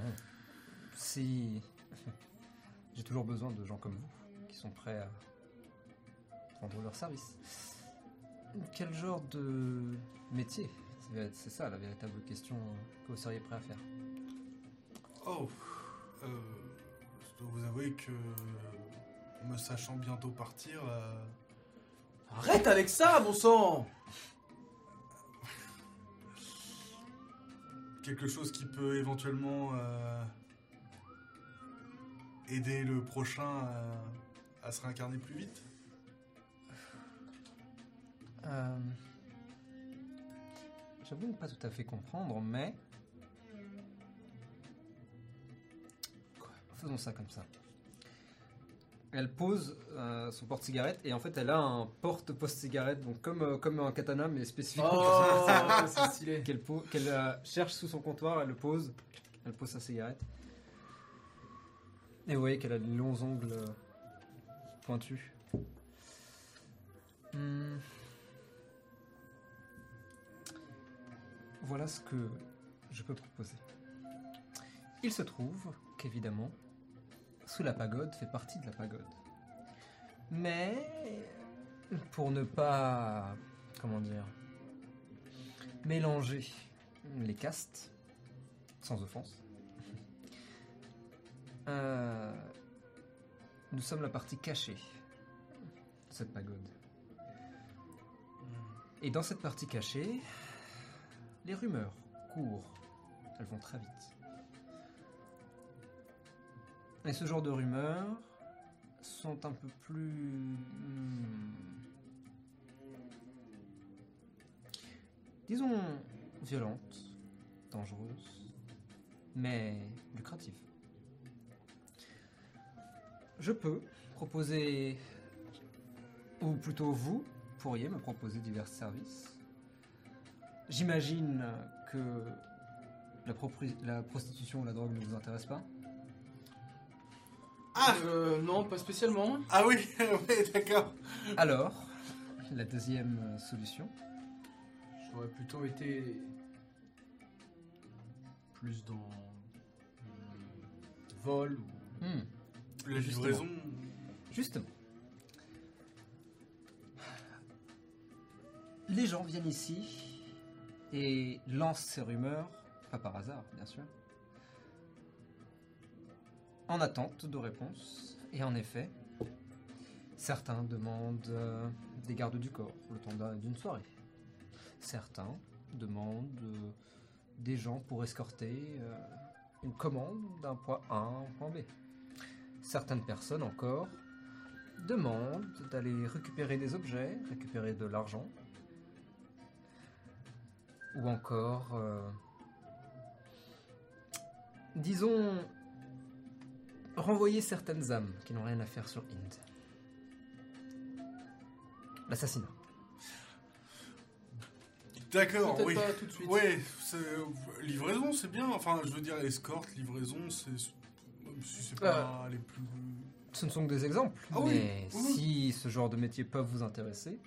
si j'ai toujours besoin de gens comme vous qui sont prêts à rendre leur service. Quel genre de métier? C'est- C'est ça la véritable question que vous seriez prêt à faire. Oh, euh, je dois vous avouer que me sachant bientôt partir, euh, Arrête avec ça, bon sang quelque chose qui peut éventuellement euh, aider le prochain à se réincarner plus vite. Euh, J'avoue ne pas tout à fait comprendre, mais... Faisons ça comme ça. Elle pose euh, son porte-cigarette et en fait elle a un porte-post-cigarette, donc comme, euh, comme un katana mais spécifiquement. Oh, c'est stylé. qu'elle qu'elle, euh, cherche sous son comptoir, elle le pose, elle pose sa cigarette. Et vous voyez qu'elle a de longs ongles euh, pointu. Hmm. Voilà ce que je peux proposer. Il se trouve qu'évidemment, sous la pagode fait partie de la pagode. Mais pour ne pas, comment dire, mélanger les castes, sans offense, euh, nous sommes la partie cachée de cette pagode. Et dans cette partie cachée, les rumeurs courent. Elles vont très vite. Et ce genre de rumeurs sont un peu plus... hmm, disons, violentes, dangereuses, mais lucratives. Je peux proposer, ou plutôt vous pourriez me proposer divers services. J'imagine que la, prostitution ou la drogue ne vous intéresse pas. Ah Euh, non, pas spécialement. Ah oui, oui, d'accord. Alors, la deuxième euh, solution, J'aurais plutôt été plus dans le vol ou Hmm, La Justement. livraison. justement. Les gens viennent ici et lancent ces rumeurs, pas par hasard, bien sûr, en attente de réponses. Et en effet, certains demandent euh, des gardes du corps le temps d'un- d'une soirée. Certains demandent euh, des gens pour escorter euh, une commande d'un point A à un point B. Certaines personnes encore demandent d'aller récupérer des objets, récupérer de l'argent, ou encore, disons, renvoyer certaines âmes qui n'ont rien à faire sur Inde. L'assassinat. D'accord, oui. pas tout de suite. Ouais, c'est- livraison, c'est bien. Enfin, je veux dire, escorte, livraison, c'est. Même si c'est pas les plus. Ce ne sont que des exemples, Ah oui, mais oui, oui. si ce genre de métier peuvent vous intéresser,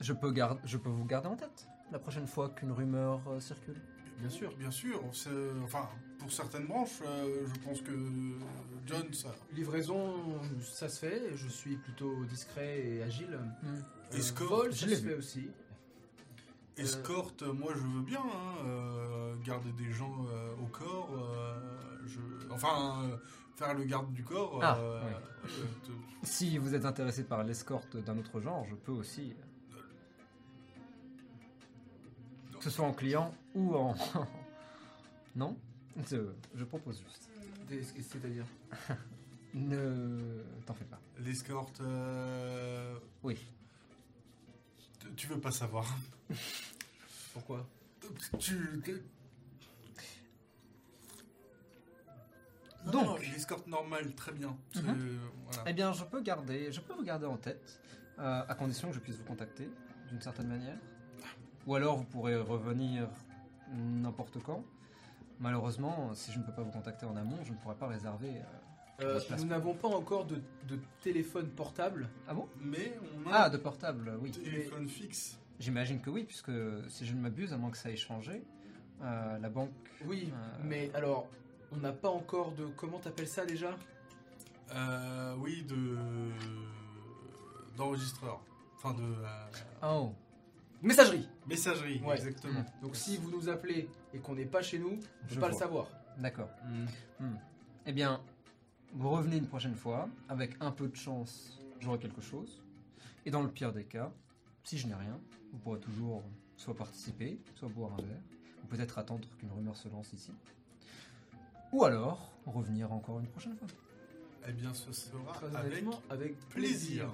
je peux, garde- je peux vous garder en tête la prochaine fois qu'une rumeur euh, circule. Bien sûr. Bien sûr. c'est- Enfin, pour certaines branches, euh, je pense que John, ça. Livraison, ça se fait. Je suis plutôt discret et agile. Euh, Escorte, vol, ça se fait aussi. Escorte, moi je veux bien. hein, euh, garder des gens euh, au corps. euh, je... Enfin, euh, faire le garde du corps. Ah, euh, oui. euh, te- Si vous êtes intéressé par l'escorte d'un autre genre, je peux aussi. Que ce soit en client ou en. non? Je, propose juste. C'est-à-dire Ne t'en fais pas. L'escorte. euh, Oui. tu- veux pas savoir. Pourquoi? Tu. Non, Donc. l'escorte normale, très bien. Mhm. voilà. Eh bien, je peux garder, je peux vous garder en tête, euh, à condition que je puisse vous contacter d'une certaine manière. Ou alors vous pourrez revenir n'importe quand. Malheureusement, si je ne peux pas vous contacter en amont, je ne pourrai pas réserver. euh, Euh. Nous n'avons pas encore de, de téléphone portable. Ah bon? Mais on a Ah, de portable, oui. téléphone fixe. J'imagine que oui, puisque si je ne m'abuse, à moins que ça ait changé, euh, la banque. Oui, Euh. mais alors, on n'a pas encore de. Comment t'appelles ça déjà? Euh, oui, de. d'enregistreur. Enfin, de. euh, Oh, Messagerie messagerie, Ouais. exactement. Mm. Donc si vous nous appelez et qu'on n'est pas chez nous, on ne Je peut pas le vois. savoir. d'accord. Eh bien, vous revenez une prochaine fois. Avec un peu de chance, j'aurai quelque chose. Et dans le pire des cas, si je n'ai rien, vous pourrez toujours soit participer, soit boire un verre, ou peut-être attendre qu'une rumeur se lance ici. Ou alors, revenir encore une prochaine fois. Eh bien, ce sera Très avec honnêtement, avec plaisir. plaisir.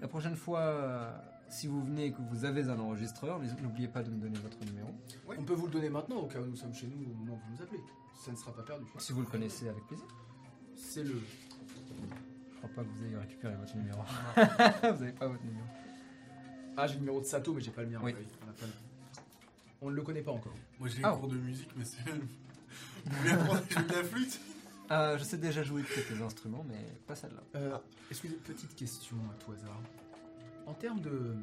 La prochaine fois, euh, si vous venez et que vous avez un enregistreur, n'oubliez pas de me donner votre numéro. On peut vous le donner maintenant au cas où nous sommes chez nous au moment où vous nous appelez. Ça ne sera pas perdu. Si vous le connaissez, avec plaisir. C'est le. Je crois pas que vous ayez récupéré votre numéro. vous n'avez pas votre numéro. Ah, j'ai le numéro de Sato, mais j'ai pas le mien. Oui. on, pas le- on ne le connaît pas encore. Moi, j'ai Ah. cours de musique, mais c'est. Vous voulez apprendre à jouer de la flûte Ah, je sais déjà jouer de quelques instruments, mais pas celle-là. Euh, Excusez, petite question à tout hasard. En termes de euh,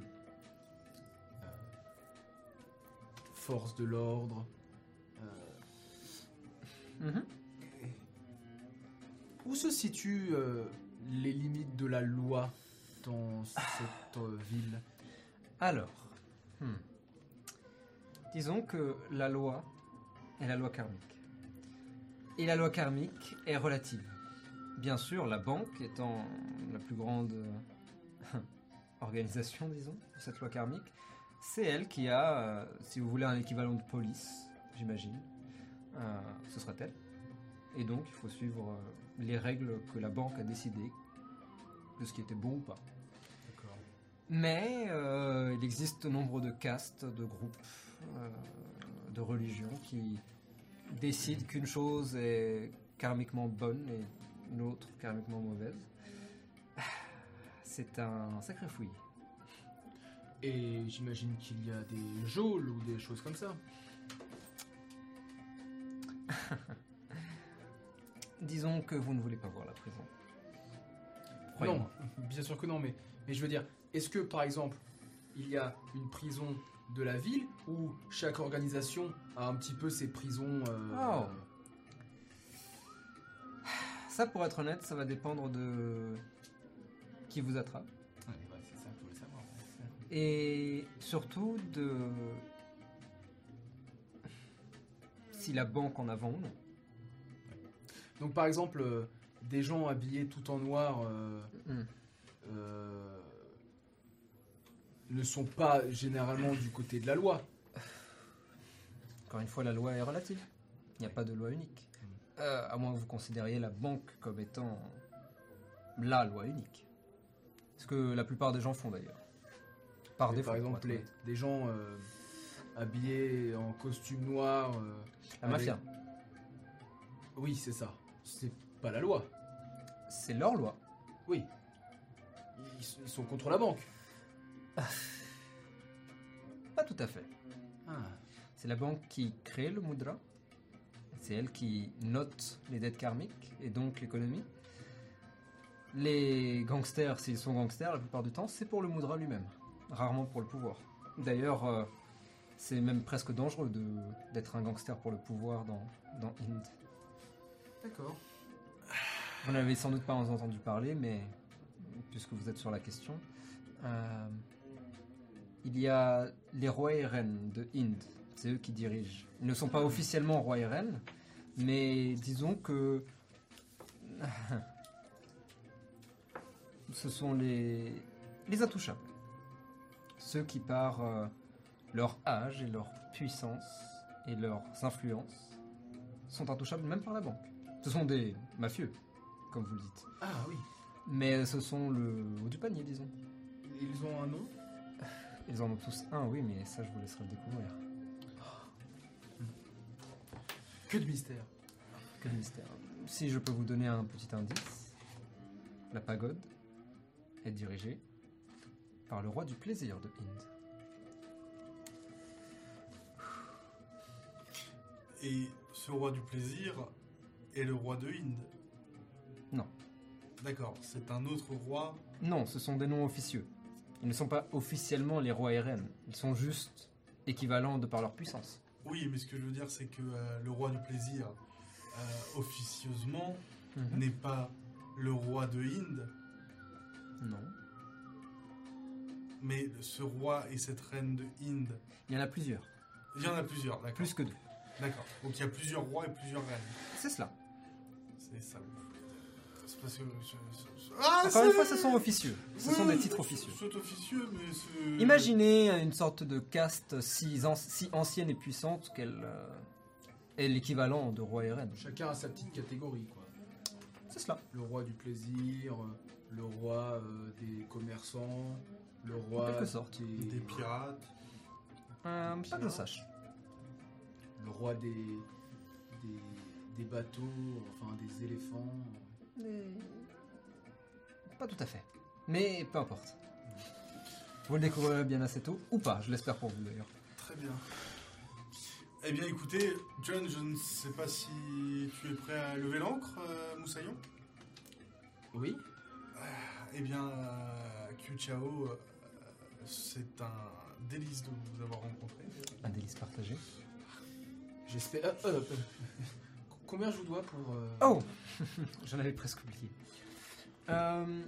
force de l'ordre, euh, Mhm. où se situent euh, les limites de la loi dans cette ville? Alors, hmm. disons que la loi est la loi karmique. Et la loi karmique est relative. Bien sûr, la banque étant la plus grande organisation, disons, de cette loi karmique, c'est elle qui a, euh, si vous voulez, un équivalent de police, j'imagine. Euh, ce sera elle. Et donc, il faut suivre euh, les règles que la banque a décidées de ce qui était bon ou pas. Mais il existe nombre de castes, de groupes, de religions qui décident qu'une chose est karmiquement bonne et une autre karmiquement mauvaise. C'est un sacré fouillis. Et j'imagine qu'il y a des geôles ou des choses comme ça. Disons que vous ne voulez pas voir la prison. Non, bien sûr que non, mais, mais je veux dire, est-ce que par exemple, il y a une prison de la ville où chaque organisation a un petit peu ses prisons euh, Oh. Ça, pour être honnête, ça va dépendre de qui vous attrape. Ouais, bah, c'est ça, faut le savoir. Et surtout de si la banque en a vend ou non. Donc par exemple, euh, des gens habillés tout en noir euh, Hmm. euh, ne sont pas généralement du côté de la loi. Encore une fois, la loi est relative. Il n'y a pas de loi unique. Euh, à moins que vous considériez la banque comme étant la loi unique. Ce que la plupart des gens font d'ailleurs. Par défaut. par exemple, les- des gens euh, habillés en costume noir. euh, La avec- mafia, Oui, c'est ça. C'est pas la loi. c'est leur loi. Oui. Ils, sont- ils sont contre la banque. Pas tout à fait. Ah. C'est la banque qui crée le mudra. C'est elle qui note les dettes karmiques et donc l'économie. Les gangsters, s'ils sont gangsters, la plupart du temps, c'est pour le mudra lui-même, rarement pour le pouvoir. D'ailleurs, euh, c'est même presque dangereux de- d'être un gangster pour le pouvoir dans, dans Inde. D'accord. Vous n'avez sans doute pas entendu parler, mais puisque vous êtes sur la question, euh, il y a les rois et reines de Inde. C'est eux qui dirigent. Ils ne sont pas officiellement rois et reines, mais disons que ce sont les, les intouchables. Ceux qui, par euh, leur âge et leur puissance et leurs influences, sont intouchables même par la banque. Ce sont des mafieux, comme vous le dites. Ah oui. Mais ce sont le haut du panier, disons. Ils ont un nom? Ils en ont tous un, oui, mais ça, je vous laisserai le découvrir. Que de mystère. Quel mystère. Si je peux vous donner un petit indice, la pagode est dirigée par le roi du plaisir de Inde. Et ce roi du plaisir est le roi de Inde. Non. D'accord, c'est un autre roi. Non, ce sont des noms officieux. Ils ne sont pas officiellement les rois et reines. Ils sont juste équivalents de par leur puissance. Oui, mais ce que je veux dire, c'est que euh, le roi du plaisir, euh, officieusement, Mhm. n'est pas le roi de Inde, Non. mais ce roi et cette reine de Inde. Il y en a plusieurs. Il y en a plusieurs, d'accord. Plus que deux. D'accord. Donc il y a plusieurs rois et plusieurs reines. C'est cela. C'est ça. C'est parce que. Ah, Encore une c'est- fois, ce sont officieux. Ce sont Oui, des titres officieux. C'est officieux, mais c'est. Imaginez une sorte de caste si, an- si ancienne et puissante qu'elle euh, est l'équivalent de roi et reine. Chacun a sa petite catégorie, quoi. C'est cela. Le roi du plaisir, euh, le roi euh, des commerçants, le En roi sorte. Des pirates. Euh, pas que je sache. le roi des, des, des bateaux, enfin des éléphants. Mais... Pas tout à fait. Mais peu importe. Vous le découvrirez bien assez tôt, ou pas, je l'espère pour vous d'ailleurs. Très bien. Eh bien, écoutez, John, je ne sais pas si tu es prêt à lever l'ancre, euh, Moussaillon? Oui. Eh bien, euh, Q Chao, euh, c'est un délice de vous avoir rencontré. Un délice partagé. J'espère. euh, combien je vous dois pour. Oh J'en avais presque oublié. Euh,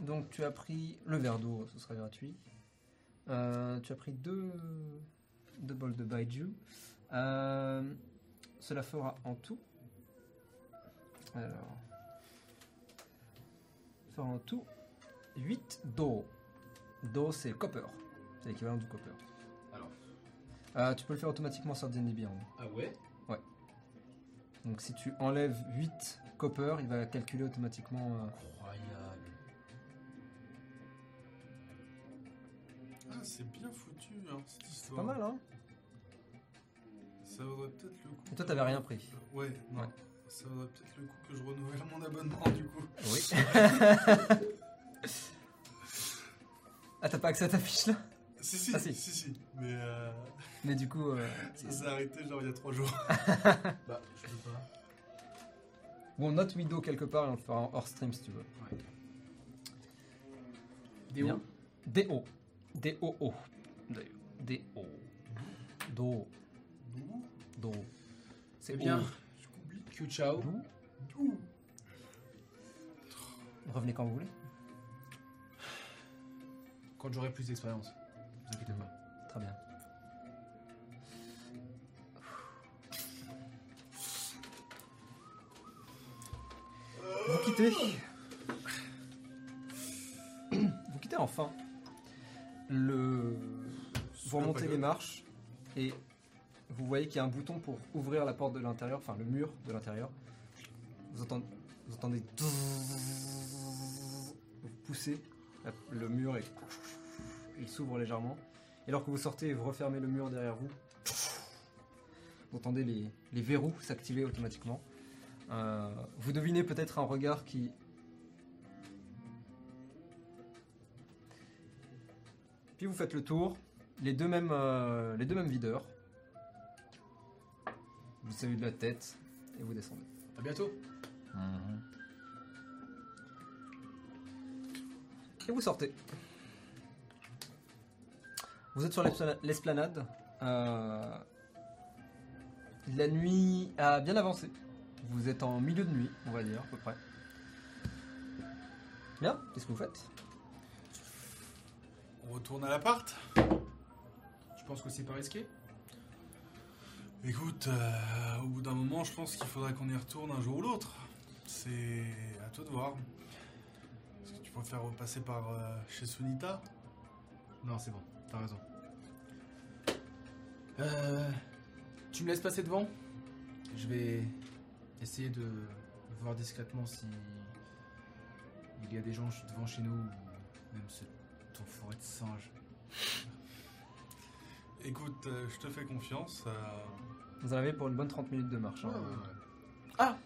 donc tu as pris le verre d'eau, ce sera gratuit. Euh, tu as pris deux, deux bols de Baiju. Euh, cela fera en tout. Alors. Fera en tout 8 do. Do c'est copper. C'est l'équivalent du copper. Alors. Euh, tu peux le faire automatiquement sur D&D Beyond. Ah ouais? Donc si tu enlèves 8 copper, il va calculer automatiquement. euh, Incroyable. Ah, c'est bien foutu, hein, cette C'est histoire. pas mal, hein? Ça vaudrait peut-être le coup. Et toi, t'avais rien pris. Ouais, non. Ouais. Ça vaudrait peut-être le coup que je renouvelle mon abonnement, du coup. Oui. ah, t'as pas accès à ta fiche là? Si, si, Ah, si, si. si, Mais euh, Mais du coup, euh, ça s'est arrêté genre il y a trois jours. Bah, je peux pas. bon, note Widow quelque part et on le fera en hors stream si tu veux. Déo. Bien. D-O. D-O-O. D'ailleurs. D-O. Do. Do. C'est Eh bien, O. Je complique. Q ciao. Do. Tout. Revenez quand vous voulez. Quand j'aurai plus d'expérience. Ne vous inquiétez pas. Très bien. Vous quittez. Vous quittez enfin. Le. Vous remontez les marches et vous voyez qu'il y a un bouton pour ouvrir la porte de l'intérieur, enfin le mur de l'intérieur. Vous entendez, vous poussez le mur et il s'ouvre légèrement. Et alors que vous sortez et vous refermez le mur derrière vous, vous entendez les, verrous s'activer automatiquement. Euh, vous devinez peut-être un regard qui... Puis vous faites le tour, les deux mêmes, euh, les deux mêmes videurs. Vous saluez de la tête et vous descendez. À bientôt. Et vous sortez. Vous êtes sur l'esplana- l'esplanade. Euh, la nuit a bien avancé. Vous êtes en milieu de nuit, on va dire, à peu près. Bien, qu'est-ce que vous faites? On retourne à l'appart? Je pense que c'est pas risqué. Écoute, euh, au bout d'un moment, je pense qu'il faudrait qu'on y retourne un jour ou l'autre. C'est à toi de voir. Est-ce que tu préfères repasser par euh, chez Sunita? Non, c'est bon. T'as raison. Euh, tu me laisses passer devant? Je vais essayer de voir discrètement si il y a des gens devant chez nous ou même ce ton forêt de singe. Écoute, euh, je te fais confiance. euh, Vous en avez pour une bonne 30 minutes de marche. hein. Ah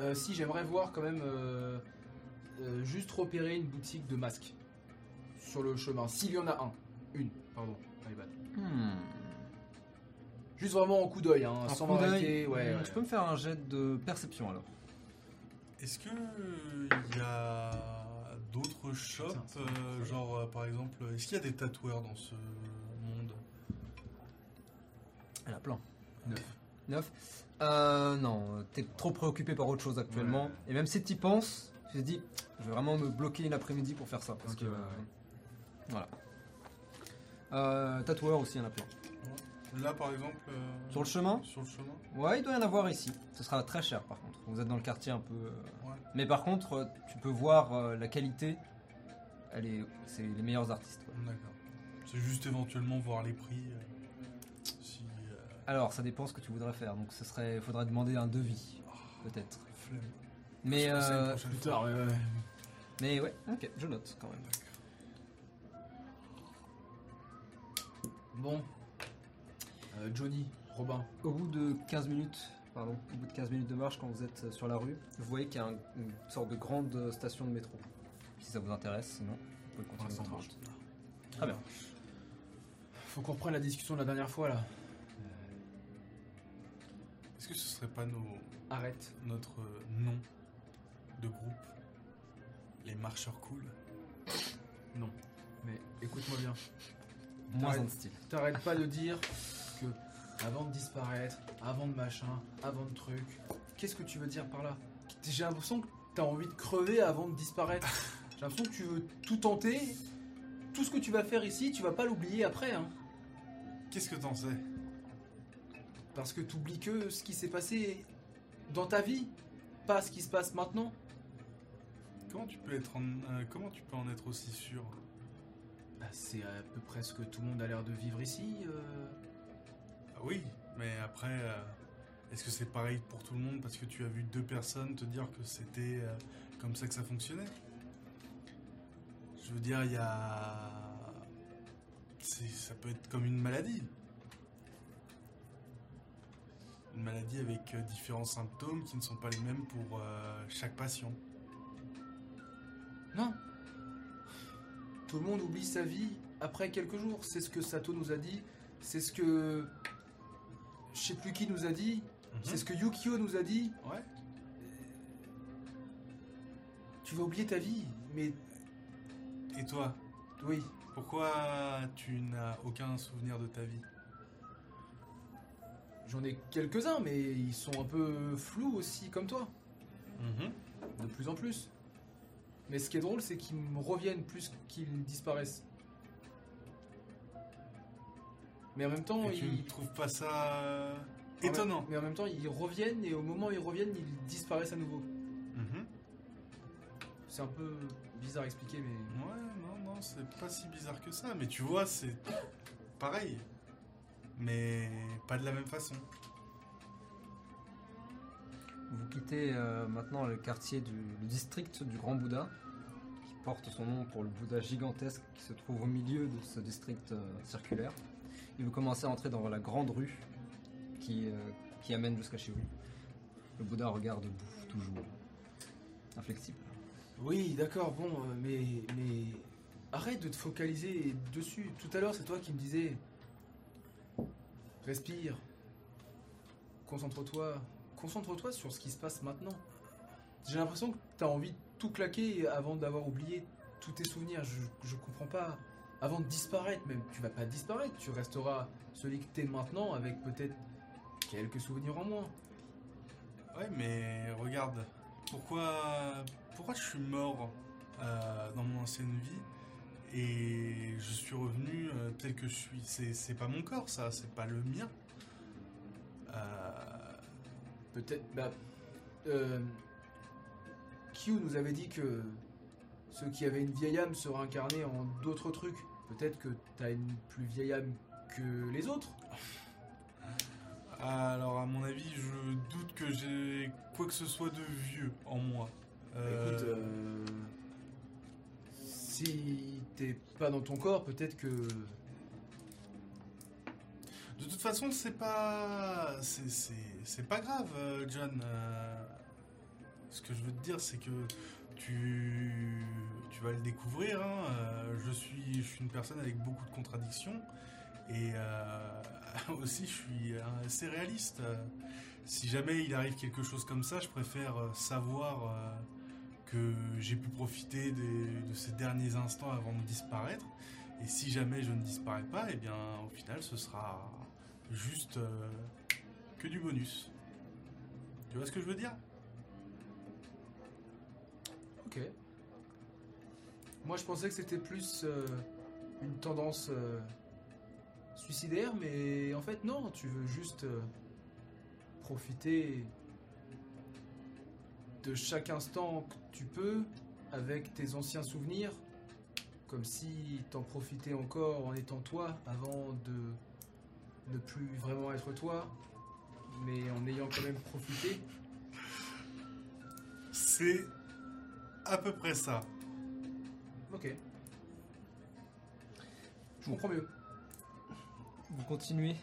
Euh, Si, j'aimerais voir quand même euh, euh, juste repérer une boutique de masques sur le chemin. S'il y en a un. Une, pardon. my bad. Hmm. Juste vraiment en coup d'œil, hein, sans coup d'œil, m'arrêter. Ouais, hmm, ouais. Tu peux me faire un jet de perception alors Est-ce que il y a d'autres shops, euh, genre euh, par exemple, est-ce qu'il y a des tatoueurs dans ce Elle a plein. Neuf. 9 euh, Non, t'es trop préoccupé par autre chose actuellement. Ouais. Et même si t'y penses, tu te dis, je vais vraiment me bloquer une après-midi pour faire ça. Parce que. ouais, ouais. Voilà. Euh, tatoueur aussi, il y en a plein. Là par exemple. euh, Sur le chemin Sur le chemin Ouais, il doit y en avoir ici. Ce sera très cher par contre. Vous êtes dans le quartier un peu. euh, Ouais. Mais par contre, euh, tu peux voir la qualité. Elle est, c'est les meilleurs artistes. D'accord. C'est juste éventuellement voir les prix. Euh, euh, Alors, ça dépend ce que tu voudrais faire. Donc, ce serait, faudrait demander un devis, peut-être. Mais, euh, Plus tard, ouais, ouais. mais ouais, ok, je note quand même. Bon. Euh, Johnny, Robin. Au bout de 15 minutes, pardon, au bout de 15 minutes de marche, quand vous êtes sur la rue, vous voyez qu'il y a un- une sorte de grande station de métro. Si ça vous intéresse, sinon, vous pouvez continuer votre route. Très bien. Faut qu'on reprenne la discussion de la dernière fois là. Est-ce que ce serait pas nos, Arrête. notre euh, nom de groupe? Les marcheurs cool? Non. Mais écoute-moi bien. Moins en style. T'arrêtes pas de dire que avant de disparaître, avant de machin, avant de truc. Qu'est-ce que tu veux dire par là? J'ai l'impression que t'as envie de crever avant de disparaître. J'ai l'impression que tu veux tout tenter. Tout ce que tu vas faire ici, tu vas pas l'oublier après. Hein. Qu'est-ce que t'en sais? Parce que t'oublies que ce qui s'est passé dans ta vie, pas ce qui se passe maintenant. Comment tu peux être en- euh, comment tu peux en être aussi sûr? Bah, c'est à peu près ce que tout le monde a l'air de vivre ici. euh. Ah Oui, mais après, euh, est-ce que c'est pareil pour tout le monde parce que tu as vu deux personnes te dire que c'était euh, comme ça que ça fonctionnait? Je veux dire, il y a. Ça peut être comme une maladie. Une maladie avec euh, différents symptômes qui ne sont pas les mêmes pour euh, chaque patient. Non. Tout le monde oublie sa vie après quelques jours. C'est ce que Sato nous a dit. C'est ce que. Je sais plus qui nous a dit. C'est ce que Yukio nous a dit. Ouais. Tu vas oublier ta vie. Mais Et toi, oui. pourquoi tu n'as aucun souvenir de ta vie? J'en ai quelques-uns, mais ils sont un peu flous aussi, comme toi. De plus en plus. Mais ce qui est drôle, c'est qu'ils me reviennent plus qu'ils disparaissent. Mais en même temps, Et tu ils... ne trouves pas ça même- étonnant? Mais en même temps, ils reviennent et au moment où ils reviennent, ils disparaissent à nouveau. Mhm. C'est un peu bizarre à expliquer, mais. Ouais, non, non, c'est pas si bizarre que ça. Mais tu vois, c'est pareil. Mais pas de la même façon. Vous quittez euh, maintenant le quartier du le district du Grand Bouddha, qui porte son nom pour le Bouddha gigantesque qui se trouve au milieu de ce district euh, circulaire. Et vous commencez à entrer dans la grande rue qui, euh, qui amène jusqu'à chez vous. Le Bouddha regarde debout, toujours inflexible. Oui, d'accord, bon, mais. Mais. Arrête de te focaliser dessus. Tout à l'heure, c'est toi qui me disais. Respire. Concentre-toi. Concentre-toi sur ce qui se passe maintenant. J'ai l'impression que t'as envie de tout claquer avant d'avoir oublié tous tes souvenirs. Je, je comprends pas. Avant de disparaître, même, tu vas pas disparaître. Tu resteras celui que t'es maintenant avec peut-être quelques souvenirs en moins. Ouais, mais regarde, pourquoi, pourquoi je suis mort euh, dans mon ancienne vie? Et je suis revenu euh, tel que je suis C'est pas mon corps, ça, c'est pas le mien. Euh, Peut-être. Bah. Euh, Q nous avait dit que ceux qui avaient une vieille âme se réincarnaient en d'autres trucs. Peut-être que t'as une plus vieille âme que les autres. alors, à mon avis, je doute que j'ai quoi que ce soit de vieux en moi. Euh, Écoute, euh, si t'es pas dans ton corps, peut-être que. De toute façon, c'est pas. C'est, pas grave, euh, John. Euh, ce que je veux te dire, c'est que tu. Tu vas le découvrir. hein. Euh, je, suis, je suis une personne avec beaucoup de contradictions. Et aussi, je suis assez réaliste. Si jamais il arrive quelque chose comme ça, je préfère savoir que j'ai pu profiter de ces derniers instants avant de disparaître. Et si jamais je ne disparais pas, eh bien, au final, ce sera juste euh, que du bonus. Tu vois ce que je veux dire? Ok. Moi, je pensais que c'était plus euh, une tendance euh, suicidaire, mais en fait, non. Tu veux juste profiter de chaque instant que tu peux avec tes anciens souvenirs, comme si t'en profitais encore en étant toi avant de ne plus vraiment être toi, mais en ayant quand même profité. C'est à peu près ça. Ok. Je comprends mieux. Vous continuez.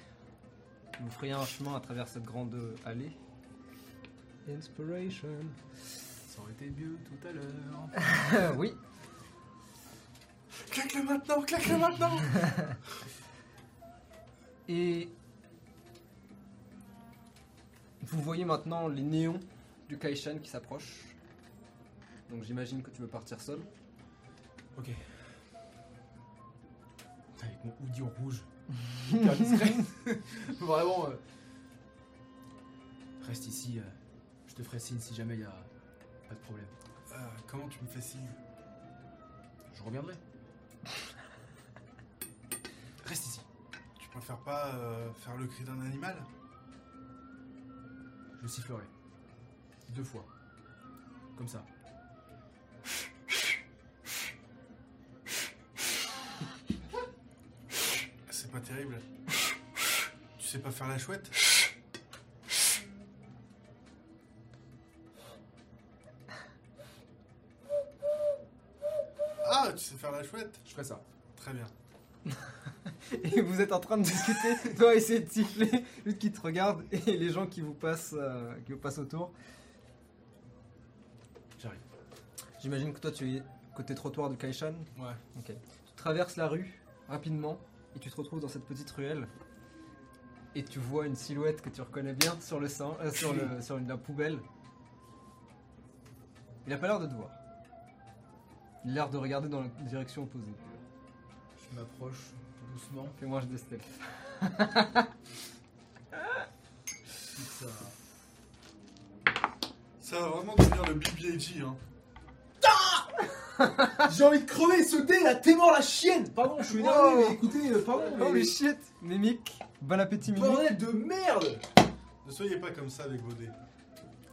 Vous frayez un chemin à travers cette grande allée. Inspiration. Ça aurait été mieux tout à l'heure. oui. Claque-le maintenant, claque-le maintenant Et Vous voyez maintenant les néons du Kaishan qui s'approchent. Donc j'imagine que tu veux partir seul. Ok. Avec mon hoodie en rouge. Vraiment. euh, Reste ici. euh, te ferai signe si jamais il y a pas de problème. Euh, comment tu me fais signe? Je reviendrai. Reste ici. Tu préfères pas euh, faire le cri d'un animal? Je sifflerai. Deux fois. Comme ça. C'est pas terrible. Tu sais pas faire la chouette? Chouette Je ferai ça. Très bien. Et vous êtes en train de discuter, toi essayer de siffler, lui qui te regarde et les gens qui vous passent, euh, qui vous passent autour. J'arrive. J'imagine que toi tu es côté trottoir du Kaishan. Ouais. Ok. Tu traverses la rue rapidement et tu te retrouves dans cette petite ruelle. Et tu vois une silhouette que tu reconnais bien sur le sang, euh, sur, le, sur une, la poubelle. Il a pas l'air de te voir. Il a l'air de regarder dans la direction opposée. Je m'approche doucement. Fais-moi un jet de stealth. Ça... Ça va vraiment devenir le BBAG, hein. J'ai envie de crever ce dé là, t'es mort la chienne Pardon, je suis énervé, Wow. mais écoutez, euh, pardon, mais... Holy shit Mimic Bon appétit Mimic Bordel de merde Ne soyez pas comme ça avec vos dés.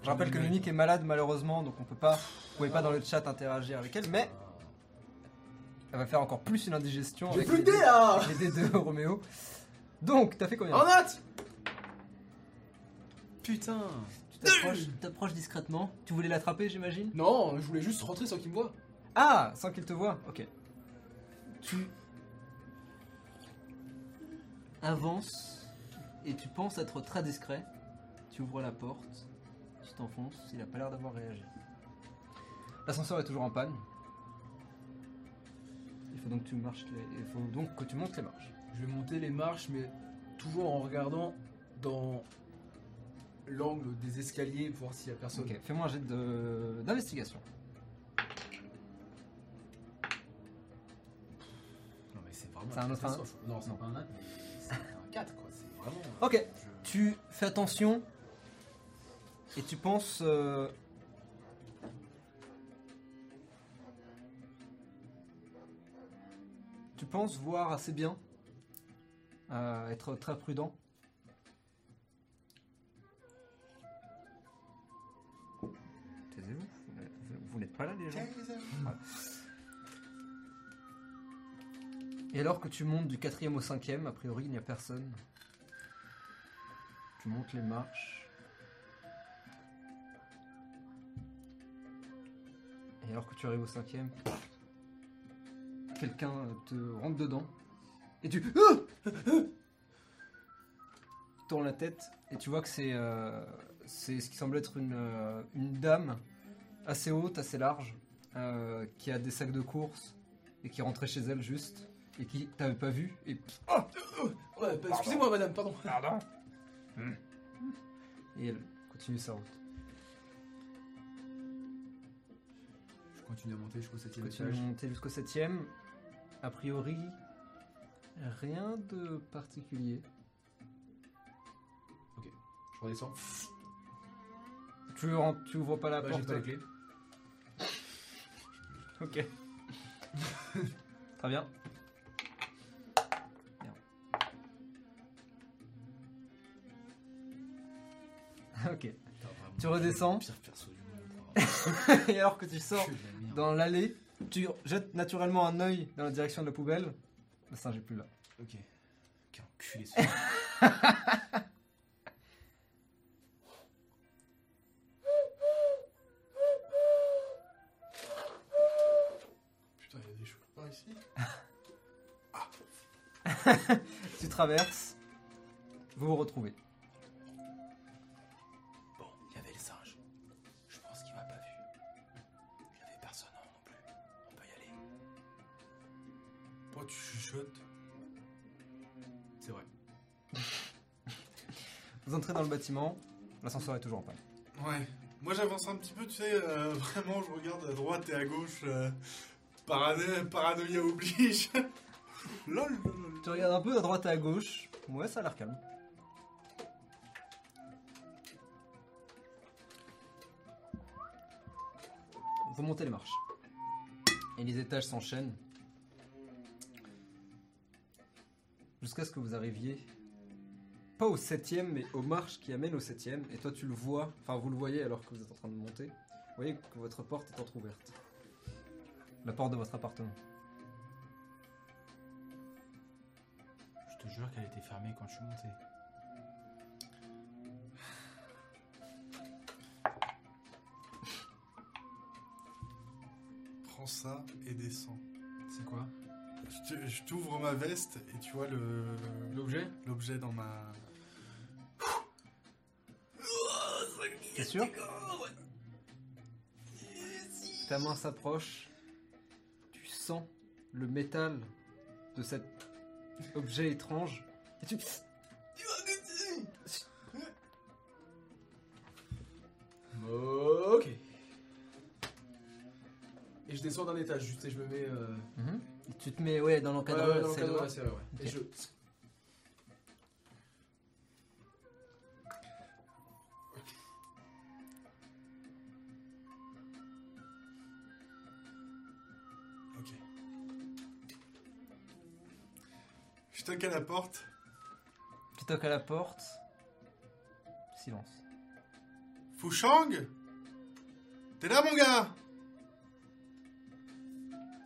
Je rappelle que Mimic est malade malheureusement, donc on peut pas, vous pouvez pas dans le chat interagir avec elle, mais elle va faire encore plus une indigestion J'ai avec plus les de dés là les dés de Roméo. Donc, t'as fait combien? En note Putain Tu t'approches, t'approches discrètement. Tu voulais l'attraper, j'imagine? Non, je voulais juste rentrer sans qu'il me voie. Ah, sans qu'il te voie. Ok. Tu avances et tu penses être très discret. Tu ouvres la porte, t'enfonces. Il a pas l'air d'avoir réagi. L'ascenseur est toujours en panne. Il faut donc que tu marches. les- Il faut donc que tu montes les marches. Je vais monter les marches, mais toujours en regardant dans l'angle des escaliers pour voir s'il y a personne. Ok. Fais-moi un jet de- d'investigation. Non mais c'est vraiment C'est un autre. Non, c'est pas un 1, mais c'est un 4 quoi. C'est vraiment... Ok. je- Tu fais attention et tu penses. euh, Tu penses voir assez bien, euh, être très prudent? Taisez-vous, vous n'êtes- vous n'êtes pas là les gens. Et alors que tu montes du quatrième au cinquième, a priori il n'y a personne. Tu montes les marches. Et alors que tu arrives au cinquième, quelqu'un te rentre dedans. Et tu Ah tournes la tête et tu vois que c'est euh, c'est ce qui semble être une, euh, une dame assez haute, assez large, euh, qui a des sacs de course et qui rentrait chez elle juste et qui t'avait pas vu et Ouais, bah, excusez-moi madame, pardon. Pardon Et elle continue sa route. Continue à monter jusqu'au 7ème Continue étage. à monter jusqu'au septième. A priori, rien de particulier. Je redescends. Tu, rentres- tu ouvres pas la Bah, j'ai porte pas les clés. Ok. Très bien. Ok. Putain, vraiment, Tu redescends. je suis le Pire perso du monde. Et alors que tu sors la. Dans l'allée, tu jettes naturellement un œil dans la direction de la poubelle. Le singe est plus là. Ok. Quel enculé ce Putain, il y a des choses par ici. Tu traverses. Bâtiment. L'ascenseur est toujours en panne. Ouais. Moi j'avance un petit peu, tu sais, euh, vraiment je regarde à droite et à gauche. euh, parano- paranoïa oblige. lol, lol, lol. Tu regardes un peu à droite et à gauche. Ouais, ça a l'air calme. Vous montez les marches. Et les étages s'enchaînent. Jusqu'à ce que vous arriviez. Pas au septième, mais aux marches qui amènent au septième. Et toi, tu le vois. Enfin, vous le voyez alors que vous êtes en train de monter. Vous voyez que votre porte est entrouverte. La porte de votre appartement. Je te jure qu'elle était fermée quand je suis monté. Prends ça et descends. C'est quoi? Je te- Je t'ouvre ma veste et tu vois le L'objet? l'objet dans ma. T'es sûr Ta main s'approche. Tu sens le métal de cet objet étrange. Et tu... Ok. Et je descends d'un étage, juste et je me mets. euh, Mhm. Tu te mets ouais, dans ouais, l'encadreur. ouais, dans le c'est cadre de loin. la serrure, ouais. Ok. Et je. Je toque à la porte. Tu toques à la porte. Silence. Fouchang T'es là, mon gars?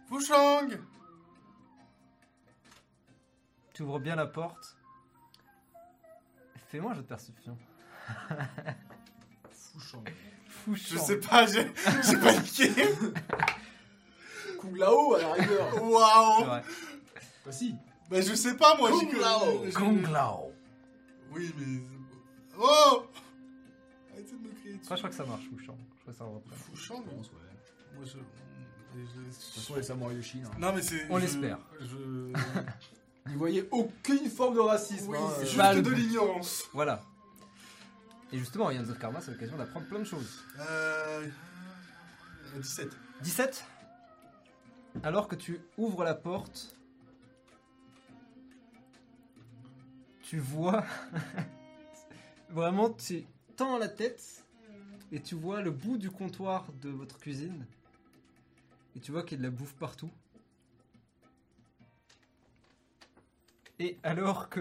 Fouchang Tu ouvres bien la porte. Fais-moi un jeu de perception. Fouchant. Fou Je sais pas, j'ai j'ai paniqué Kung Lao à la rigueur. Waouh bah si. Bah je sais pas, moi, Kung Lao. j'ai- Lao. Oui, mais... Oh Arrêtez de me crier dessus. Moi, je crois que ça marche, Fouchang. Je crois que ça reprend. Fouchang Je pense, ouais. Moi, je... De toute façon, les samouraïs de Chine. hein. Non, mais c'est... On je- l'espère. Je... N'y voyez aucune forme de racisme. oui, hein, c'est euh. juste de l'ignorance. Voilà. Et justement, Yann of Karma, c'est l'occasion d'apprendre plein de choses. Euh... 17. 17 Alors que tu ouvres la porte, tu vois vraiment, tu tends la tête et tu vois le bout du comptoir de votre cuisine et tu vois qu'il y a de la bouffe partout. Et alors que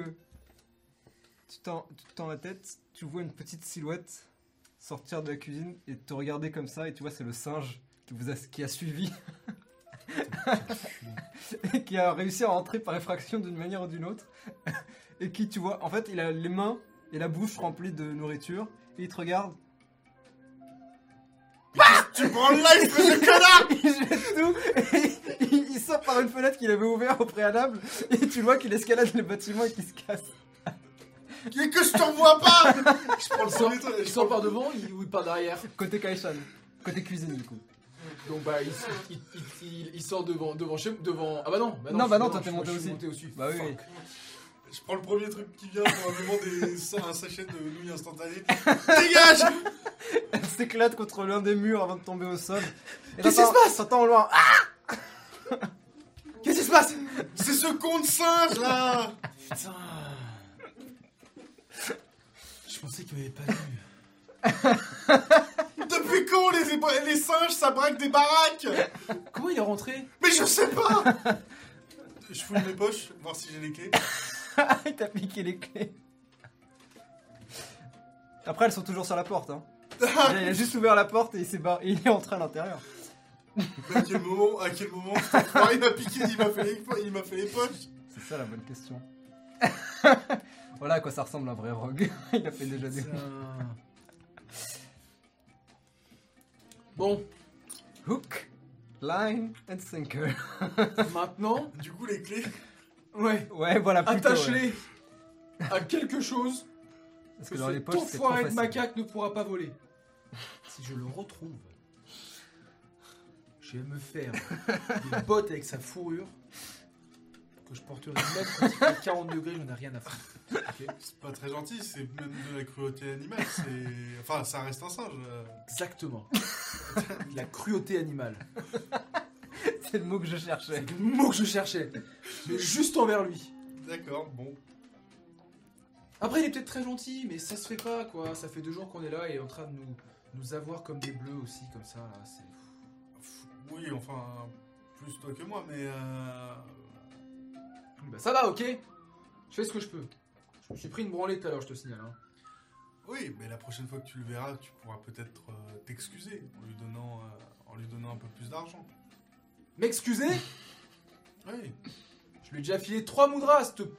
tu tends, tu tends la tête, tu vois une petite silhouette sortir de la cuisine et te regarder comme ça et tu vois c'est le singe qui vous a, qui a suivi et qui a réussi à rentrer par effraction d'une manière ou d'une autre et qui tu vois en fait il a les mains et la bouche remplie de nourriture et il te regarde Tu prends le live, espèce de connard il jette tout et il, il sort par une fenêtre qu'il avait ouverte au préalable et tu vois qu'il escalade le bâtiment et qu'il se casse Et que je t'en vois pas Je prends le Il sort, premier truc, il sort prends- par devant il- ou il part derrière côté Kaishan côté cuisine du coup Donc bah il, il, il- il- il sort devant devant chez devant ah bah non bah Non, je bah non, toi, je t'es suis- monté je suis aussi. monté aussi Bah oui, oui. Fuck. Je prends le premier truc qui vient, probablement des, un sachet de nouilles instantanées. Dégage! Elle s'éclate contre l'un des murs avant de tomber au sol. Et Qu'est-ce qui se passe? t'entends au loin. Ah! Qu'est-ce qui se passe? C'est ce con de singe là! Putain. Je pensais qu'il m'avait pas vu. Depuis quand les, les singes ça braque des baraques? Comment il est rentré? Mais je sais pas! Je fouille mes poches, voir si j'ai les clés. il t'a piqué les clés après elles sont toujours sur la porte hein. Il a- juste ouvert la porte et il s'est il est entré à l'intérieur. À quel moment, à quel moment il m'a piqué, il m'a fait, les, il m'a fait les poches C'est ça la bonne question. voilà à quoi ça ressemble un vrai rogue. il a fait déjà des. Bon Hook, line and sinker. maintenant Du coup, les clés. Ouais Ouais, voilà. plutôt, ouais. attache-les à quelque chose Parce que, que dans les ce poches, c'est trop enfoiré de facile. macaque ne pourra pas voler. Si je le retrouve, je vais me faire des bottes avec sa fourrure que je porterai même quand il fait 40 degrés, j'en ai rien à foutre. Ok C'est pas très gentil, c'est même de la cruauté animale. C'est... Enfin, ça reste un singe. euh. Exactement. La cruauté animale. C'est le mot que je cherchais. C'est le mot que je cherchais. Mais juste envers lui. D'accord, bon. Après, il est peut-être très gentil, mais ça se fait pas, quoi. Ça fait deux jours qu'on est là et il est en train de nous, nous avoir comme des bleus aussi, comme ça. Là. C'est... Pff, Oui, enfin, plus toi que moi, mais... Euh... Bah, ça va, ok Je fais ce que je peux. Je me suis pris une branlée tout à l'heure, je te signale. Hein. Oui, mais la prochaine fois que tu le verras, tu pourras peut-être euh, t'excuser en lui donnant, euh, en lui donnant un peu plus d'argent. M'excuser Oui, Je lui ai déjà filé trois moudras, te... oui,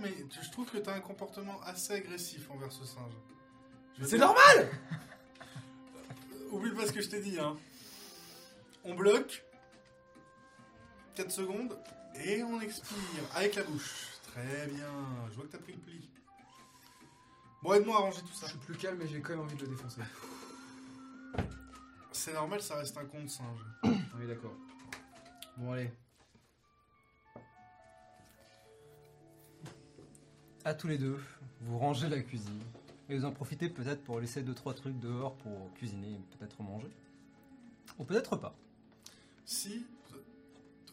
mais je trouve que tu as un comportement assez agressif envers ce singe. Je C'est dire- normal Euh, Oublie pas ce que je t'ai dit, hein. On bloque. 4 secondes. Et on expire. Avec la bouche. Très bien. Je vois que t'as pris le pli. Bon, aide-moi à ranger tout ça. Je suis plus calme, mais j'ai quand même envie de le défoncer. C'est normal, ça reste un con de singe. Oui, d'accord. Bon, allez. À tous les deux, vous rangez la cuisine. Et vous en profitez peut-être pour laisser 2-3 trucs dehors pour cuisiner et peut-être manger. Ou peut-être pas. Si.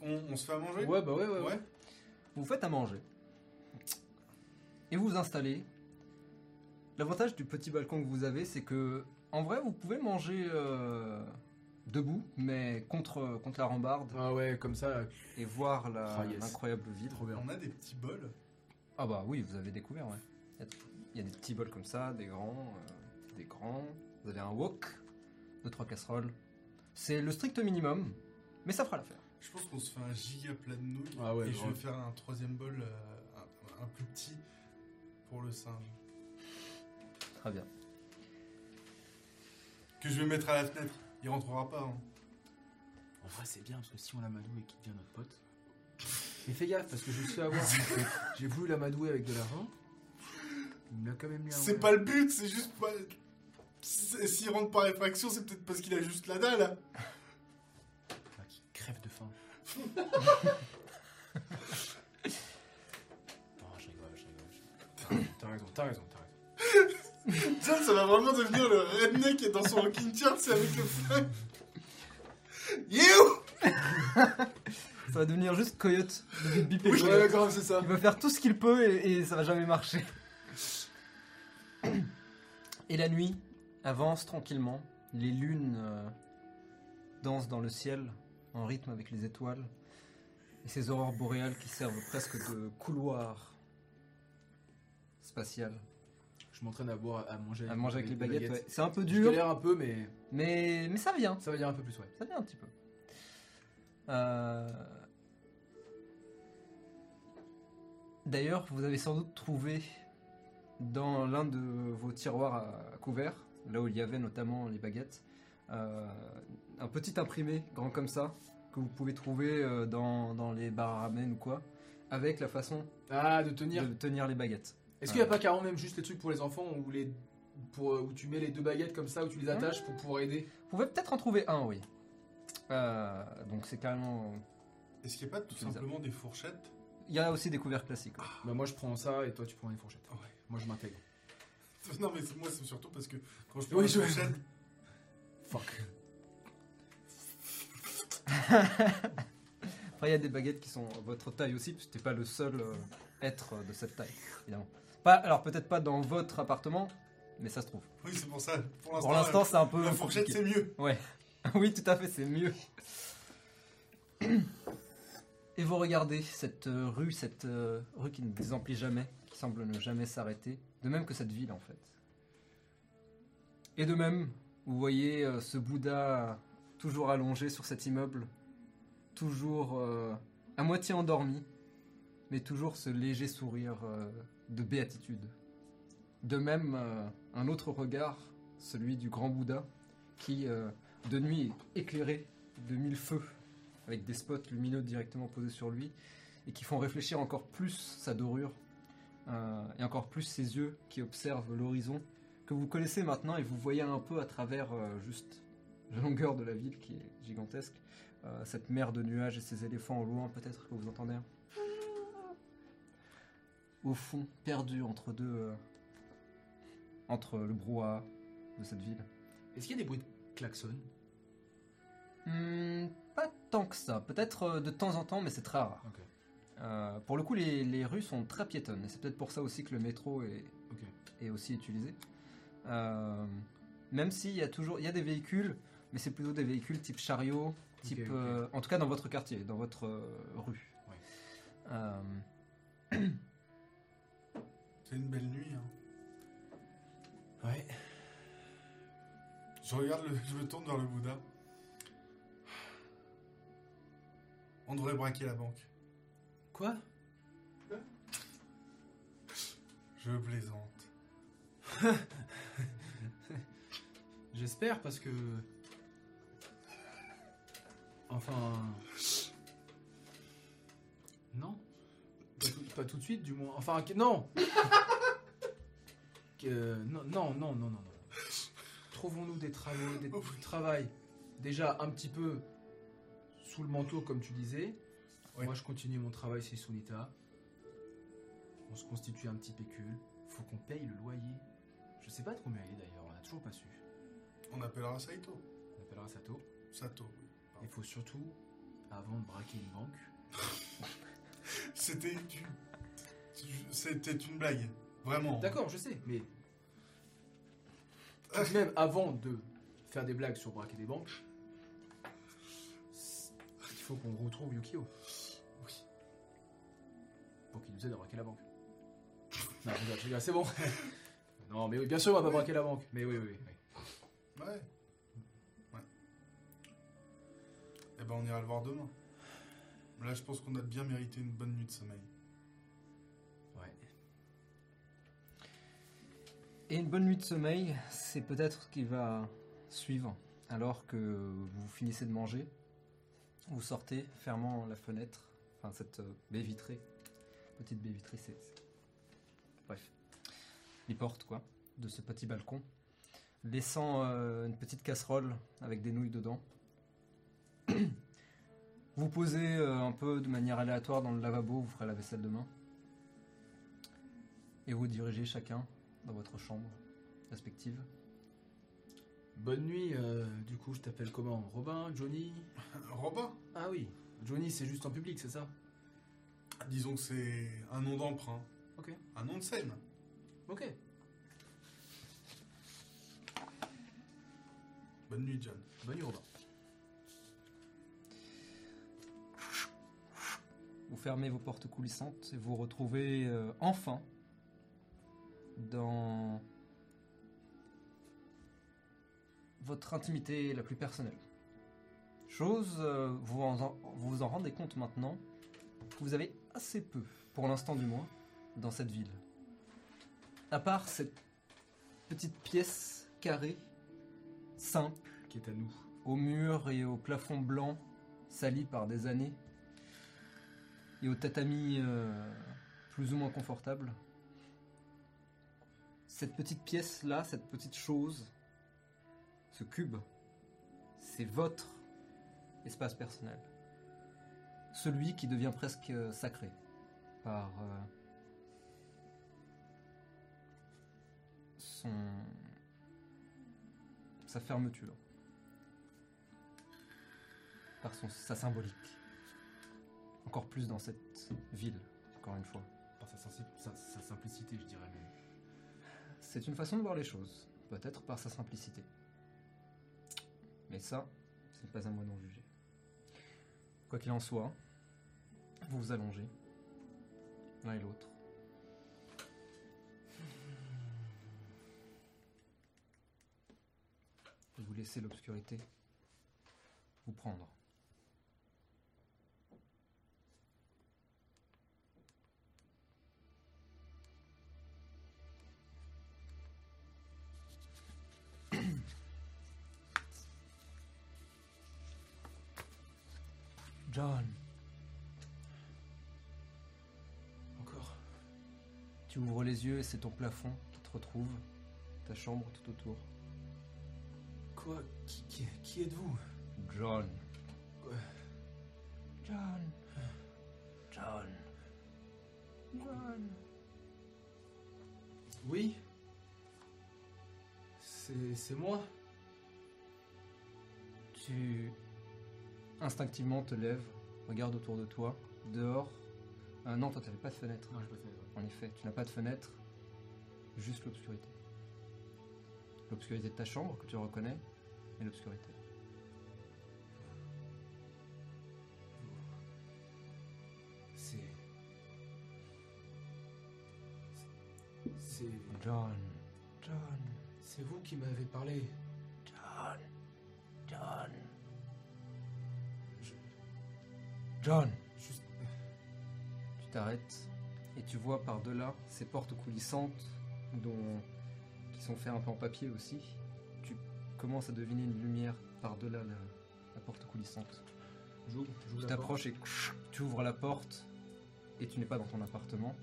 On, on se fait à manger? Ouais, bah ouais, ouais, ouais. Ouais. Vous faites à manger. Et vous vous installez. L'avantage du petit balcon que vous avez, c'est que, en vrai, vous pouvez manger euh, debout, mais contre, contre la rambarde, Ah ouais, comme ça, et voir la- Ah, yes. l'incroyable trop bien. On a des petits bols. Ah bah oui, vous avez découvert, ouais. Il y a- Il y a des petits bols comme ça, des grands, euh, des grands. Vous avez un wok, deux trois casseroles. C'est le strict minimum, mais ça fera l'affaire. Je pense qu'on se fait un giga plat de nouilles. Ah ouais, et je grave. vais faire un troisième bol, euh, un, un plus petit, pour le singe. Très bien. Que je vais mettre à la fenêtre. Il rentrera pas. hein. En vrai, c'est bien, parce que si on l'amadoué et qu'il devient notre pote. Mais fais gaffe, parce que je me suis fait avoir. J'ai voulu l'amadouer avec de l'argent. Il me l'a quand même mis un C'est pas le but, c'est juste pas. S'il rentre par effraction, c'est peut-être parce qu'il a juste la dalle. Ah, qui crève de faim. non, je rigole, je rigole. T'as raison, t'as raison, Ça, va vraiment devenir le redneck qui est dans son rocking chair, c'est avec le flingue. You Ça va devenir juste coyote de Bip Bip et Ouais, Coyote. d'accord, c'est ça. Il va faire tout ce qu'il peut et, et ça va jamais marcher. Et la nuit avance tranquillement. Les lunes euh, dansent dans le ciel en rythme avec les étoiles. Et ces aurores boréales qui servent presque de couloir spatial Je m'entraîne à boire, à manger à manger avec les baguettes. ouais. C'est un peu Je dur, galère un peu, mais mais, mais ça vient. ça va dire un peu plus, ouais. Ça vient un petit peu. Euh, D'ailleurs, vous avez sans doute trouvé dans l'un de vos tiroirs à couvert, là où il y avait notamment les baguettes, euh, un petit imprimé grand comme ça, que vous pouvez trouver euh, dans, dans les bars à ramen ou quoi, avec la façon Ah, de tenir. de tenir les baguettes. Est-ce qu'il n'y a pas carrément même juste les trucs pour les enfants où, les, pour, où tu mets les deux baguettes comme ça, où tu les attaches pour pouvoir aider Vous pouvez peut-être en trouver un, oui. Euh, donc c'est carrément... Est-ce qu'il n'y a pas tout simplement des fourchettes? Il y a aussi des couverts classiques. ouais. Bah, moi je prends ça et toi tu prends les fourchettes. Ouais. Moi je m'intègre. Non, mais c'est- moi, c'est surtout parce que quand je prends Oui, je- fourchette, Fuck. Après, il y a des baguettes qui sont votre taille aussi, parce que t'es pas le seul euh, être de cette taille, évidemment. Pas, alors peut-être pas dans votre appartement, mais ça se trouve. oui, c'est pour ça. Pour l'instant, c'est un peu la fourchette, c'est mieux. Ouais, oui, tout à fait, c'est mieux. Et vous regardez cette euh, rue, cette euh, rue qui ne désemplit jamais, qui semble ne jamais s'arrêter, de même que cette ville en fait. Et de même, vous voyez euh, ce Bouddha toujours allongé sur cet immeuble, toujours à moitié endormi, mais toujours ce léger sourire de béatitude. De même, euh, un autre regard, celui du grand Bouddha, qui euh, de nuit est éclairé de mille feux, avec des spots lumineux directement posés sur lui, et qui font réfléchir encore plus sa dorure, euh, et encore plus ses yeux qui observent l'horizon, que vous connaissez maintenant, et vous voyez un peu à travers juste la longueur de la ville qui est gigantesque. cette mer de nuages et ces éléphants au loin, peut-être que vous entendez. Au fond, perdu entre deux. euh, entre le brouhaha de cette ville. Est-ce qu'il y a des bruits de klaxon? Hmm, pas tant que ça. Peut-être euh, de temps en temps, mais c'est très rare. Ok. Euh, pour le coup, les, les rues sont très piétonnes. Et c'est peut-être pour ça aussi que le métro est, Ok. est aussi utilisé. Euh, même s'il y a toujours il y a des véhicules, mais c'est plutôt des véhicules type chariot, type, ok. euh, en tout cas dans votre quartier, dans votre euh, rue. Ouais. Euh, C'est une belle nuit. Hein. Ouais. Je regarde, le, je me tourne vers le Bouddha. On devrait braquer la banque. Quoi? Je plaisante. J'espère parce que. Enfin. Non. Pas tout, pas tout de suite, du moins. Enfin, que- non Que- non, non, non, non, non, non. Trouvons-nous des travaux, des, du travail. Déjà un petit peu sous le manteau, comme tu disais. Oui. Moi, je continue mon travail chez Sunita. On se constitue un petit pécule. Faut qu'on paye le loyer. Je sais pas de combien il est d'ailleurs, on a toujours pas su. On appellera Saito. On appellera Sato. Sato. Il faut surtout, avant de braquer une banque. C'était une... C'était une blague. Vraiment. D'accord, je sais, mais. tout de même, avant de faire des blagues sur braquer des banques, il faut qu'on retrouve Yukio. Oui. Pour qu'il nous aide à braquer la banque. Non, rigole, c'est bon. non, mais oui, bien sûr, on va pas braquer la banque. Mais oui, oui, oui. Ouais. Ouais. Eh ben, on ira le voir demain. Là, je pense qu'on a bien mérité une bonne nuit de sommeil. Ouais. Et une bonne nuit de sommeil, c'est peut-être ce qui va suivre. Alors que vous finissez de manger, vous sortez, fermant la fenêtre, enfin cette euh, baie vitrée. Petite baie vitrée, c'est. Bref. Les portes, quoi, de ce petit balcon. Laissant euh, une petite casserole avec des nouilles dedans. Vous posez euh, un peu de manière aléatoire dans le lavabo, vous ferez la vaisselle demain. Et vous dirigez chacun dans votre chambre respective. Bonne nuit, euh, du coup, je t'appelle comment? Robin Johnny? Robin? Ah oui, Johnny, c'est juste en public, c'est ça? Disons que c'est un nom d'emprunt. Ok. Un nom de scène. Ok. Bonne nuit, John. Bonne nuit, Robin. Vous fermez vos portes coulissantes et vous retrouvez euh, enfin dans votre intimité la plus personnelle. Chose, euh, vous, en, vous en rendez compte maintenant, que vous avez assez peu, pour l'instant du moins, dans cette ville. À part cette petite pièce carrée, simple, Qui est à nous au mur et au plafond blanc, sali par des années, et au tatami euh, plus ou moins confortable. Cette petite pièce-là, cette petite chose, ce cube, c'est votre espace personnel. Celui qui devient presque euh, sacré par euh, son sa fermeture par son, sa symbolique. Encore plus dans cette ville, encore une fois. Par sa, sa- sa simplicité, je dirais même. C'est une façon de voir les choses, peut-être par sa simplicité. Mais ça, ce n'est pas à moi d'en juger. Quoi qu'il en soit, vous vous allongez, l'un et l'autre. Vous laissez l'obscurité vous prendre. John, Encore tu ouvres les yeux et c'est ton plafond qui te retrouve, ta chambre tout autour. Quoi? Qui, qui, qui êtes-vous? John, John. John. John. Oui. C'est c'est moi. Tu instinctivement te lèves, regardes autour de toi, dehors. Euh, non, toi, tu n'avais pas de fenêtre. Non, je peux faire. En effet, tu n'as pas de fenêtre, juste l'obscurité. L'obscurité de ta chambre, que tu reconnais, et l'obscurité. C'est. C'est. John. John. C'est vous qui m'avez parlé. John Juste. Tu t'arrêtes et tu vois par-delà ces portes coulissantes dont, qui sont faites un peu en papier aussi. Tu commences à deviner une lumière par-delà la, la porte coulissante. J'ouvre. Tu t'approches et tu ouvres la porte et tu n'es pas dans ton appartement.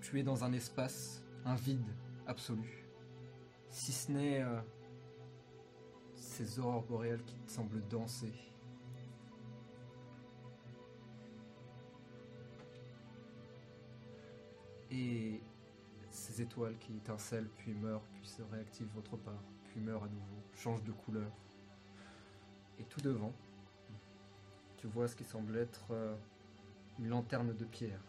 Tu es dans un espace, un vide absolu. Si ce n'est euh, ces aurores boréales qui te semblent danser. Et ces étoiles qui étincellent, puis meurent, puis se réactivent autre part, puis meurent à nouveau, changent de couleur. Et tout devant, tu vois ce qui semble être euh, une lanterne de pierre.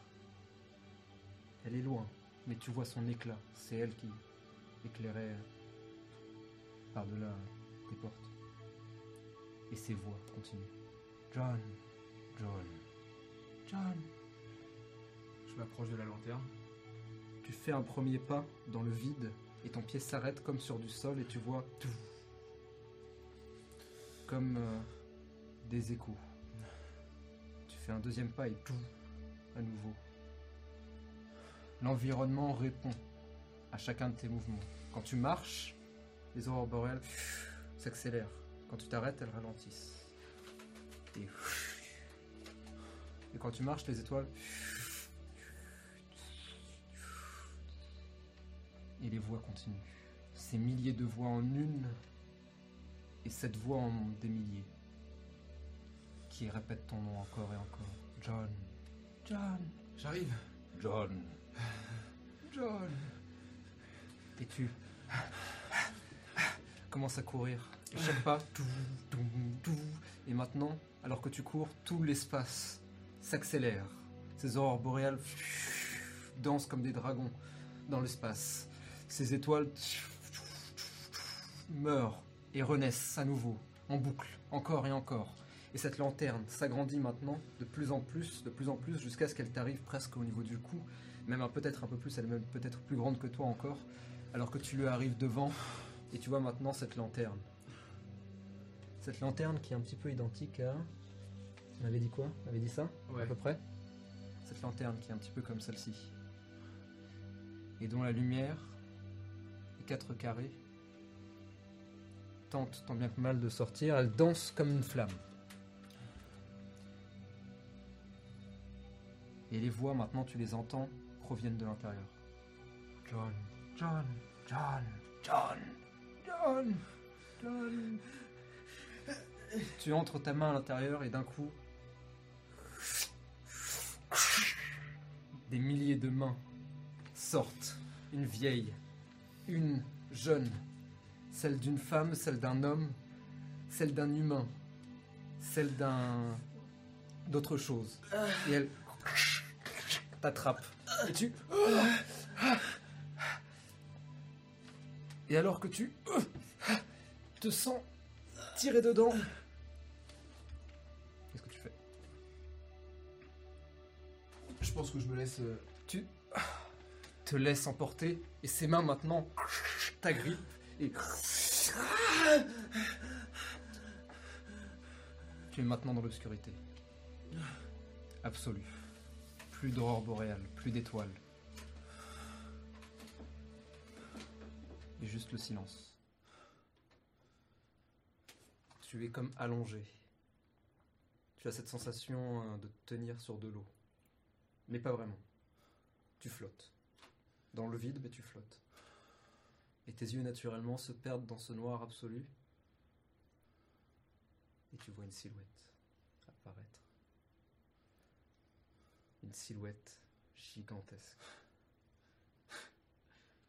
Elle est loin, mais tu vois son éclat. C'est elle qui éclairait par-delà des portes. Et ses voix continuent. John, John, John. Je m'approche de la lanterne. Tu fais un premier pas dans le vide et ton pied s'arrête comme sur du sol et tu vois tout. Comme euh, des échos. Tu fais un deuxième pas et tout à nouveau. L'environnement répond à chacun de tes mouvements. Quand tu marches, les aurores boréales s'accélèrent. Quand tu t'arrêtes, elles ralentissent. Et, et quand tu marches, les étoiles Et les voix continuent. Ces milliers de voix en une, et cette voix en des milliers, qui répète ton nom encore et encore. John, John, J'arrive. John, John. Et tu commences à courir. Et chaque pas, tout, tout, tout. Et maintenant, alors que tu cours, tout l'espace s'accélère. Ces aurores boréales dansent comme des dragons dans l'espace. Ces étoiles meurent et renaissent à nouveau, en boucle, encore et encore. Et cette lanterne s'agrandit maintenant de plus en plus, de plus en plus, jusqu'à ce qu'elle t'arrive presque au niveau du cou, même peut-être un peu plus, elle est même peut-être plus grande que toi encore, alors que tu lui arrives devant, et tu vois maintenant cette lanterne. Cette lanterne qui est un petit peu identique à... On avait dit quoi? On avait dit ça? Ouais. à peu près? Cette lanterne qui est un petit peu comme celle-ci. Et dont la lumière, les quatre carrés, tente tant bien que mal de sortir, elle danse comme une flamme. Et les voix, maintenant tu les entends, proviennent de l'intérieur. John, John, John, John, John, John. Tu entres ta main à l'intérieur et d'un coup, des milliers de mains sortent. Une vieille, une jeune, celle d'une femme, celle d'un homme, celle d'un humain, celle d'un d'autre chose. Et elle t'attrape. Et tu Et alors que tu te sens tiré dedans, qu'est-ce que tu fais? Je pense que je me laisse. euh, Tu te laisses emporter et ses mains maintenant t'agrippent et tu es maintenant dans l'obscurité absolue. Plus d'aurore boréale, plus d'étoiles. Et juste le silence. Tu es comme allongé. Tu as cette sensation euh, de te tenir sur de l'eau. Mais pas vraiment. Tu flottes. Dans le vide, mais tu flottes. Et tes yeux naturellement se perdent dans ce noir absolu. Et tu vois une silhouette apparaître. Une silhouette gigantesque.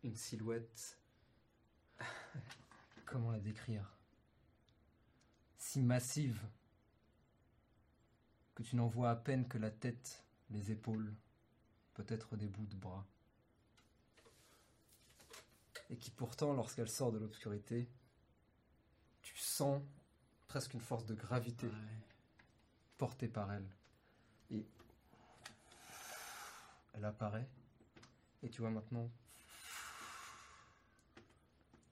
Une silhouette... Comment la décrire? Si massive que tu n'en vois à peine que la tête, les épaules, peut-être des bouts de bras. Et qui pourtant, lorsqu'elle sort de l'obscurité, tu sens presque une force de gravité Ouais. portée par elle. Et elle apparaît. Et tu vois maintenant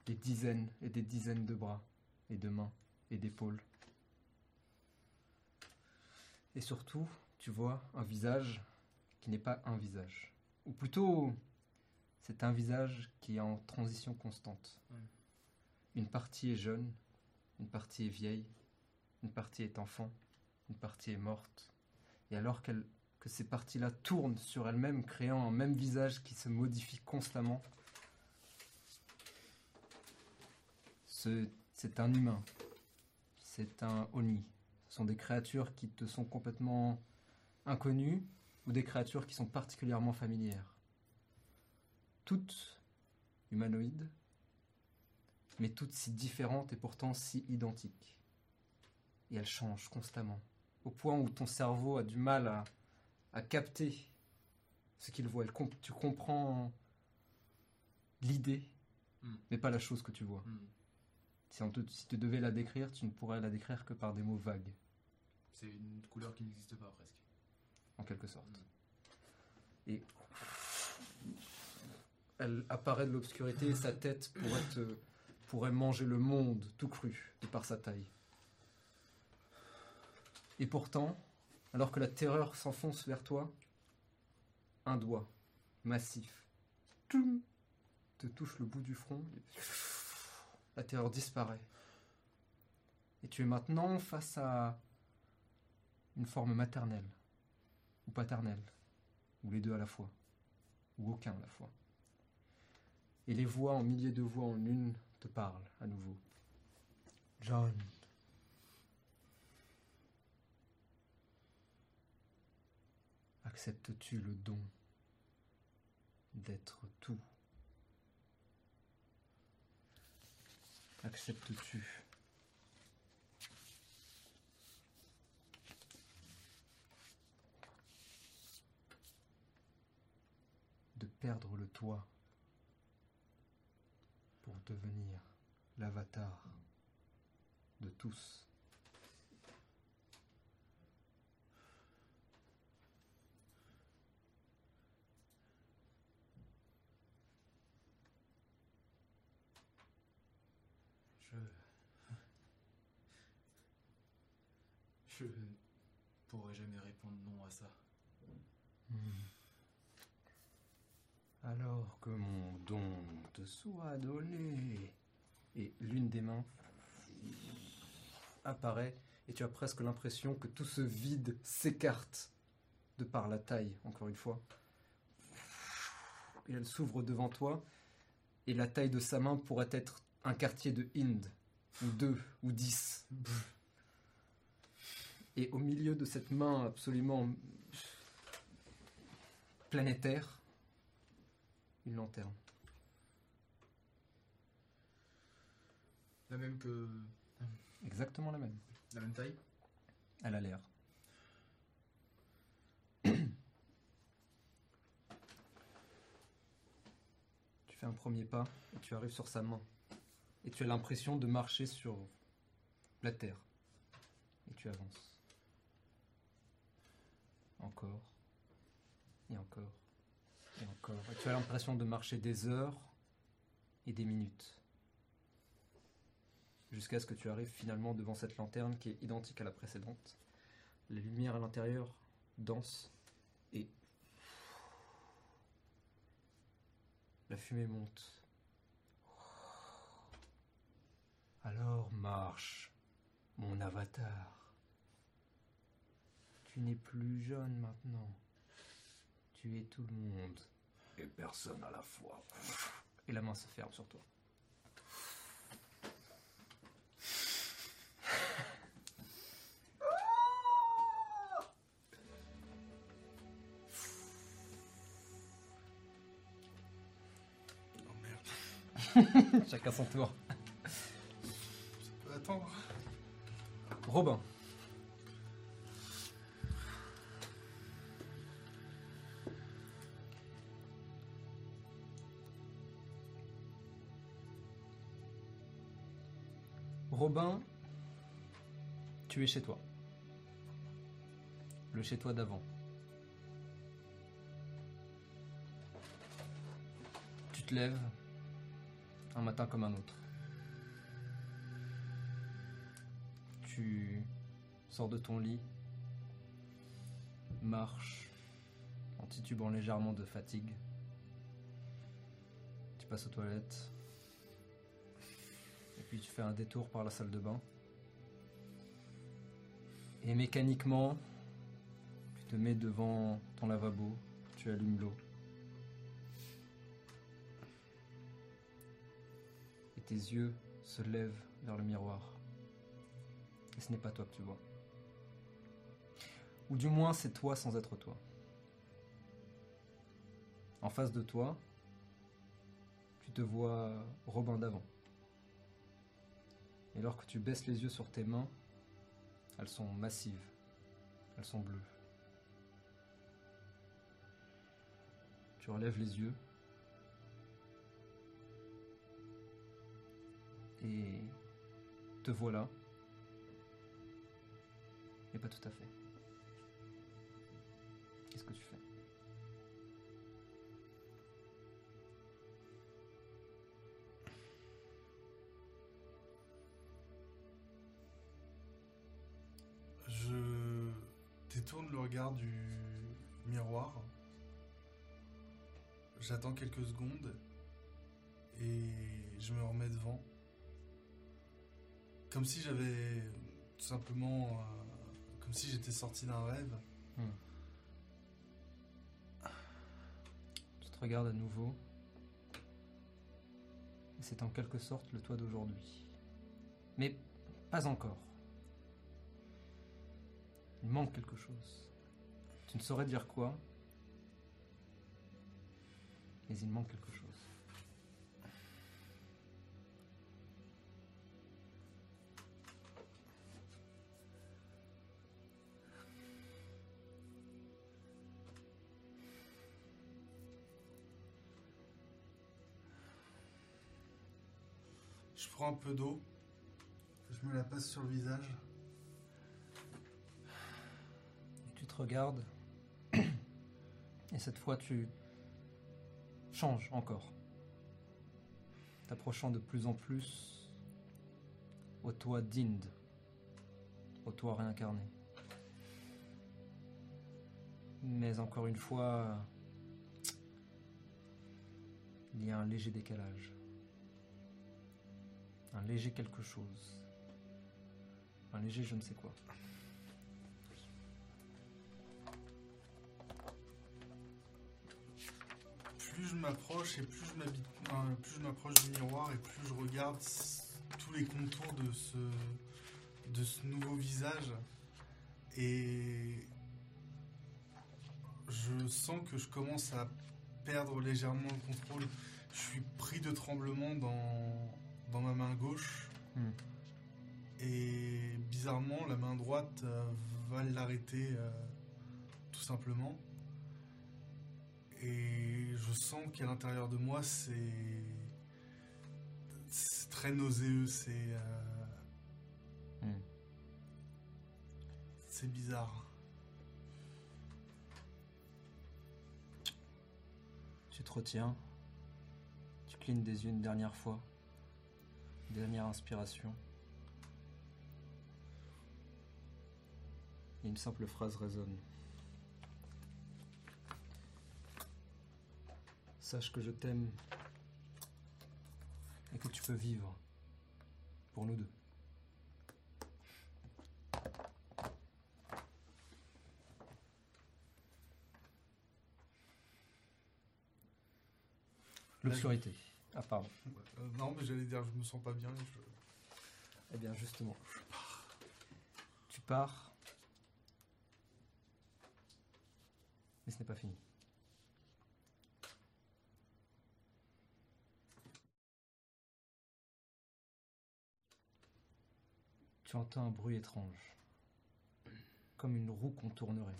des dizaines et des dizaines de bras et de mains et d'épaules. Et surtout, tu vois un visage qui n'est pas un visage. Ou plutôt, c'est un visage qui est en transition constante. Ouais. Une partie est jeune, une partie est vieille, une partie est enfant, une partie est morte. Et alors que ces parties-là tournent sur elles-mêmes, créant un même visage qui se modifie constamment, ce- c'est un humain, c'est un Oni. Ce sont des créatures qui te sont complètement inconnues ou des créatures qui sont particulièrement familières. Toutes humanoïdes, mais toutes si différentes et pourtant si identiques. Et elles changent constamment, au point où ton cerveau a du mal à, à capter ce qu'il voit. Elle comp- tu comprends l'idée, Hmm. mais pas la chose que tu vois. Hmm. Si, on te- si tu devais la décrire, tu ne pourrais la décrire que par des mots vagues, C'est une couleur qui n'existe pas presque. en quelque sorte. Et elle apparaît de l'obscurité et sa tête pourrait, manger le monde tout cru de par sa taille. Et pourtant, alors que la terreur s'enfonce vers toi, un doigt massif te touche le bout du front. La terreur disparaît. Et tu es maintenant face à une forme maternelle ou paternelle, ou les deux à la fois, ou aucun à la fois. Et les voix en milliers de voix en une te parlent à nouveau. John. Acceptes-tu le don d'être tout? Acceptes-tu? De perdre le toit? Devenir l'avatar de tous Je. Je pourrais jamais répondre non à ça. Hmm. Alors que mon don soit donné. Et l'une des mains apparaît et tu as presque l'impression que tout ce vide s'écarte de par la taille, encore une fois. Et elle s'ouvre devant toi et la taille de sa main pourrait être un quartier de Inde, ou deux, ou dix. Et au milieu de cette main absolument planétaire, une lanterne. La même que. Exactement la même. La même taille Elle a l'air. tu fais un premier pas et tu arrives sur sa main. Et tu as l'impression de marcher sur la terre. Et tu avances. Encore. Et encore. Et encore. Et tu as l'impression de marcher des heures et des minutes. Jusqu'à ce que tu arrives finalement devant cette lanterne qui est identique à la précédente. Les lumières à l'intérieur dansent et la fumée monte. Alors marche, mon avatar. Tu n'es plus jeune maintenant. Tu es tout le monde. Et personne à la fois. Et la main se ferme sur toi. Chacun son tour. Attends. Robin. Robin, tu es chez toi. Le chez toi d'avant. Tu te lèves un matin comme un autre. Tu sors de ton lit, marches en titubant légèrement de fatigue. Tu passes aux toilettes. Et puis tu fais un détour par la salle de bain. Et mécaniquement, tu te mets devant ton lavabo, tu allumes l'eau. Tes yeux se lèvent vers le miroir. Et ce n'est pas toi que tu vois. Ou du moins, c'est toi sans être toi. En face de toi, tu te vois Robin d'avant. Et lorsque tu baisses les yeux sur tes mains, elles sont massives. Elles sont bleues. Tu relèves les yeux. Et te voilà. Mais pas tout à fait. Qu'est-ce que tu fais? Je détourne le regard du miroir. J'attends quelques secondes et je me remets devant. Comme si j'avais tout simplement. euh, comme si j'étais sorti d'un rêve. Tu te regardes à nouveau. C'est en quelque sorte le toi d'aujourd'hui. Mais pas encore. Il manque quelque chose. Tu ne saurais dire quoi. Mais il manque quelque chose. Prends un peu d'eau. Je me la passe sur le visage. Tu te regardes. Et cette fois, tu changes encore. T'approchant de plus en plus au toi d'Inde. Au toi réincarné. Mais encore une fois, il y a un léger décalage. Un léger quelque chose. Un léger je ne sais quoi. Plus je m'approche et plus je m'habite, plus je m'approche du miroir et plus je regarde tous les contours de ce, de ce nouveau visage et je sens que je commence à perdre légèrement le contrôle. Je suis pris de tremblement dans, dans ma main gauche Hmm. et bizarrement la main droite euh, va l'arrêter euh, tout simplement. Et je sens qu'à l'intérieur de moi, c'est. Très nauséeux, c'est. euh, Hmm. C'est bizarre. Tu te retiens. Tu clignes des yeux une dernière fois. Dernière inspiration. Une simple phrase résonne. Sache que je t'aime et que tu peux vivre pour nous deux. L'obscurité. Ah, pardon. Euh, non, mais j'allais dire, je me sens pas bien. Je... Eh bien, justement. Tu pars. Mais ce n'est pas fini. Tu entends un bruit étrange, comme une roue qu'on tournerait.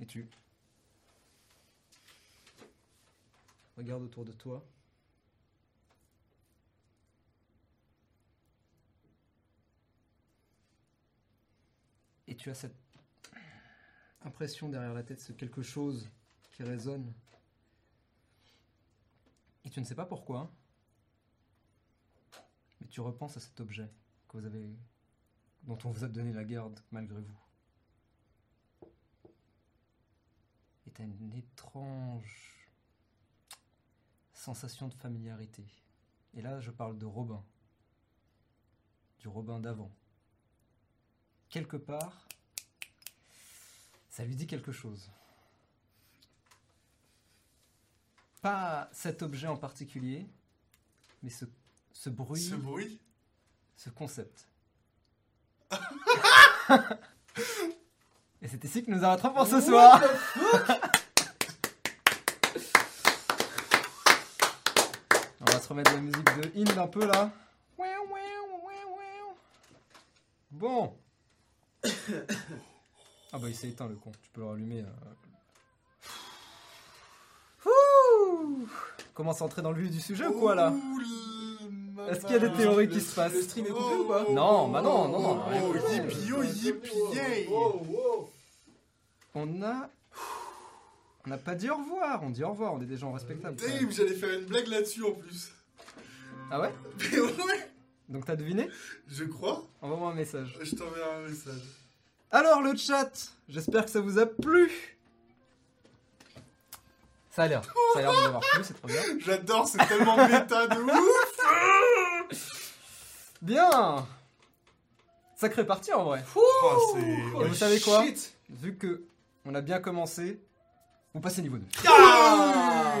Et tu regardes autour de toi. Et tu as cette impression derrière la tête, ce quelque chose qui résonne. Et tu ne sais pas pourquoi, mais tu repenses à cet objet que vous avez, dont on vous a donné la garde malgré vous. Et tu une étrange sensation de familiarité. Et là, je parle de Robin. Du Robin d'avant. Quelque part, ça lui dit quelque chose. Pas cet objet en particulier, mais ce, ce bruit, Ce bruit ce concept. Et c'est ici que nous arrêterons pour ce soir. On va se remettre la musique de Inde un peu là. Bon. Ah bah il s'est éteint le con. Tu peux le rallumer. euh. Ouh. Commence à entrer dans le vif du sujet ou quoi là? Ouh là, Est-ce qu'il y a des théories qui se passent Le stream est coupé ou pas Non, bah non, non, non, rien Oh, oh, yay. On a. On n'a pas dit au revoir, on dit au revoir, on est des gens respectables. Damn, j'allais faire une blague là-dessus en plus. Ah ouais Mais ouais, Donc t'as deviné je crois. Envoie-moi un message. Je t'enverrai un message. Alors le chat, j'espère que ça vous a plu. Ça a l'air, ça a l'air de vous avoir plu, c'est trop bien. J'adore, c'est tellement méta de ouf. Bien Sacré partie en vrai. Oh, c'est... Et ouais. vous savez quoi Shit. Vu que on a bien commencé, vous passez niveau 2. Ah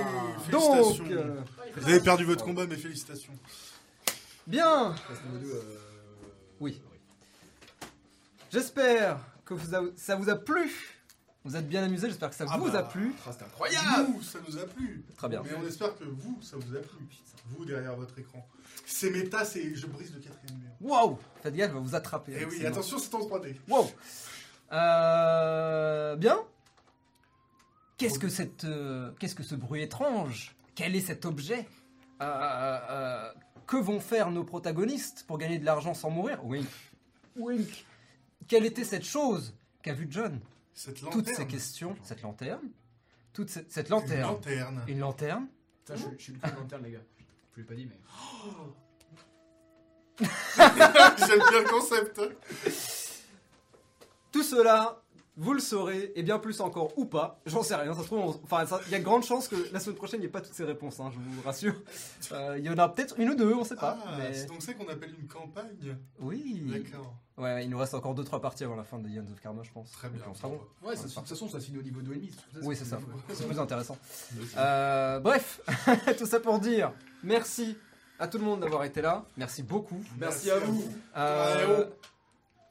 Donc, Félicitations. euh, Vous avez perdu votre combat, mais félicitations. bien Passe euh, Oui. J'espère que vous a- ça vous a plu. Vous êtes bien amusés, j'espère que ça Ah vous bah. a plu. Ah, c'était incroyable. Nous, ça nous a plu. Très bien. Mais on espère que vous, ça vous a plu. Vous, derrière votre écran. C'est méta, c'est... Je brise le quatrième mur. Wow Faites gaffe, elle va vous attraper. Eh avec oui, mains. attention, c'est en 3D. Wow Euh, Bien. Qu'est-ce que cette, euh, qu'est-ce que ce bruit étrange? Quel est cet objet? Euh, Que vont faire nos protagonistes pour gagner de l'argent sans mourir? Wink. Wink. Quelle était cette chose qu'a vu John? Cette lanterne. Toutes ces questions. Cette lanterne. Toute cette, cette Une lanterne. Une lanterne. Putain, je, je suis le plus lanterne, les gars. Je vous l'ai pas dit, mais. J'aime bien le concept. Tout cela, vous le saurez, et bien plus encore, ou pas. J'en sais rien. Ça se trouve, on- enfin, ça- il y a de grandes chances que la semaine prochaine, il n'y ait pas toutes ces réponses, hein, je vous rassure. Euh, Il y en a peut-être une ou deux, on sait pas. Ah, mais... c'est donc ça qu'on appelle une campagne? Oui. D'accord. Ouais, il nous reste encore 2-3 parties avant la fin de Ions of Karma, je pense. Très bien. puis on sera bon. Ouais, ça, de toute façon, ça finit au niveau 2,5. Oui, c'est ça. C'est plus intéressant. Euh, bref, tout ça pour dire merci à tout le monde d'avoir été là. Merci beaucoup. Merci à vous. Euh, Ouais,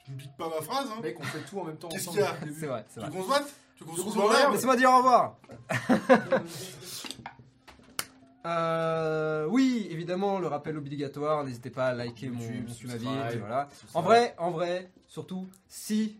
Tu me piques pas ma phrase, hein Mec, on fait tout en même temps. Qu'est-ce ensemble. qu'il y a? C'est vrai, c'est Tu vrai. veux qu'on se batte? Tu qu'on se Tu retrouve se en l'air Laissez-moi dire au revoir. Euh, oui, évidemment, le rappel obligatoire. N'hésitez pas à liker mon, YouTube, mon subscribe, Sumavite, voilà. En vrai, en vrai, surtout si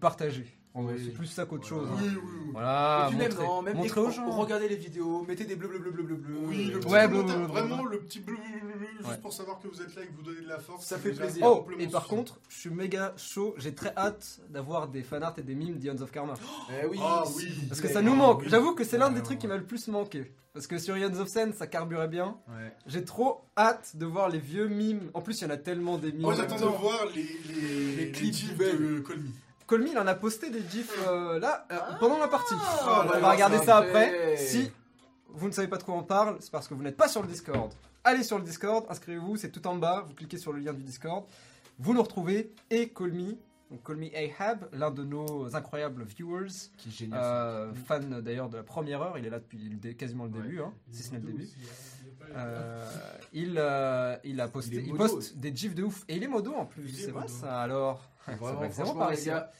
partagez. Oui. C'est plus ça qu'autre chose. Oui, hein. oui, oui. Voilà, Et puis même, montrez, non, même montrez aux gens. regardez les vidéos, mettez des bleu bleu bleu bleu bleu bleu. Oui, le petit Ouais, bleu, bleu, bleu, bleu, vraiment bleu. le petit bleu, bleu, bleu, bleu, juste Ouais. pour savoir que vous êtes là et que vous donnez de la force. Ça fait plaisir. Oh, et par suffisant. contre, je suis méga chaud. J'ai très hâte d'avoir des fanarts et des mimes d'Ions of Karma. Eh oui. Ah s'il oui. Parce que ça nous Ah, manque. oui. J'avoue que c'est l'un des Ouais, trucs qui m'a le plus manqué. Parce que sur Ions of Sen, ça carburait bien. Ouais. J'ai trop hâte de voir les vieux mimes. En plus, il y en a tellement des mimes. Moi j'attends de voir les, les, Les clips de Colmy. Colmy, il en a posté des gifs euh, là, euh, pendant la partie. Ah, on va regarder ça après. Si vous ne savez pas de quoi on parle, c'est parce que vous n'êtes pas sur le Discord. Allez sur le Discord, inscrivez-vous, c'est tout en bas. Vous cliquez sur le lien du Discord. Vous nous retrouvez et Colmy. Donc Colmy Ahab, l'un de nos incroyables viewers, Qui est génial. euh, fan d'ailleurs de la première heure, il est là depuis le dé- quasiment le début, hein, si ce n'est le début. Euh, il, euh, il a posté, Il il, poste des gifs de ouf et il est modo en plus, c'est vrai ça. Alors, Vraiment, franchement, les gars,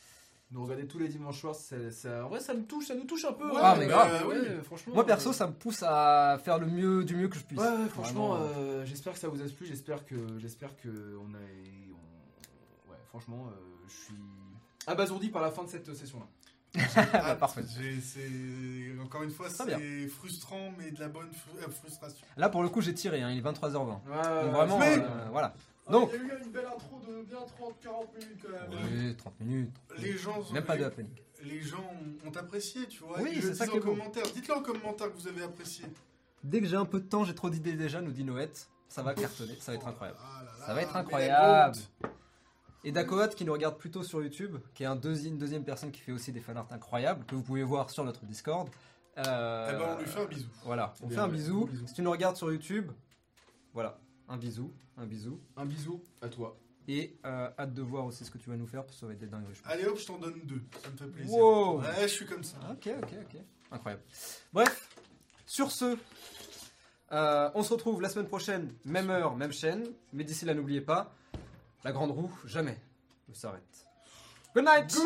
nous regarder tous les dimanches soirs, ça, en vrai, ça me touche, ça nous touche un peu. Ouais, mais grave. oui. ouais, franchement. Moi perso, euh, ça me pousse à faire le mieux du mieux que je puisse. Ouais, ouais, franchement, Vraiment, euh, j'espère que ça vous a plu. J'espère que, j'espère que on a, on- ouais, franchement, euh, je suis abasourdi par la fin de cette session-là. Ah, parfait. j'ai- c'est- Encore une fois, c'est frustrant, mais de la bonne fru- euh, frustration. Là pour le coup, j'ai tiré. hein, il est 23h20. Ouais, Donc vraiment, mais- euh, voilà. Ah, Donc- Il y a eu une belle intro de bien 30-40 minutes quand même. Oui, 30 minutes. Les gens, Même pas de happening. les gens ont, apprécié, tu vois. Oui, c'est ça qui est. Dites-le en commentaire que vous avez apprécié. Dès que j'ai un peu de temps, j'ai trop d'idées déjà, nous dit Noët. Ça va cartonner, ça va être incroyable. Ah Ça va être la incroyable. Et Dakoat qui nous regarde plutôt sur YouTube, qui est un une deuxième personne qui fait aussi des fanarts incroyables, que vous pouvez voir sur notre Discord. Euh, Eh ben, on lui fait un bisou. Voilà, on fait un bisou. Si tu nous regardes sur YouTube, voilà, un bisou, un bisou. Un bisou à toi. Et euh, hâte de voir aussi ce que tu vas nous faire, parce que ça va être des dingueries, je pense. Allez hop, je t'en donne deux. Ça me fait plaisir. Wow. Ouais, je suis comme ça. Ok, ok, ok. Incroyable. Bref, sur ce, euh, on se retrouve la semaine prochaine, même heure, même chaîne. Mais d'ici là, n'oubliez pas, la grande roue, jamais ne s'arrête. Good night